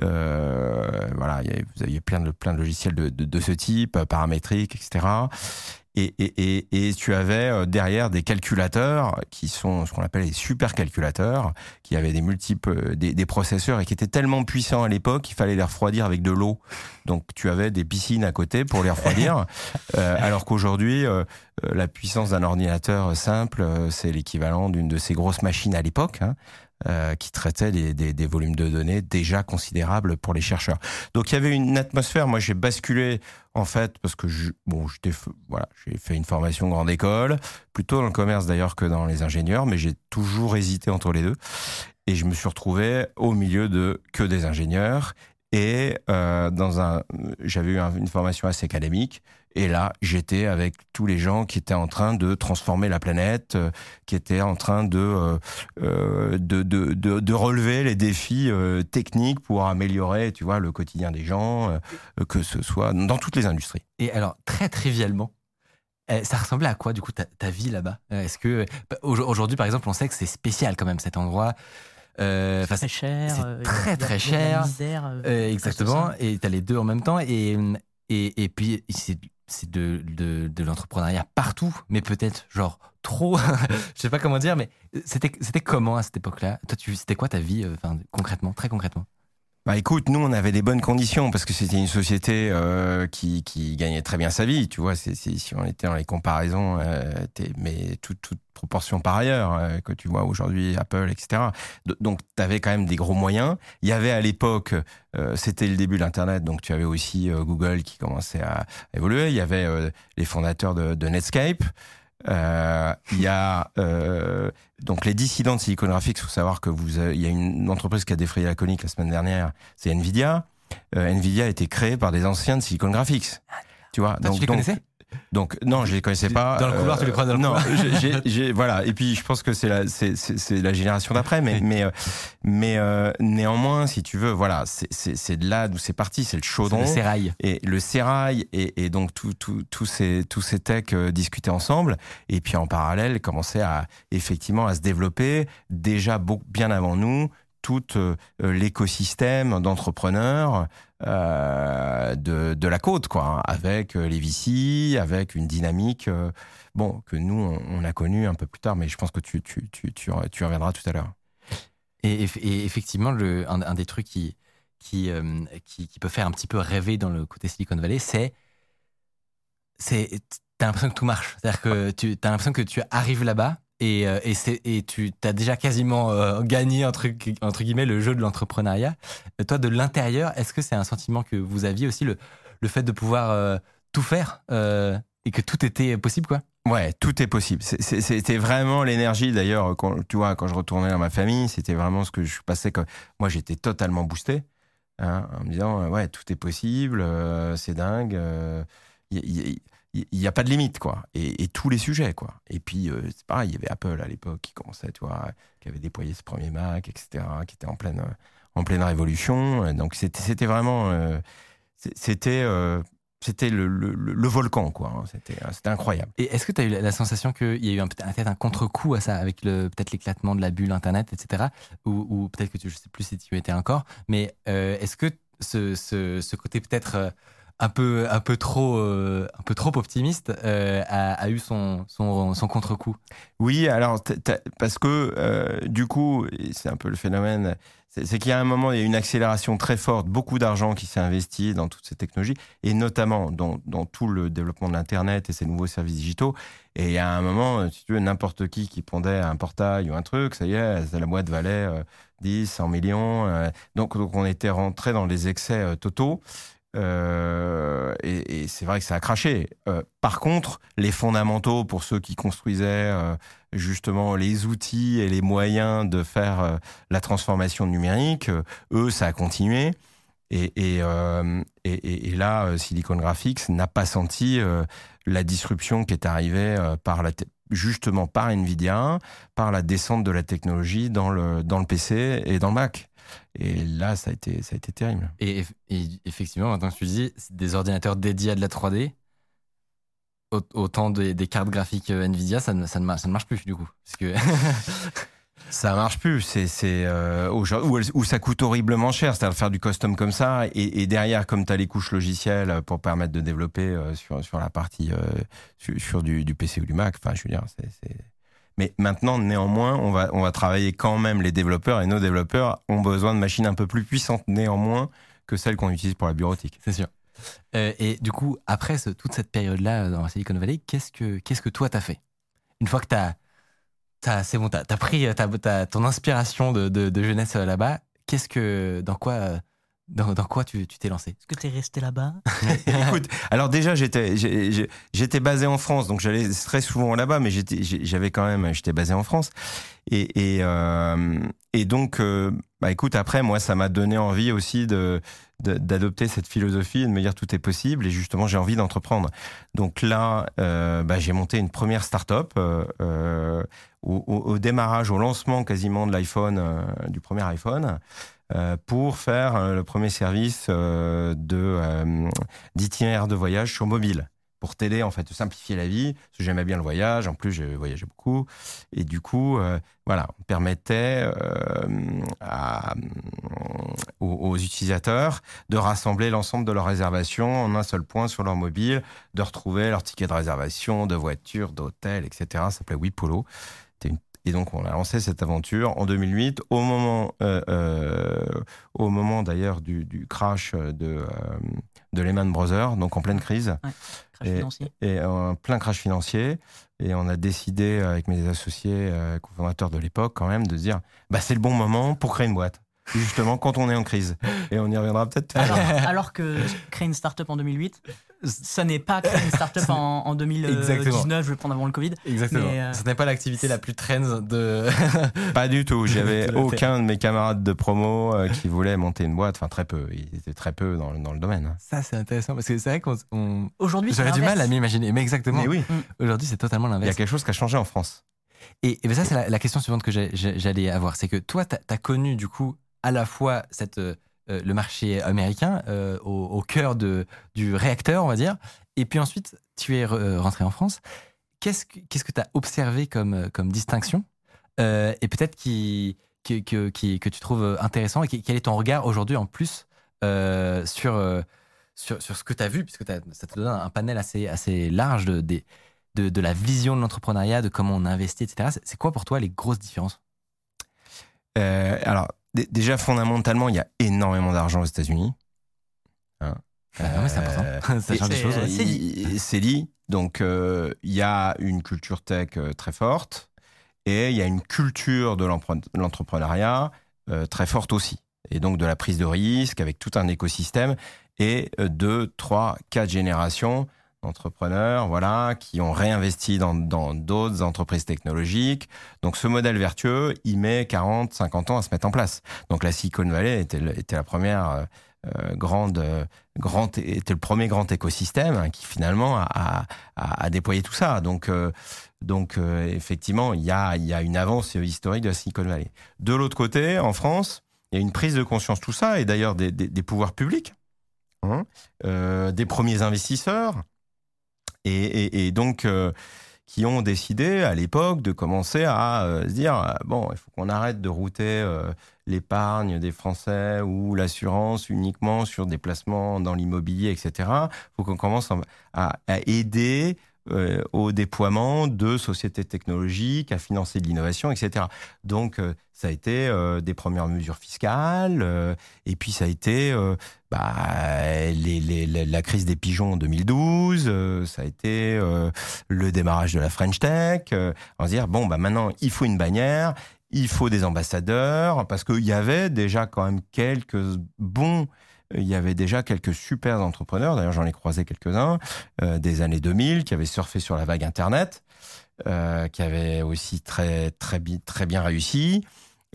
Voilà, y avait, vous aviez plein de plein de logiciels de, de, de ce type, paramétriques, etc. Et, et, et, et, tu avais derrière des calculateurs qui sont ce qu'on appelle les supercalculateurs, qui avaient des multiples des, des, processeurs et qui étaient tellement puissants à l'époque qu'il fallait les refroidir avec de l'eau. Donc tu avais des piscines à côté pour les refroidir, euh, alors qu'aujourd'hui euh, la puissance d'un ordinateur simple c'est l'équivalent d'une de ces grosses machines à l'époque. Hein, euh, qui traitait des, des, des, volumes de données déjà considérables pour les chercheurs. Donc il y avait une atmosphère. Moi, j'ai basculé en fait parce que je, bon, j'étais voilà, j'ai fait une formation grande école, plutôt dans le commerce d'ailleurs que dans les ingénieurs, mais j'ai toujours hésité entre les deux. Et je me suis retrouvé au milieu de que des ingénieurs et euh, dans un, j'avais eu un, une formation assez académique. Et là, j'étais avec tous les gens qui étaient en train de transformer la planète, euh, qui étaient en train de, euh, de, de, de, de, relever les défis euh, techniques pour améliorer, tu vois, le quotidien des gens, euh, que ce soit dans toutes les industries. Et alors, très trivialement, Eh, ça ressemblait à quoi, du coup, ta, ta vie là-bas? Euh, Est-ce que. bah, au- Aujourd'hui, par exemple, on sait que c'est spécial quand même cet endroit. Euh, enfin, Très cher. c'est euh, très, très cher. misère, euh, Euh, exactement, et tu as les deux en même temps. Et, et, et puis, c'est c'est de, de, de l'entrepreneuriat partout, mais peut-être genre trop. Je sais pas comment dire, mais c'était c'était comment à cette époque-là? Toi, tu c'était quoi ta vie, euh, concrètement, très concrètement? Bah écoute, nous on avait des bonnes conditions parce que c'était une société euh, qui, qui gagnait très bien sa vie, tu vois. Si on était dans les comparaisons, euh, mais toute, toute proportion par ailleurs euh, que tu vois aujourd'hui Apple, etc. Donc tu avais quand même des gros moyens. Il y avait à l'époque, euh, c'était le début de l'internet, donc tu avais aussi euh, Google qui commençait à évoluer. Il y avait euh, les fondateurs de, de Netscape. Euh, il y a euh, donc les dissidents de Silicon Graphics. Il faut savoir que vous, il y a une entreprise qui a défrayé la conique la semaine dernière, c'est Nvidia. Euh, Nvidia a été créé par des anciens de Silicon Graphics. Tu vois, Toi, tu les donc, connaissais? Donc non, je les connaissais pas. Dans le couloir, tu les croises dans le non, couloir. j'ai- voilà. Et puis je pense que c'est la, c'est, c'est, c'est la génération d'après, mais mais euh, mais euh, néanmoins, si tu veux, voilà, c'est, c'est, c'est de là d'où c'est parti, c'est le chaudron Le sérail. et le sérail et, et donc tout- tout- tous ces tous ces techs euh, discutaient ensemble et puis en parallèle commençaient à effectivement à se développer déjà beaucoup, bien avant nous tout euh, euh, l'écosystème d'entrepreneurs euh, de, de la côte quoi hein, avec les VC avec une dynamique bon que nous on, a connu un peu plus tard mais je pense que tu tu tu tu, tu reviendras tout à l'heure Et, eff- et effectivement, le, un, des trucs qui, qui, qui peut faire un petit peu rêver dans le côté Silicon Valley, c'est. c'est T'as l'impression que tout marche. C'est-à-dire que tu as l'impression que tu arrives là-bas et, euh, et, et tu as déjà quasiment euh, gagné, entre, entre guillemets, le jeu de l'entrepreneuriat. Euh, Toi, de l'intérieur, est-ce que c'est un sentiment que vous aviez aussi, le, le fait de pouvoir euh, tout faire et que tout était possible, quoi? Ouais, tout est possible. C'était vraiment l'énergie. D'ailleurs, quand tu vois, quand je retournais dans ma famille, c'était vraiment ce que je passais. Moi, j'étais totalement boosté, hein, en me disant ouais, tout est possible, c'est dingue. Il n'y a, pas de limite, quoi. Et, tous les sujets, quoi. Et puis, euh, c'est pareil, il y avait Apple à l'époque qui commençait, tu vois, qui avait déployé ce premier Mac, etc., qui était en pleine, en pleine révolution. Donc, c'était vraiment, euh, c'était, euh, le, volcan, quoi. hein. C'était, incroyable. Et est-ce que tu as eu la, sensation qu'il y a eu peut-être un contre-coup à ça, avec peut-être l'éclatement de la bulle Internet, etc. Ou, peut-être que tu, je sais plus si tu étais encore, mais est-ce que ce, ce, côté peut-être un peu, un peu trop, euh, un peu trop optimiste euh, a, a eu son, son, son contre-coup Oui, alors parce que euh, du coup, c'est un peu le phénomène, c'est qu'il y a un moment, il y a une accélération très forte, beaucoup d'argent qui s'est investi dans toutes ces technologies, et notamment dans, dans tout le développement de l'internet et ces nouveaux services digitaux. Et il y a un moment, si tu veux, n'importe qui qui pondait un portail ou un truc, ça y est, la boîte valait euh, 10, 100 millions. donc, donc on était rentré dans les excès totaux. Euh, et, c'est vrai que ça a craché. Euh, par contre, les fondamentaux pour ceux qui construisaient euh, justement les outils et les moyens de faire la transformation numérique, eux, ça a continué. Et, là, Silicon Graphics n'a pas senti la disruption qui est arrivée par justement par Nvidia, par la descente de la technologie dans le PC et dans le Mac. Et là, ça a été, ça a été terrible. et, eff- et effectivement, maintenant que tu dis, des ordinateurs dédiés à de la 3D, au- autant des, des cartes graphiques euh, Nvidia, ça ne, ça, ne, ça ne marche plus du coup. Parce que Ça marche plus. C'est c'est euh, ou ça coûte horriblement cher. C'est-à-dire faire du custom comme ça et, et derrière, comme tu as les couches logicielles pour permettre de développer euh, sur sur la partie euh, sur, sur du, du PC ou du Mac. Enfin, je veux dire, c'est- Mais maintenant, néanmoins, on va on va travailler quand même les développeurs et nos développeurs ont besoin de machines un peu plus puissantes néanmoins que celles qu'on utilise pour la bureautique. C'est sûr. Euh, et du coup, après toute cette période-là euh, dans la Silicon Valley, qu'est-ce que, qu'est-ce que toi t'as fait? Une fois que t'as, t'as, c'est bon, t'as, pris euh, t'as ton inspiration de, de, de jeunesse là-bas, qu'est-ce que, dans quoi, dans, dans quoi tu, tu t'es lancé Est-ce que t'es resté là-bas Écoute, alors déjà j'étais basé en France, donc j'allais très souvent là-bas, mais j'avais quand même j'étais basé en France et et, euh, et donc euh, bah écoute après moi ça m'a donné envie aussi de d'adopter cette philosophie et de me dire tout est possible et justement j'ai envie d'entreprendre. Donc là euh, bah, j'ai monté une première start-up au, au- démarrage, au lancement quasiment de l'iPhone, du premier iPhone. Euh, pour faire euh, le premier service euh, d'itinéraire de voyage sur mobile. pour t'aider en fait, te simplifier la vie. Parce que j'aimais bien le voyage, en plus j'ai voyagé beaucoup, et du coup, voilà, on permettait aux, utilisateurs de rassembler l'ensemble de leurs réservations en un seul point sur leur mobile, de retrouver leur ticket de réservation, de voiture, d'hôtel, etc. Ça s'appelait WePolo. Et donc on a lancé cette aventure en 2008, au moment, euh, euh, au moment d'ailleurs du, du crash de, euh, de Lehman Brothers, donc en pleine crise Crash Et- financier. et un plein crash financier. Et on a décidé, avec mes associés cofondateurs de l'époque, quand même, de se dire bah, c'est le bon moment pour créer une boîte. Justement, quand on est en crise. Et on y reviendra peut-être. Alors, alors que créer une start-up en 2008, ça n'est pas créer une start-up en, en Exactement. 2019, je vais prendre avant le Covid. Exactement. Mais, euh, Ce n'est pas l'activité la plus trend de. Pas du tout. J'avais aucun de mes camarades de promo euh, qui voulait monter une boîte. Enfin, très peu. Ils étaient très peu dans, le- dans le domaine. Ça, c'est intéressant parce que c'est vrai qu'on. on- Aujourd'hui, c'est J'aurais du mal l'inverse. à m'imaginer, mais exactement. Mais oui, Aujourd'hui, c'est totalement il y a l'inverse. quelque chose qui a changé en France. Et, et ben ça, c'est la, la question suivante que j'allais avoir. C'est que toi, tu as, connu, du coup, à la fois cette, euh, euh, le marché américain euh, au, cœur du réacteur, on va dire. Et puis ensuite, tu es euh, rentré en France. Qu'est-ce que tu as observé comme, distinction Et peut-être qui, que, tu trouves intéressant et quel est ton regard aujourd'hui en plus sur, sur, ce que tu as vu, puisque ça te donne un panel assez, assez large de, de, de la vision de l'entrepreneuriat, de comment on investit, etc. C'est- quoi pour toi les grosses différences? Alors, déjà, fondamentalement, il y a énormément d'argent aux États-Unis. Hein. Ah ouais, c'est important. Ça change des c'est- choses. ouais. c'est Il- C'est dit. Donc, euh, il y a une culture tech euh, très forte et il y a une culture de l'entrepreneuriat euh, très forte aussi. Et donc, de la prise de risque avec tout un écosystème et deux, trois, quatre générations d'entrepreneurs voilà, qui ont réinvesti dans d'autres entreprises technologiques. Donc, ce modèle vertueux, il met 40, 50 ans à se mettre en place. Donc, la Silicon Valley était, était la première euh, euh, grande, euh, était le premier grand écosystème hein, qui finalement a, a, déployé tout ça. Donc, donc effectivement, il y a, y a une avance historique de la Silicon Valley. De l'autre côté, en France, il y a une prise de conscience tout ça, et d'ailleurs des, des, pouvoirs publics, hein, des premiers investisseurs, et, donc euh, qui ont décidé à l'époque de commencer à euh, se dire euh, bon, il faut qu'on arrête de router l'épargne des Français ou l'assurance uniquement sur des placements dans l'immobilier, etc. Il faut qu'on commence à aider euh, au déploiement de sociétés technologiques, à financer de l'innovation, etc. Donc, euh, ça a été euh, des premières mesures fiscales, et puis ça a été bah, la- crise des pigeons en 2012, euh, ça a été le démarrage de la French Tech. va se dire, bon, bah, maintenant, il faut une bannière, il faut des ambassadeurs, parce qu'il y avait déjà quand même quelques bons il y avait déjà quelques super entrepreneurs, d'ailleurs j'en ai croisé quelques-uns, euh, des années 2000, qui avaient surfé sur la vague Internet, euh, qui avaient aussi très, très, très bien réussi,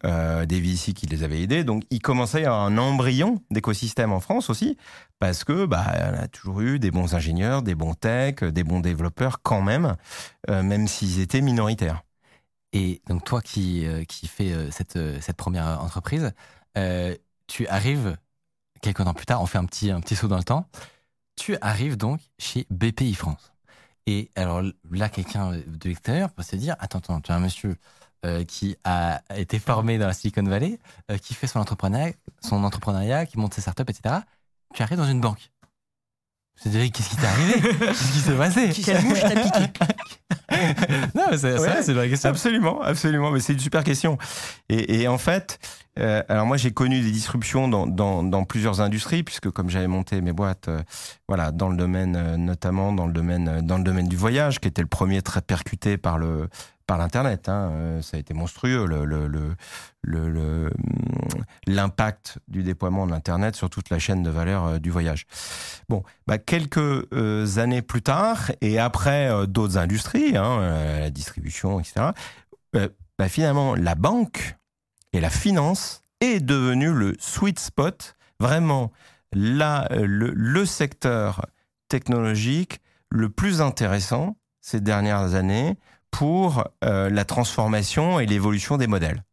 euh, des VC qui les avaient aidés. Donc il commençait à avoir un embryon d'écosystème en France aussi, parce que bah, on a toujours eu des bons ingénieurs, des bons tech, des bons développeurs quand même, même s'ils étaient minoritaires. Et donc toi qui, qui fais cette, cette première entreprise, tu arrives, quelques temps plus tard, on fait un petit, un petit saut dans le temps, tu arrives donc chez BPI France. Et alors là, quelqu'un de l'extérieur peut se dire, attends, attends, tu as un monsieur euh, qui a été formé dans la Silicon Valley, euh, qui fait son entrepreneuriat, son entrepreneuriat, qui monte ses startups, etc. Tu arrives dans une banque. Te dis, qu'est-ce qui t'est arrivé? Qu'est-ce qui s'est passé? Quelle mouche t'a piqué Non, mais c'est Ouais, c'est une vraie question. Absolument, absolument. Mais c'est une super question. Et, et en fait, euh, alors moi j'ai connu des disruptions dans, dans, dans plusieurs industries puisque comme j'avais monté mes boîtes, euh, voilà, dans le domaine euh, notamment dans le domaine dans le domaine du voyage, qui était le premier très percuté par le par l'internet. Hein. Euh, Ça a été monstrueux hum, l'impact du déploiement de l'internet sur toute la chaîne de valeur euh, du voyage. Bon, bah, quelques euh, années plus tard et après d'autres industries, hein, la distribution, etc. bah, finalement, la banque et la finance est devenu le sweet spot, vraiment le secteur technologique le plus intéressant ces dernières années pour euh, la transformation et l'évolution des modèles.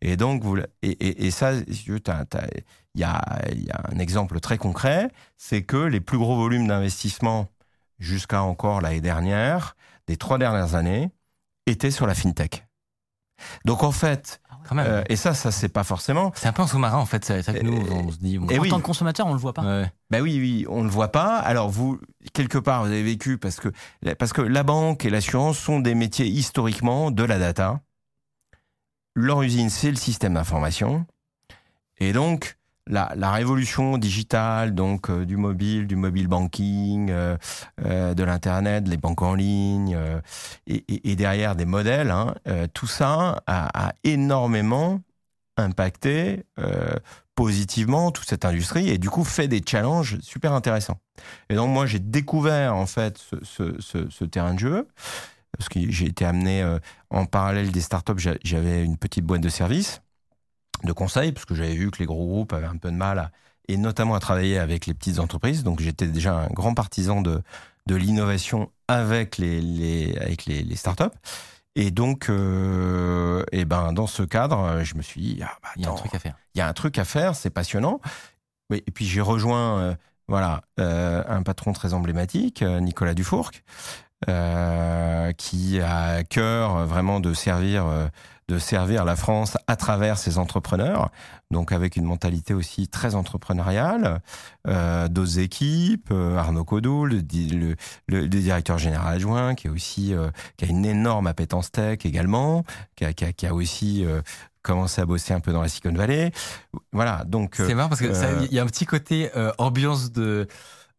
Et donc, vous, et, et, et ça, il y a, il y a un exemple très concret, c'est que les plus gros volumes d'investissement jusqu'à encore l'année dernière, des trois dernières années, était sur la fintech. Donc en fait, Quand même. euh, et ça, ça c'est pas forcément. C'est un peu en sous-marin en fait. C'est ça que nous, on se dit. bon, et en oui. tant que consommateur, on le voit pas. ouais. Ben oui, on ne le voit pas. Alors vous, quelque part, vous avez vécu parce que parce que la banque et l'assurance sont des métiers historiquement de la data. Leur usine, c'est le système d'information. Et donc la, révolution digitale, donc euh, du mobile, du mobile banking, euh, euh, de l'internet, les banques en ligne, et, derrière des modèles, hein, tout ça a, énormément impacté positivement toute cette industrie et du coup fait des challenges super intéressants. Et donc moi j'ai découvert en fait ce, terrain de jeu parce que j'ai été amené euh, en parallèle des startups, j'a- j'avais une petite boîte de services de conseils parce que j'avais vu que les gros groupes avaient un peu de mal à, et notamment à travailler avec les petites entreprises. Donc j'étais déjà un grand partisan de, de l'innovation avec les, avec les startups. Et donc, euh, et ben, dans ce cadre, je me suis dit, ah, bah, Il y a un truc à faire. il y a un truc à faire, c'est passionnant. Et puis j'ai rejoint euh, voilà, euh, un patron très emblématique, euh, Nicolas Dufourc, euh, qui a à cœur euh, vraiment de servir, euh, de servir la France à travers ses entrepreneurs, donc avec une mentalité aussi très entrepreneuriale, euh, d'autres équipes, euh, Arnaud Codoul, le, di- le, le- le directeur général adjoint, qui est aussi euh, qui a une énorme appétence tech également, qui a, qui a, qui a aussi commencé à bosser un peu dans la Silicon Valley. Voilà, donc C'est marrant parce que il y a un petit côté ambiance de.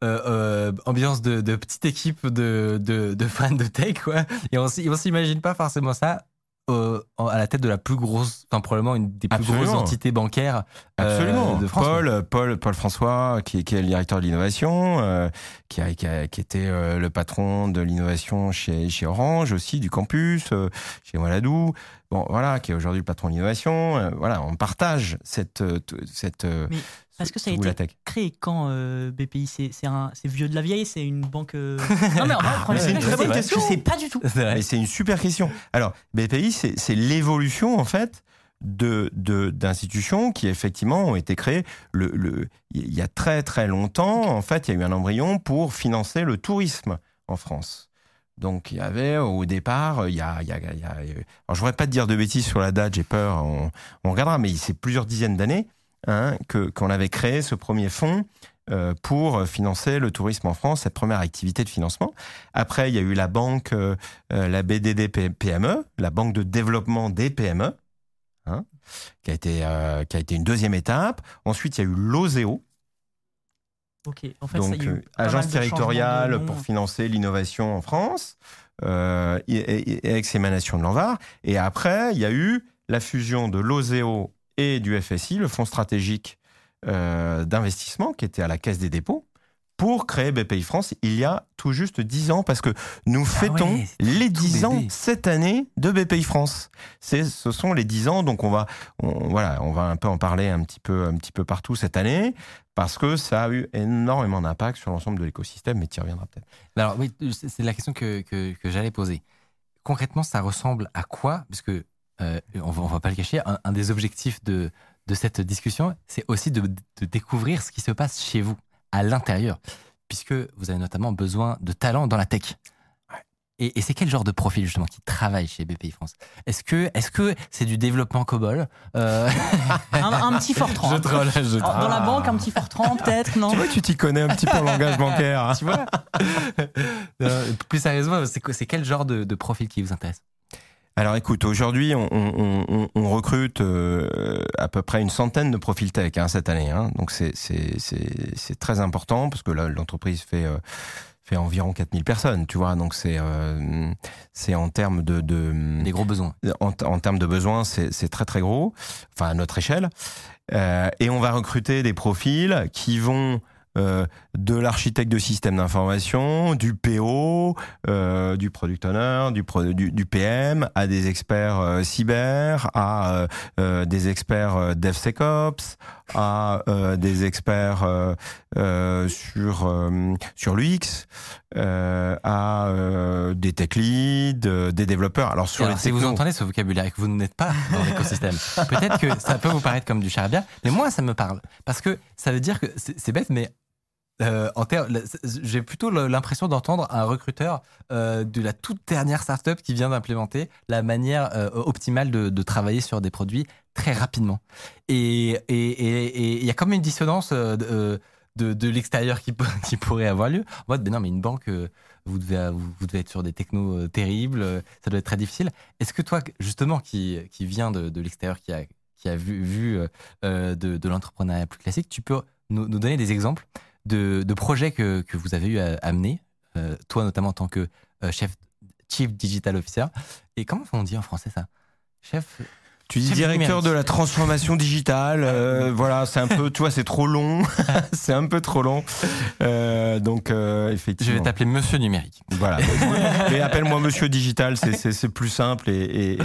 euh, euh, ambiance de, de petite équipe de, de, de fans de tech, quoi. Et on, on s'imagine pas forcément ça euh, à la tête de la plus grosse, enfin, probablement une des plus Absolument. grosses entités bancaires euh, Absolument. de France. Paul, Paul, Paul François, qui, qui est le directeur de l'innovation, euh, qui, a, qui, a- qui était le patron de l'innovation chez, chez Orange aussi, du campus, chez Waladou. Bon, voilà, qui est aujourd'hui le patron de l'innovation. Euh, voilà, on partage cette, euh, cette. euh, Mais Parce que ça a de été tech. créé quand euh, BPI C'est vieux de la vieille C'est une banque. euh, Non, mais premier c'est une très bonne question. Je sais pas du tout. C'est une super question. Alors, BPI, c'est c'est l'évolution, en fait, de de- d'institutions qui, effectivement, ont été créées le, le, il y a très, très longtemps. En fait, il y a eu un embryon pour financer le tourisme en France. Donc, il y avait, au départ, il y a... Il y a, alors, je ne voudrais pas te dire de bêtises sur la date, j'ai peur, on, regardera, mais c'est plusieurs dizaines d'années hein, que qu'on avait créé ce premier fonds euh, pour financer le tourisme en France, cette première activité de financement. Après, il y a eu la banque, euh, euh, la BDD PME, la banque de développement des PME, hein, qui, a été, qui a été une deuxième étape. Ensuite, il y a eu l'OSEO, Ok, en fait, donc ça, il y a eu euh, agence territoriale pour financer l'innovation en France, euh, et, et- et avec ses émanations de l'Anvar. Et après, il y a eu la fusion de l'OSEO et du FSI, le Fonds stratégique euh, d'investissement, qui était à la Caisse des dépôts, pour créer BPI France il y a tout juste 10 ans, parce que nous fêtons Ah ouais, c'est les tout 10 ans cette année de BPI France. C'est, ce sont les 10 ans, donc on va, on, voilà, on va un peu en parler un petit peu, un petit peu partout cette année, parce que ça a eu énormément d'impact sur l'ensemble de l'écosystème, mais tu y reviendras peut-être. Alors oui, c'est la question que, que, que j'allais poser. Concrètement, ça ressemble à quoi? Parce que euh, on va, on va pas le cacher, un, un des objectifs de, de cette discussion, c'est aussi de, de découvrir ce qui se passe chez vous, à l'intérieur, puisque vous avez notamment besoin de talents dans la tech. Et, et c'est quel genre de profil justement qui travaille chez BPI France? Est-ce que est-ce que c'est du développement COBOL Euh, Un, un petit Fortran. troll, je En- Dans la banque, un petit Fortran, peut-être, non? Tu vois, tu t'y connais un petit peu en langage bancaire. hein. Tu vois? Non, Plus sérieusement, c'est quel genre de, de profil qui vous intéresse? Alors écoute, aujourd'hui, on, on- on- on recrute euh, à peu près une centaine de profils tech hein, cette année. hein. Donc c'est- très important parce que là, l'entreprise fait, euh, fait environ 4000 personnes, tu vois. Donc c'est euh, en termes de... de Des gros besoins. en, en termes de besoins, c'est très très gros, enfin à notre échelle. Euh, et on va recruter des profils qui vont euh, de l'architecte de système d'information, du PO, euh, du product owner, du, pro- du, du PM, à des experts euh, cyber, à euh, des experts DevSecOps, à des experts sur sur l'UX, à des tech leads, des développeurs. Alors sur Alors, les si vous entendez ce vocabulaire et que vous n'êtes pas dans l'écosystème, peut-être que ça peut vous paraître comme du charabia, mais moi ça me parle parce que ça veut dire que c'est bête, mais euh, en j'ai plutôt l'impression d'entendre un recruteur euh, de la toute dernière startup qui vient d'implémenter la manière euh, optimale de, travailler sur des produits très rapidement. Et il y a comme une dissonance de, de, l'extérieur qui, pourrait avoir lieu. En mode, mais non, mais une banque, vous devez, être sur des technos terribles, ça doit être très difficile. Est-ce que toi, justement, qui, qui vient de, l'extérieur, qui a, vu, de, l'entrepreneuriat plus classique, tu peux nous donner des exemples de, projets que, que, vous avez eu à, amener, euh, toi notamment en tant que euh, chef, chief digital officer. Et comment on dit en français ça? Chef tu dis directeur de la transformation digitale, euh, voilà, c'est un peu, tu vois, c'est trop long, c'est un peu trop long. Euh, donc, euh, effectivement. Je vais t'appeler Monsieur Numérique. Voilà. mais appelle-moi Monsieur Digital, c'est plus simple. Et,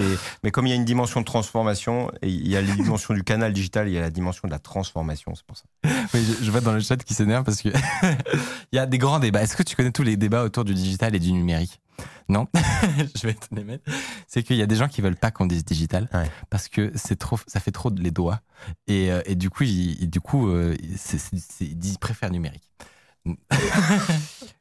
mais comme il y a une dimension de transformation, et il y a la dimension du canal digital, il y a la dimension de la transformation, c'est pour ça. Oui, je, vois dans le chat qui s'énerve parce que il y a des grands débats. Est-ce que tu connais tous les débats autour du digital et du numérique? Non, je vais te les mettre. C'est qu'il y a des gens qui veulent pas qu'on dise digital parce que c'est trop, ça fait trop de les doigts et, euh, et du coup, ils, du coup, euh, ils préfèrent numérique.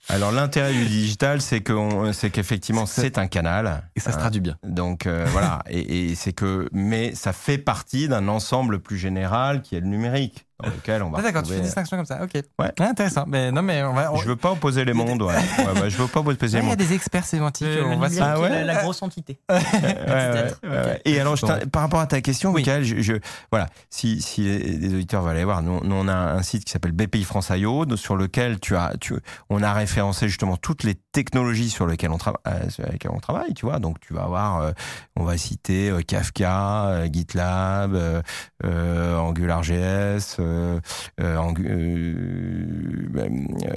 Alors l'intérêt du digital, c'est que c'est qu'effectivement c'est un canal et ça se traduit bien. Donc euh, voilà, et, et c'est que mais ça fait partie d'un ensemble plus général qui est le numérique dans lequel on va. Ah, D'accord, tu fais une distinction comme ça. Ok. Ouais. intéressant. Mais non, mais on va. Je veux pas opposer les mondes. Ouais. ouais, je veux pas opposer les mondes. Il y a des experts sémantiques. on va ah, ouais la, grosse entité. Et alors, par rapport à ta question, Michael, je, je, voilà, si, si les, auditeurs veulent aller voir, nous, nous on a un site qui s'appelle BPI France IO, sur lequel tu as, tu, on a référencé justement toutes les technologies sur lesquelles on, travaille, euh, sur lesquelles on travaille. Tu vois, donc tu vas avoir, euh, on va citer euh, Kafka, GitLab, AngularJS. Euh,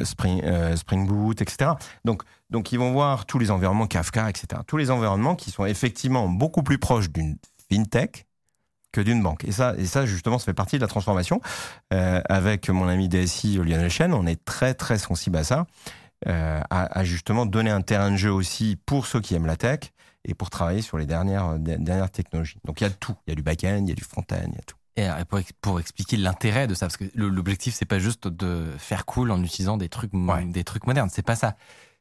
Spring, Spring Boot, etc. Donc, donc ils vont voir tous les environnements Kafka, etc. Tous les environnements qui sont effectivement beaucoup plus proches d'une fintech que d'une banque. Et ça, et ça, justement, ça fait partie de la transformation. avec mon ami DSI, Lionel Chen, on est très, très sensible à ça, à, justement donner un terrain de jeu aussi pour ceux qui aiment la tech et pour travailler sur les dernières, dernières technologies. Donc il y a tout. Il y a du back-end, il y a du front-end, il y a tout. Et pour, expliquer l'intérêt de ça, parce que l'objectif c'est pas juste de faire cool en utilisant des trucs, des trucs modernes, c'est pas ça.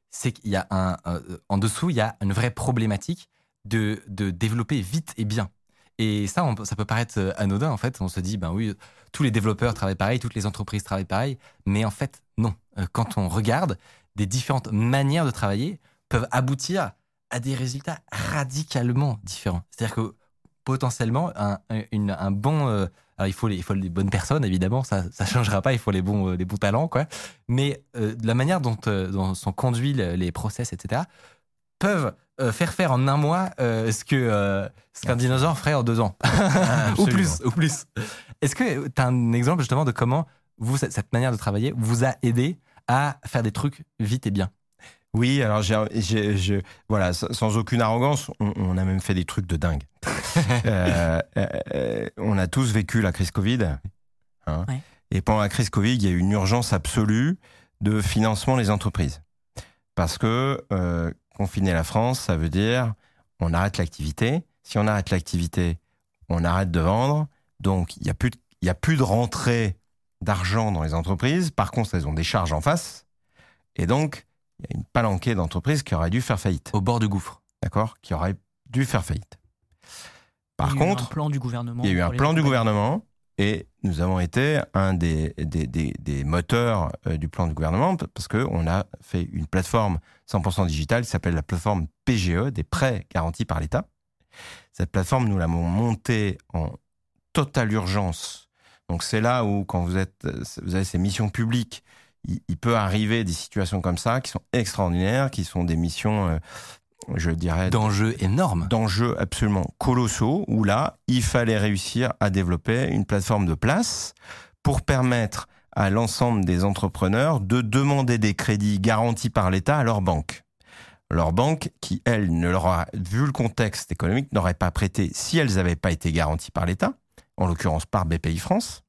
C'est qu'il y a un, euh, en dessous, il y a une vraie problématique de, de développer vite et bien. Et ça, ça peut paraître euh, anodin en fait. On se dit, ben oui, tous les développeurs travaillent pareil, toutes les entreprises travaillent pareil, mais en fait, non. Euh, quand on regarde, des différentes manières de travailler peuvent aboutir à des résultats radicalement différents. C'est-à-dire que potentiellement un, un bon. Euh, alors il faut les, il faut les bonnes personnes évidemment, ça ça changera pas. Il faut les bons euh, les bons talents quoi. Mais euh, la manière dont, dont sont conduits les, process etc peuvent faire faire en un mois ce que ce qu'un dinosaure ferait en deux ans ou plus ou plus. Est-ce que tu as un exemple justement de comment vous cette manière de travailler vous a aidé à faire des trucs vite et bien oui, alors voilà, sans aucune arrogance, on, a même fait des trucs de dingue. Euh, euh, on a tous vécu la crise Covid. Hein. Et pendant la crise Covid, il y a eu une urgence absolue de financement des entreprises. Parce que euh, confiner la France, ça veut dire on arrête l'activité. Si on arrête l'activité, on arrête de vendre. Donc il n'y a, plus de, a plus de rentrée d'argent dans les entreprises. Par contre, elles ont des charges en face. Et donc, il y a une palanquée d'entreprises qui auraient dû faire faillite. Au bord du gouffre. D'accord? Qui auraient dû faire faillite. Par il y a contre, eu un plan du gouvernement. Il y a eu un plan du gouvernement et nous avons été un des, des, des, moteurs euh, du plan du gouvernement parce qu'on a fait une plateforme 100% digitale qui s'appelle la plateforme PGE, des prêts garantis par l'État. Cette plateforme, nous l'avons montée en totale urgence. Donc c'est là où, quand vous, êtes, vous avez ces missions publiques il, peut arriver des situations comme ça qui sont extraordinaires, qui sont des missions, euh, je dirais... D'enjeux énormes. D'enjeux absolument colossaux, où là, il fallait réussir à développer une plateforme de place pour permettre à l'ensemble des entrepreneurs de demander des crédits garantis par l'État à leur banque. Leur banque, qui, elle, ne leur a, vu le contexte économique, n'aurait pas prêté si elles n'avaient pas été garanties par l'État, en l'occurrence par BPI France.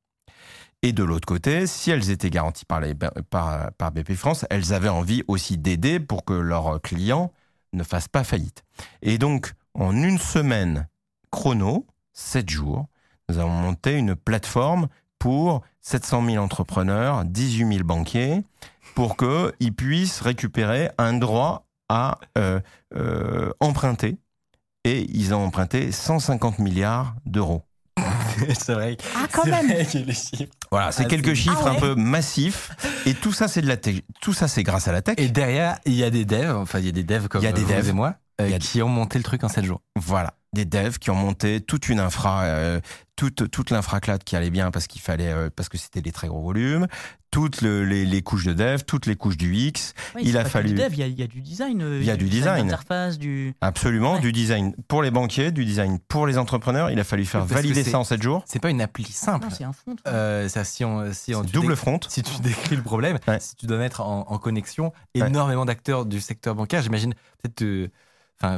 Et de l'autre côté, si elles étaient garanties par, les, par, par BP France, elles avaient envie aussi d'aider pour que leurs clients ne fassent pas faillite. Et donc, en une semaine chrono, sept jours, nous avons monté une plateforme pour 700 000 entrepreneurs, 18 000 banquiers, pour qu'ils puissent récupérer un droit à euh, euh, emprunter. Et ils ont emprunté 150 milliards d'euros. C'est vrai. Ah, quand c'est même. vrai que les chiffres. Voilà, c'est Ah, quelques chiffres Ah ouais. un peu massifs. Et tout ça, c'est de la tech. Tout ça, c'est grâce à la tech. Et derrière, il y a des devs, enfin, il y a des devs comme Il y a des vous devs. et moi, euh, Il y a- qui ont monté le truc en 7 jours. Voilà, des devs qui ont monté toute une infra, euh, toute toute l'infraclade qui allait bien parce qu'il fallait euh, parce que c'était des très gros volumes, toutes le- les, les couches de dev, toutes les couches du X, Ouais, Il a fallu- Il y, a- il y a du design. euh, Il y a du design. d'interface, du. absolument Ouais. du design pour les banquiers, du design pour les entrepreneurs. Il a fallu faire Parce valider ça en 7 jours. C'est pas une appli simple. C'est un toi. Euh, ça, si on, si on double front. Si tu décris le problème, Ouais. si tu dois mettre en, en connexion Ouais. énormément d'acteurs du secteur bancaire, j'imagine peut-être euh,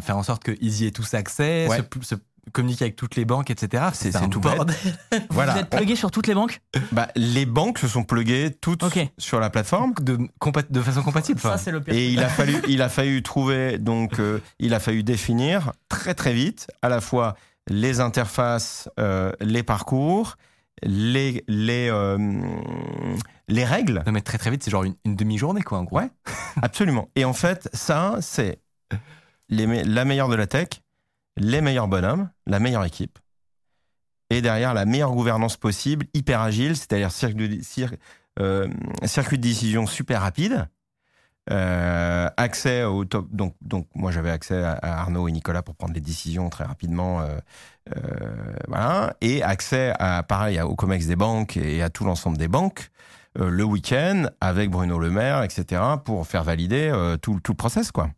faire en sorte qu'ils y aient tous accès, Ouais. se, se communiquer avec toutes les banques, etc. C'est- tout bête. bordel. Voilà. Vous êtes plugué sur toutes les banques Bah, les banques se sont pluguées toutes sur la plateforme. de, façon compatible. Ça, c'est le pire. Et il a fallu, il a fallu trouver, donc, euh, il a fallu définir très très vite à la fois les interfaces, euh, les parcours, les les euh, les règles. Non, mais très très vite, c'est genre une, une demi-journée, quoi, en gros. Ouais. Absolument. Et en fait, ça, c'est la meilleure de la tech, les meilleurs bonhommes, la meilleure équipe. Et derrière, la meilleure gouvernance possible, hyper agile, c'est-à-dire circuit, de- cir- euh, circuit de décision super rapide. Euh, accès au top. Donc, donc moi, j'avais accès à, Arnaud et Nicolas pour prendre les décisions très rapidement. euh, voilà. Et accès à, pareil, au COMEX des banques et à tout l'ensemble des banques le week-end avec Bruno Le Maire, etc., pour faire valider tout, tout le process, quoi.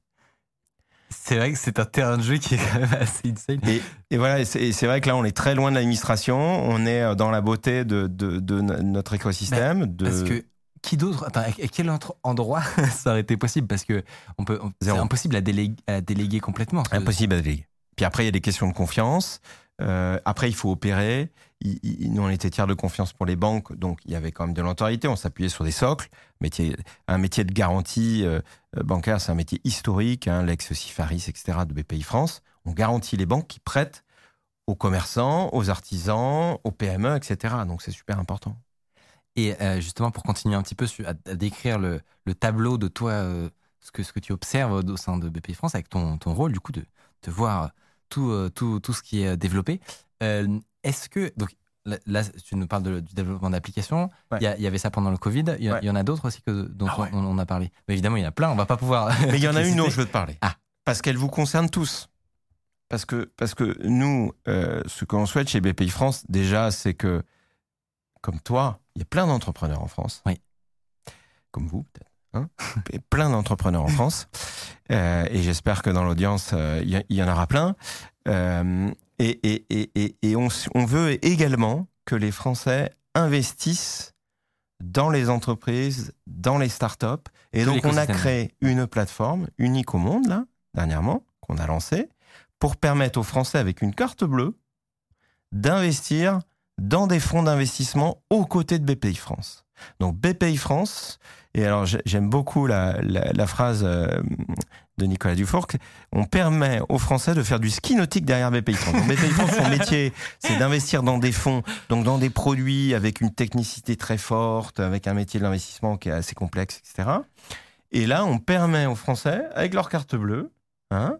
C'est vrai que c'est un terrain de jeu qui est quand même assez insane. Et, et voilà, et c'est vrai que là, on est très loin de l'administration, on est euh, dans la beauté de, de, de no- notre écosystème. de... Parce que qui d'autre Attends, à quel autre endroit ça aurait été possible? Parce que on peut, c'est impossible à déléguer, à déléguer complètement. Impossible à déléguer. Puis après, il y a des questions de confiance. Euh, après, il faut opérer. Nous, on était tiers de confiance pour les banques, donc il y avait quand même de l'autorité. On s'appuyait sur des socles. Métier, un métier de garantie euh, euh, bancaire, c'est un métier historique. Hein, L'ex-Sifaris, etc., de BPI France. On garantit les banques qui prêtent aux commerçants, aux artisans, aux PME, etc. Donc c'est super important. Et euh, justement, pour continuer un petit peu à, décrire le, le tableau de toi, ce, que, ce que tu observes au sein de BPI France, avec ton, ton rôle, du coup, de, de voir tout, tout, tout ce qui est développé. Est-ce que. Donc, là, tu nous parles de- du développement d'applications. Il Ouais. y, a- il y avait ça pendant le Covid. Il y, a- Ouais. il y en a d'autres aussi que, dont Ah ouais. on, on a parlé. Mais évidemment, il y en a plein. On va pas pouvoir. Mais il y en a une dont je veux te parler. Ah. Parce qu'elle vous concerne tous. Parce que, parce que nous, euh, ce que l'on souhaite chez BPI France, déjà, c'est que, comme toi, il y a plein d'entrepreneurs en France. Oui. Comme vous, peut-être. hein. Et plein d'entrepreneurs en France. Euh, et j'espère que dans l'audience, euh, y, il y en aura plein. Et et, et, et, et on, veut également que les Français investissent dans les entreprises, dans les startups. Et donc, on a créé une plateforme unique au monde, là, dernièrement, qu'on a lancée, pour permettre aux Français, avec une carte bleue, d'investir dans des fonds d'investissement aux côtés de BPI France. Donc, BPI France, et alors j'ai- j'aime beaucoup la, phrase euh, de Nicolas Dufour, on permet aux Français de faire du ski nautique derrière BPI France. BPI France, son métier, c'est d'investir dans des fonds, donc dans des produits avec une technicité très forte, avec un métier de l'investissement qui est assez complexe, etc. Et là, on permet aux Français, avec leur carte bleue, hein,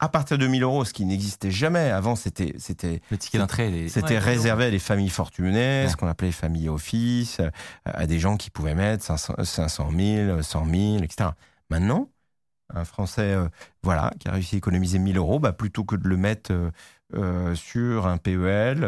à partir de 1000 euros, ce qui n'existait jamais. Avant, c'était, c'était, Le ticket d'entrée. c'était Ouais, réservé à des familles fortunées, Ouais. ce qu'on appelait les familles office, euh, à des gens qui pouvaient mettre 500, 500 000, 100 000, etc. Maintenant, un Français euh, voilà, qui a réussi à économiser 1000 euros, bah, plutôt que de le mettre euh, euh, sur un PEL,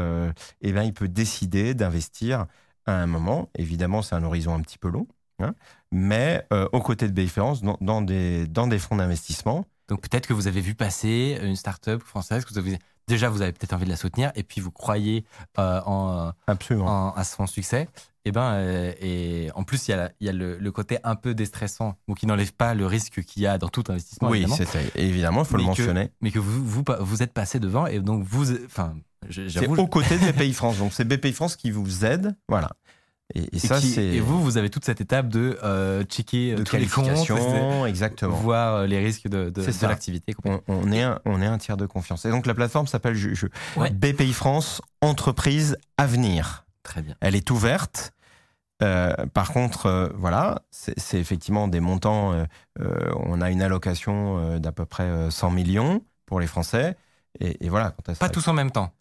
eh ben, il peut décider d'investir à un moment. Évidemment, c'est un horizon un petit peu long, hein, mais aux côtés de dans, dans, des, dans des fonds d'investissement. Donc peut-être que vous avez vu passer une start-up française, que vous avez, déjà vous avez peut-être envie de la soutenir, et puis vous croyez euh, en, Absolument. en- à son succès. Et ben, euh, et en plus il y a, la- il y a le, le côté un peu déstressant, ou qui n'enlève pas le risque qu'il y a dans tout investissement. oui, évidemment, il faut le Mais que- mentionner. mais que vous, vous vous êtes passé devant, et donc vous, enfin, C'est aux côtés de BPI France. Donc, c'est BPI France qui vous aide. Voilà. Et, ça, qui- et vous, vous avez toute cette étape de euh, checker de tous les comptes. Exactement. voir euh, les risques de, de, de l'activité. On, on est un, on est un tiers de confiance. Et donc, la plateforme s'appelle je- je- Ouais. BPI France Entreprise Avenir. Très bien. Elle est ouverte. Euh, par contre, euh, voilà, c'est effectivement des montants. euh, euh, on a une allocation euh, d'à peu près euh, 100 millions pour les Français. Et, et voilà, quand Pas tous en même temps.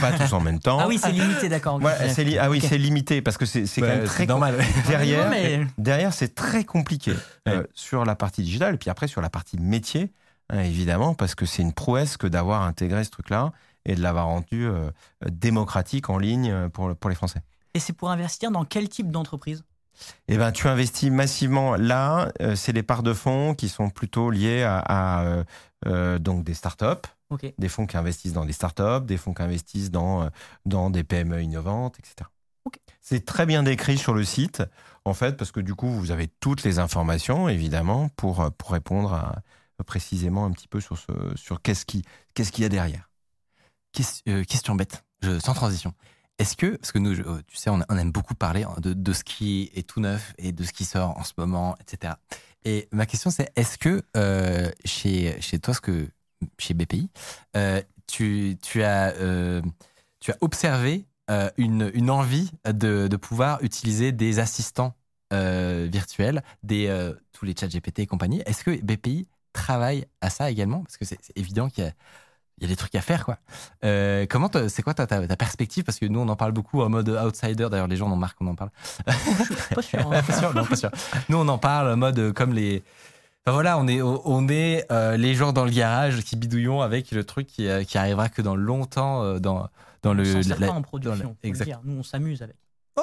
pas tous en même temps. Ah oui, c'est limité, d'accord. Voilà, c'est li- ah oui, c'est limité parce que c'est quand même c'est très normal. derrière. Non, mais- Derrière, c'est très compliqué euh, sur la partie digitale et puis après sur la partie métier, hein, évidemment, parce que c'est une prouesse que d'avoir intégré ce truc-là et de l'avoir rendu euh, démocratique en ligne euh, pour, pour les Français. Et c'est pour investir dans quel type d'entreprise? Eh ben, tu investis massivement là. euh, c'est les parts de fonds qui sont plutôt liées à, à, euh, euh, donc des startups, Des fonds qui investissent dans des startups, des fonds qui investissent dans euh, dans des PME innovantes, etc. C'est très bien décrit sur le site, en fait, parce que du coup, vous avez toutes les informations, évidemment, pour euh, pour répondre à, précisément un petit peu sur ce sur qu'est-ce qui qu'est-ce qu'il y a derrière. Ques- euh, question bête, je- sans transition. Est-ce que, parce que nous, je- euh, tu sais, on, on aime beaucoup parler hein, de, de ce qui est tout neuf et de ce qui sort en ce moment, etc. Et ma question, c'est est-ce que euh, chez, chez toi, ce que, chez BPI, euh, tu, tu, as, euh, tu as observé euh, une, une envie de, de pouvoir utiliser des assistants virtuels, des, tous les chats GPT et compagnie. Est-ce que BPI travaille à ça également? Parce que c'est évident qu'il y a il y a des trucs à faire, quoi. Euh, comment te- c'est quoi ta, ta, ta perspective? Parce que nous, on en parle beaucoup en mode outsider. D'ailleurs, les gens en marre qu'on en parle. Pas sûr. pas sûr, non, pas sûr. Nous, on en parle en mode comme les. Enfin voilà, on est, on est euh, les gens dans le garage qui bidouillons avec le truc qui, euh, qui arrivera que dans longtemps euh, dans, dans on le. s'en sert la- pas en dans production. la- dire. Nous, on s'amuse avec. Oh,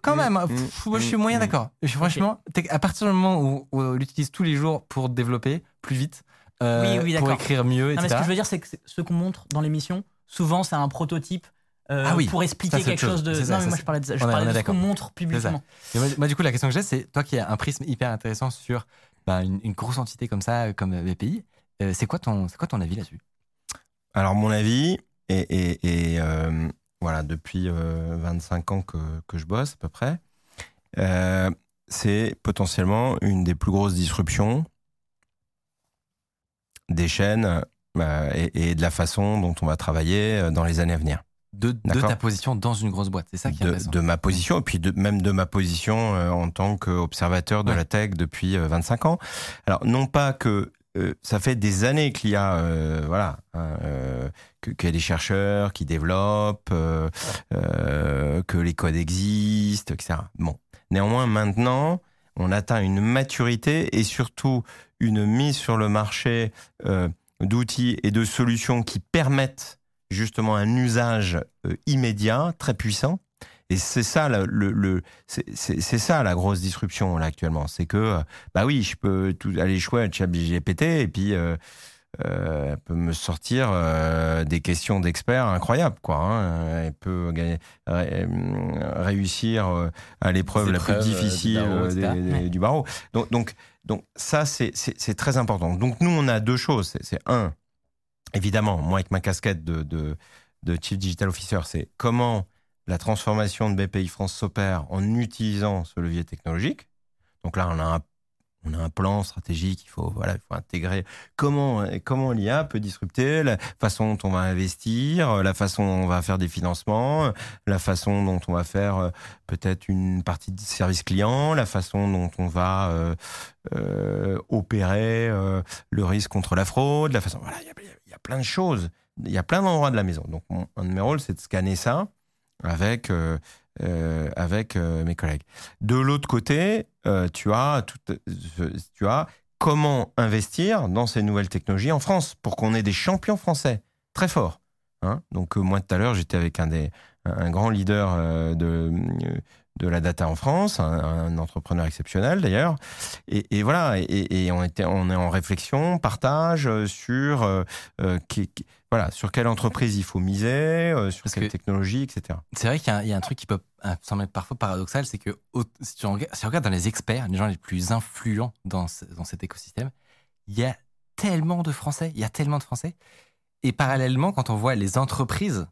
quand Mm, même. mm, Pff, moi, je suis moyen d'accord. Je- Franchement, à partir du moment où, où on l'utilise tous les jours pour développer plus vite, euh, Oui, oui, pour écrire mieux, Non, mais ce etc. que je veux dire, c'est que ce qu'on montre dans l'émission, souvent, c'est un prototype euh, Ah oui, pour expliquer quelque chose. chose de. Ça, non, mais ça, moi, je parlais de ça. Je on parlais de ce qu'on montre publiquement. Moi, du coup, la question que j'ai, c'est toi qui as un prisme hyper intéressant sur bah, une, grosse entité comme ça, euh, comme BPI. euh, c'est quoi ton, quoi ton avis là-dessus? Alors, mon avis, et, euh, voilà, depuis euh, 25 ans que, que je bosse à peu près, euh, c'est potentiellement une des plus grosses disruptions des chaînes euh, et, de la façon dont on va travailler euh, dans les années à venir. De, ta position dans une grosse boîte. C'est ça qui est de, intéressant. de ma position, et puis de, même de ma position euh, en tant qu'observateur de Ouais. la tech depuis euh, 25 ans. Alors, non pas que euh, ça fait des années qu'il y a, euh, voilà, hein, euh, qu'il y a des chercheurs qui développent, euh, euh, que les codes existent, etc. Bon, néanmoins, maintenant, on atteint une maturité et surtout une mise sur le marché euh, d'outils et de solutions qui permettent justement un usage euh, immédiat, très puissant. Et c'est ça le, le, c'est ça la grosse disruption là actuellement, c'est que euh, bah oui, je peux tout aller jouer à ChatGPT et puis euh, euh, elle peut me sortir euh, des questions d'experts incroyables quoi. Hein. Elle peut gagner- ré- réussir à l'épreuve la plus du difficile barreau, etc. des- des- Ouais. du barreau. Donc donc donc ça c'est très important. Donc nous on a deux choses. C'est un évidemment, moi avec ma casquette de, Chief Digital Officer, c'est comment la transformation de BPI France s'opère en utilisant ce levier technologique. Donc là, on a un, plan stratégique, il faut, intégrer comment, l'IA peut disrupter la façon dont on va investir, la façon dont on va faire des financements, la façon dont on va faire euh, peut-être une partie de service client, la façon dont on va euh, euh, opérer le risque contre la fraude, la façon. Y a plein de choses. Il y a plein d'endroits de la maison. Donc, un de mes rôles, c'est de scanner ça avec, euh, euh, avec euh, mes collègues. De l'autre côté, tu, as tout, tu as comment investir dans ces nouvelles technologies en France pour qu'on ait des champions français très forts. Hein Donc, moi, tout à l'heure, j'étais avec un, des, un, grand leader de. De la data en France, un, un entrepreneur exceptionnel d'ailleurs, et, et voilà, et, et on était, on est en réflexion, partage euh, sur, euh, euh, qui- qui- voilà, sur quelle entreprise il faut miser, euh, sur Parce quelle que- technologie, etc. C'est vrai qu'il y, a un- il y a un truc qui peut sembler parfois paradoxal, c'est que si tu, regardes, si tu regardes dans les experts, les gens les plus influents dans, ce- dans cet écosystème, il y a tellement de Français, il y a tellement de Français. Et parallèlement, quand on voit les entreprises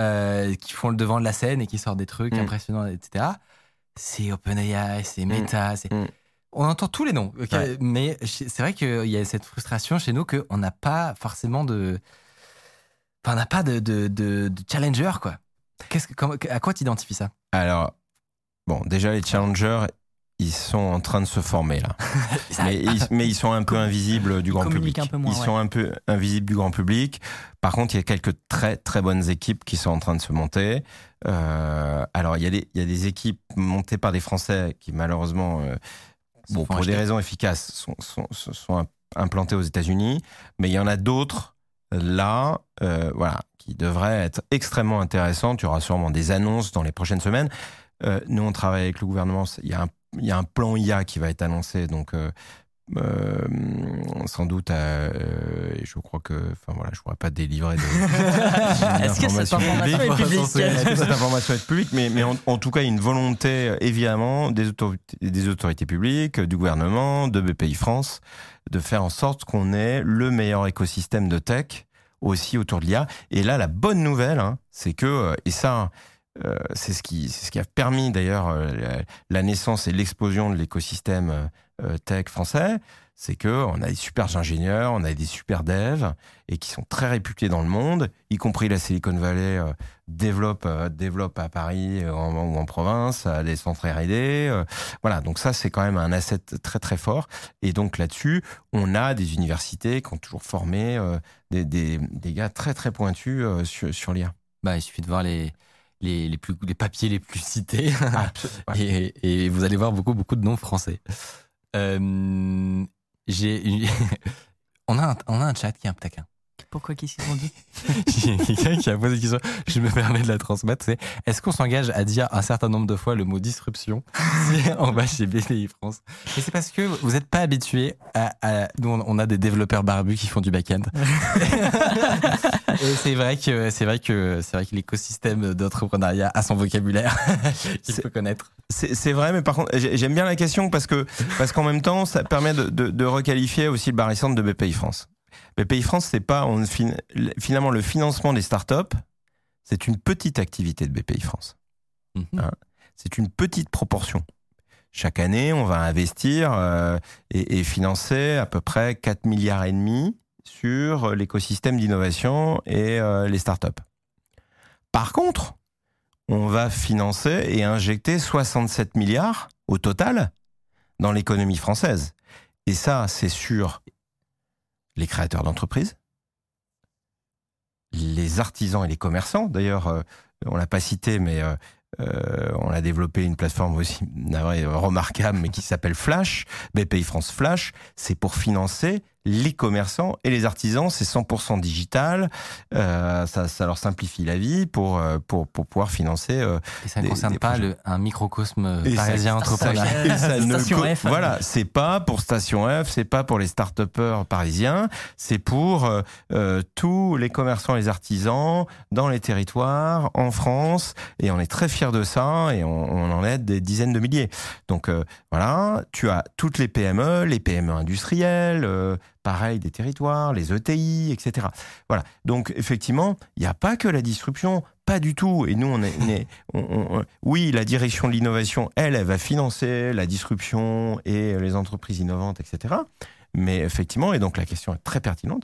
euh, qui font le devant de la scène et qui sortent des trucs Mm. impressionnants, etc., c'est OpenAI, c'est Meta, c'est... Mm. On entend tous les noms, Ouais. mais c'est vrai qu'il y a cette frustration chez nous qu'on n'a pas forcément de... Enfin, on n'a pas de, de, de, de challenger, quoi. Qu'est-ce que, comment- à quoi t'identifies ça? Alors, bon, déjà, les challengers, ils sont en train de se former là. mais, ils, mais ils sont un peu invisibles du Ils grand public. un peu moins, ils ouais. sont un peu invisibles du grand public. Par contre, il y a quelques très très bonnes équipes qui sont en train de se monter. Euh, alors, il y, a des, il y a des équipes montées par des Français qui malheureusement, euh, bon, pour des raisons efficaces, sont, sont, sont- sont implantées aux États-Unis. Mais il y en a d'autres là, euh, voilà, qui devraient être extrêmement intéressantes. Il y aura sûrement des annonces dans les prochaines semaines. Nous, on travaille avec le gouvernement. Il y a un, il y a un plan IA qui va être annoncé, donc euh, euh, sans doute. euh, et je crois que, enfin voilà, je pourrais pas délivrer. De, Est-ce que cette information est publique Est-ce que cette information est publique? Mais, mais en, en tout cas, une volonté euh, évidemment des autorités, des autorités publiques, euh, du gouvernement, de BPI France, de faire en sorte qu'on ait le meilleur écosystème de tech aussi autour de l'IA. Et là, la bonne nouvelle, hein, c'est que, euh, et ça, euh, c'est ce qui, c'est ce qui a permis d'ailleurs euh, la, naissance et l'explosion de l'écosystème euh, tech français, c'est que on a des super ingénieurs, on a des super devs et qui sont très réputés dans le monde, y compris la Silicon Valley développe développe à Paris en- ou en province, à des centres R&D. voilà, donc ça c'est quand même un asset très très fort. Et donc là-dessus, on a des universités qui ont toujours formé des, des, des gars très très pointus sur, sur l'IA. Bah, il suffit de voir les, les, les, plus, les papiers les plus cités Ouais. et, et vous allez voir beaucoup, beaucoup de noms français. Euh, j'ai on, a un, on a un chat qui est un taquin. Pourquoi qu'est-ce qu'ils ont dit Il y a quelqu'un qui a posé une question, je me permets de la transmettre, c'est est-ce qu'on s'engage à dire un certain nombre de fois le mot disruption si on va chez BPI France? Et c'est parce que vous n'êtes pas habitué à, à- Nous, on a des développeurs barbus qui font du back-end. Et c'est vrai que c'est vrai que c'est vrai que l'écosystème d'entrepreneuriat a son vocabulaire qu'il faut connaître. C'est c'est vrai, mais par contre, j'ai- j'aime bien la question parce que parce qu'en même temps, ça permet de, de, de requalifier aussi le barycentre de BPI France. BPI France, c'est pas on, finalement le financement des startups, c'est une petite activité de BPI France. Mhm. Hein. C'est une petite proportion. Chaque année, on va investir euh, et, et financer à peu près 4 milliards et demi sur l'écosystème d'innovation et euh, les startups. Par contre, on va financer et injecter 67 milliards au total dans l'économie française. Et ça, c'est sur les créateurs d'entreprises, les artisans et les commerçants. D'ailleurs, euh, on l'a pas cité, mais euh, euh, on a développé une plateforme aussi navré, remarquable, mais qui s'appelle Flash, BPI France Flash. C'est pour financer les commerçants et les artisans. C'est 100% digital. Euh, ça, ça leur simplifie la vie pour, euh, pour, pour pouvoir financer euh, Et ça ne concerne pas le, un microcosme Et parisien entrepreneur. Voilà, c'est pas pour Station F, c'est pas pour les start-upers parisiens, c'est pour euh, euh, tous les commerçants et les artisans dans les territoires, en France, et on est très fiers de ça, et on, on en aide des dizaines de milliers. Donc euh, voilà, tu as toutes les PME, les PME industrielles, euh, pareil des territoires, les ETI, etc. Voilà. Donc effectivement, il n'y a pas que la disruption, pas du tout. Et nous, on est, oui, la direction de l'innovation, elle, elle va financer la disruption et les entreprises innovantes, etc. Mais effectivement, et donc la question est très pertinente.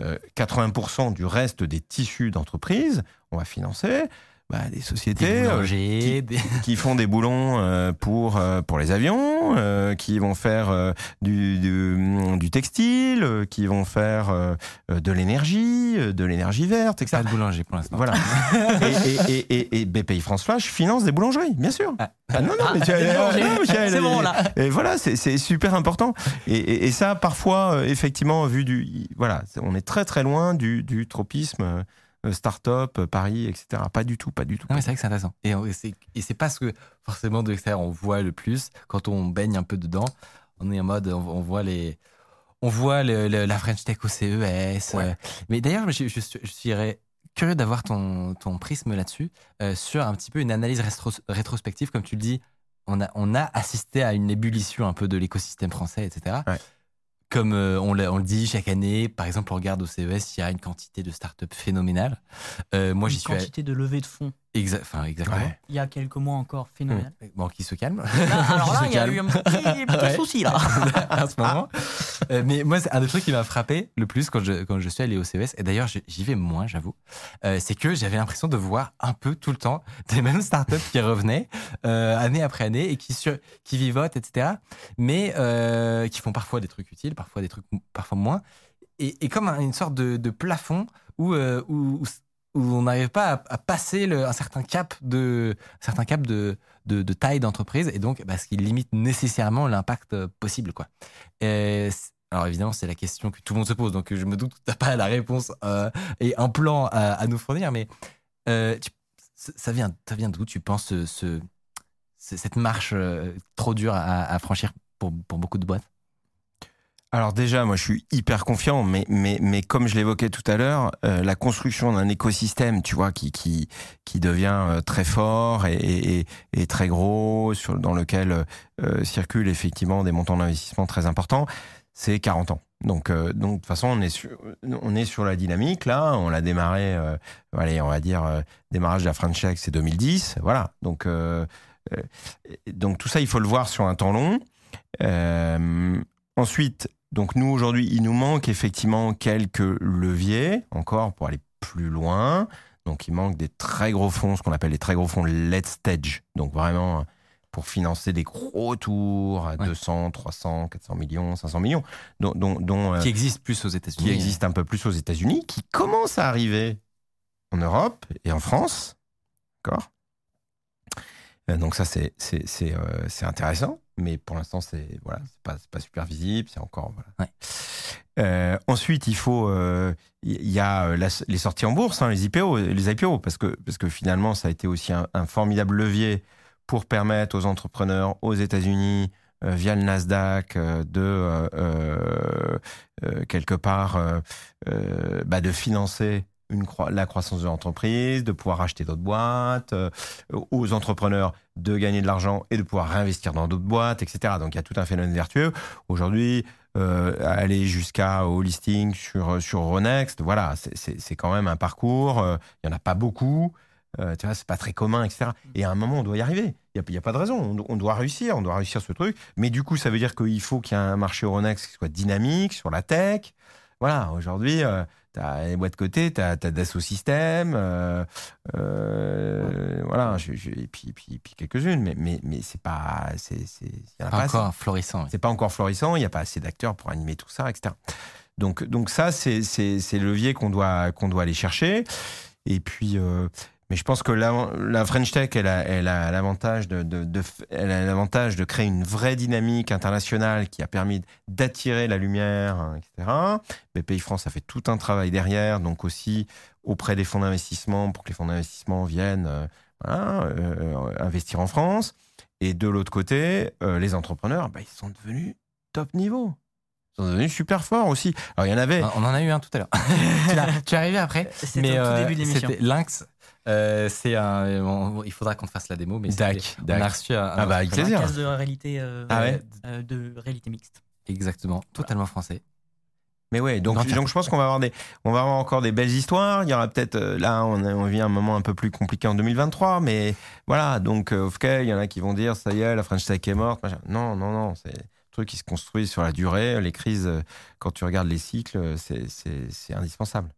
euh, 80% du reste des tissus d'entreprise, on va financer bah, des sociétés Des euh, boulangers, des- qui font des boulons euh, pour euh, pour les avions, qui vont faire du, du du textile, qui vont faire de l'énergie, de l'énergie verte, etc. pas de boulanger pour l'instant. Voilà. et, et, et, et, BPI France Flash finance des boulangeries, bien sûr. Ah. Ah, non, non, mais tu Ah, mais tu as- C'est bon, là. Et voilà, c'est super important. Et, et, et ça, parfois, effectivement, vu du. Voilà, on est très très loin du, du tropisme start-up, euh, Paris, etc. Pas du tout, pas du tout. Non, mais c'est vrai que c'est intéressant. Et, et c'est, pas ce que forcément de l'extérieur on voit le plus. Quand on baigne un peu dedans, on est en mode, on, on voit les. On voit le- le- la French Tech au CES. euh. mais d'ailleurs, je, je, suis- je serais curieux d'avoir ton, ton prisme là-dessus, euh, sur un petit peu une analyse rétro- rétrospective. Comme tu le dis, on a, on a assisté à une ébullition un peu de l'écosystème français, etc. Ouais. Comme euh, on, le dit chaque année, par exemple, on regarde au CES, il y a une quantité de startups phénoménale. Euh, moi, j'y suis. quantité de levée de fonds Enfin, exactement. Ouais. Il y a quelques mois encore, phénoménal. Bon, qui se calme. Là, alors là, il y a calme. eu un petit, petit Ouais. souci là. à ce moment. Euh, mais moi, c'est un des trucs qui m'a frappé le plus quand je, quand je suis allé au CES, et d'ailleurs j'y vais moins, j'avoue, euh, c'est que j'avais l'impression de voir un peu tout le temps des mêmes startups qui revenaient euh, année après année et qui, sur, qui vivotent, etc. Mais euh, qui font parfois des trucs utiles, parfois des trucs parfois moins. Et, et comme un- une sorte de, de plafond où, euh, où, où on n'arrive pas à, passer un certain cap de, certain cap de, de, taille d'entreprise et donc bah, ce qui limite nécessairement l'impact euh, possible. Quoi. Alors évidemment, c'est la question que tout le monde se pose, donc je me doute que tu n'as pas la réponse euh, et un plan à, nous fournir, mais euh, ça vient, ça vient d'où tu penses ce, ce- ce- cette marche euh, trop dure à, à franchir pour, pour beaucoup de boîtes? Alors déjà, moi, je suis hyper confiant, mais mais mais comme je l'évoquais tout à l'heure, euh, la construction d'un écosystème, tu vois, qui qui qui devient euh, très fort et, et, très gros, dans lequel euh, circulent effectivement des montants d'investissement très importants, c'est 40 ans. Donc donc de toute façon, on est sur on est sur la dynamique là. On l'a démarré, allez, on va dire démarrage de la French Tech, c'est 2010, voilà. Donc donc tout ça, il faut le voir sur un temps long. Ensuite, donc nous aujourd'hui, il nous manque effectivement quelques leviers encore pour aller plus loin. Donc il manque des très gros fonds, ce qu'on appelle les très gros fonds late stage. Donc vraiment pour financer des gros tours à Ouais. 200, 300, 400 millions, 500 millions, dont, dont, dont, euh, qui existe plus aux États-Unis qui existe un peu plus aux États-Unis, qui commence à arriver en Europe et en France. D'accord? Euh, Donc ça, c'est c'est c'est, euh, c'est intéressant, mais pour l'instant, c'est voilà, c'est pas, pas super visible, c'est encore... Voilà. Ouais. Euh, ensuite, il faut... euh, Il y a euh, la- les sorties en bourse, hein, les IPO, les IPO parce, que, parce que finalement, ça a été aussi un, un formidable levier pour permettre aux entrepreneurs aux États-Unis, euh, via le Nasdaq, euh, de euh, euh, euh, quelque part euh, euh, bah, de financer une la croissance de l'entreprise, de pouvoir acheter d'autres boîtes, euh, aux entrepreneurs de gagner de l'argent et de pouvoir réinvestir dans d'autres boîtes, etc. Donc il y a tout un phénomène vertueux. Aujourd'hui, euh, aller jusqu'à au listing sur sur Euronext, voilà, c'est- quand même un parcours. euh, Il y en a pas beaucoup. Euh, tu vois, c'est pas très commun, etc. Et à un moment, on doit y arriver. Il n'y a, pas de raison. On, on doit réussir. On doit réussir ce truc. Mais du coup, ça veut dire qu'il faut qu'il y ait un marché Euronext qui soit dynamique sur la tech. Voilà, aujourd'hui, euh, tu as les boîtes de côté, tu as, Dassault Systèmes, euh, euh, voilà, je- je- et puis, puis, puis quelques-unes, mais, mais, mais c'est pas. c'est Pas pas assez. encore florissant. oui. C'est pas encore florissant, il n'y a pas assez d'acteurs pour animer tout ça, etc. Donc, donc ça, c'est c'est- c'est le levier qu'on doit, qu'on doit aller chercher. Et puis, euh, mais je pense que la, la French Tech, elle a elle a l'avantage de, de, de f- elle a l'avantage de créer une vraie dynamique internationale qui a permis d'attirer la lumière, hein, etc. BPI France a fait tout un travail derrière, donc aussi auprès des fonds d'investissement pour que les fonds d'investissement viennent euh, voilà, euh, investir en France. Et de l'autre côté, euh, les entrepreneurs, bah, ils sont devenus top niveau. Ils sont devenus super forts aussi. Alors, il y en avait. On en a eu un tout à l'heure. tu, tu es arrivé après C'était mais au tout début de l'émission. c'était Lynx. Euh, c'est un. on- il faudra qu'on te fasse la démo, mais Dac, on a reçu un. Ah bah, avec C'est un plaisir. casque de réalité, euh, Ah ouais euh, de réalité mixte. Exactement, totalement français. Mais ouais, donc, donc je pense qu'on va avoir des, on va avoir encore des belles histoires. Il y aura peut-être, là, on, a- on vit un moment un peu plus compliqué en 2023, mais voilà. Donc, ok, il y en a qui vont dire, ça y est, la French Tech est morte. machin. Non, non, non, c'est un truc qui se construit sur la durée. Les crises, quand tu regardes les cycles, c'est, c'est, c'est indispensable.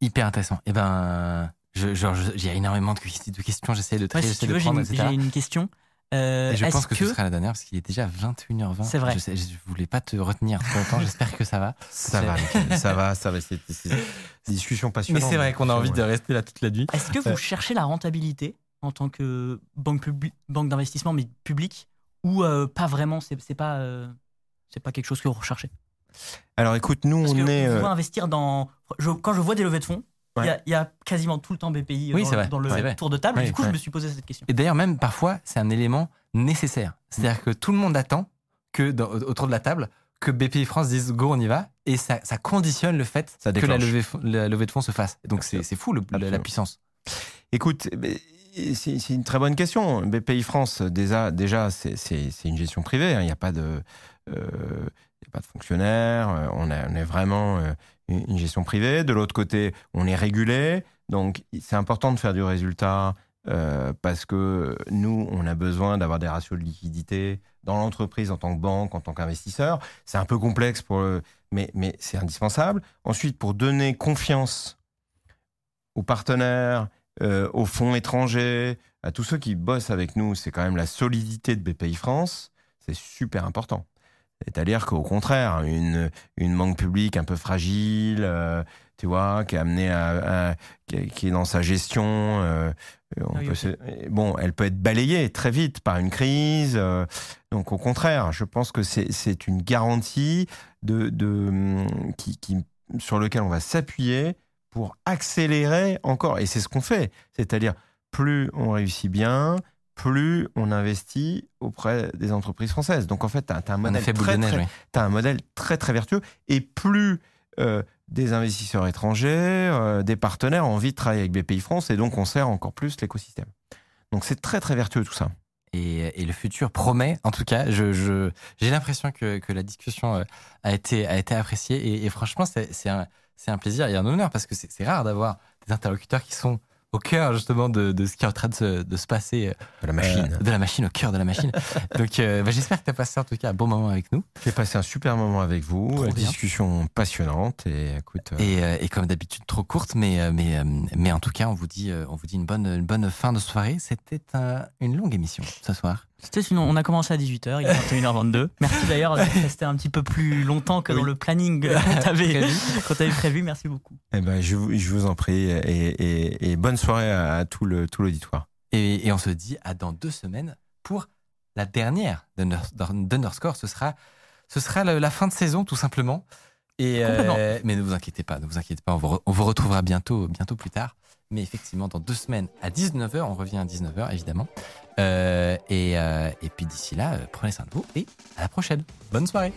Hyper intéressant. Et ben, je, genre, je- j'ai énormément de, ques- de questions, j'essaie de Ouais, trier, si de veux, j'ai prendre, une, j'ai une question. Euh, Et je est-ce pense que, que ce sera la dernière parce qu'il est déjà 21h20. C'est vrai. Je, sais, je voulais pas te retenir trop longtemps, j'espère que ça va. Ça va, ça va, ça va. C'est, c'est des discussions Mais c'est vrai qu'on a envie de rester là toute la nuit. Est-ce que Euh, vous cherchez la rentabilité en tant que banque, banque d'investissement, mais publique, ou euh, pas vraiment C'est pas, euh, c'est pas quelque chose que vous recherchez? Alors, écoute, nous, Parce on que est. je euh, vois investir dans. je- quand je vois des levées de fonds, il y Ouais. a- il y, a quasiment tout le temps BPI Oui, dans, le tour de table. Du coup, ouais. je me suis posé cette question. Et d'ailleurs, même parfois, c'est un élément nécessaire. C'est-à-dire que tout le monde attend que dans- autour de la table que BPI France dise go, on y va, et ça, ça conditionne le fait Ça que la levée, la levée de fonds se fasse. Donc c'est fou le- la, puissance. Écoute, c'est une très bonne question. BPI France, déjà, déjà c'est une gestion privée. hein. Il n'y a pas de, euh, il y a pas de fonctionnaires. euh, On, a- on est vraiment euh, une gestion privée. De l'autre côté, on est régulé. Donc, c'est important de faire du résultat euh, parce que nous, on a besoin d'avoir des ratios de liquidité dans l'entreprise en tant que banque, en tant qu'investisseur. C'est un peu complexe, mais c'est indispensable. Ensuite, pour donner confiance aux partenaires, euh, aux fonds étrangers, à tous ceux qui bossent avec nous, c'est quand même la solidité de BPI France. C'est super important. C'est-à-dire qu'au contraire, une, une banque publique un peu fragile, euh, tu vois, qui est amenée à, à- qui, est, qui est dans sa gestion, euh, on peut se- bon, elle peut être balayée très vite par une crise. euh, donc au contraire, je pense que c'est c'est une garantie de, de hum, qui, qui sur lequel on va s'appuyer pour accélérer encore. Et c'est ce qu'on fait. C'est-à-dire plus on réussit bien, plus on investit auprès des entreprises françaises. Donc en fait, tu as, un Un modèle très, neige, oui. as un modèle très très vertueux et plus euh, des investisseurs étrangers, euh, des partenaires ont envie de travailler avec BPI France et donc on sert encore plus l'écosystème. Donc c'est très très vertueux tout ça. Et, et le futur promet, en tout cas, je, je- j'ai l'impression que, que la discussion euh, a été, a été appréciée. Et, et franchement, c'est, un, un plaisir et un honneur parce que c'est rare d'avoir des interlocuteurs qui sont au cœur justement de, de ce qui est en train de se, de se passer. euh, De la machine. euh, de la machine, au cœur de la machine. Donc euh, bah, j'espère que tu as passé en tout cas un bon moment avec nous. J'ai passé un super moment avec vous, Trop une bien. discussion passionnante et écoute. euh, Et, et comme d'habitude, trop courte, mais, mais, mais en tout cas, on vous dit, on vous dit une, bonne, une bonne fin de soirée. C'était un- une longue émission ce soir. C'était sinon, on a commencé à 18h, il est 21h22. Merci d'ailleurs d'être resté un petit peu plus longtemps que dans le planning qu'on t'avait Prévu. prévu. Merci beaucoup. eh ben, je, vous- je vous en prie et, et- et bonne soirée à, à tout le tout l'auditoire. Et, et on se dit à dans deux semaines pour la dernière d'Under- d'Underscore. Ce sera, ce sera la fin de saison, tout simplement. Et, Complètement. euh, mais ne vous inquiétez pas, ne vous inquiétez pas, on vous, re- on vous retrouvera bientôt, bientôt plus tard. Mais effectivement, dans deux semaines à 19h, on revient à 19h, évidemment. Euh, et, euh, et puis d'ici là, euh, prenez soin de vous et à la prochaine. Bonne soirée.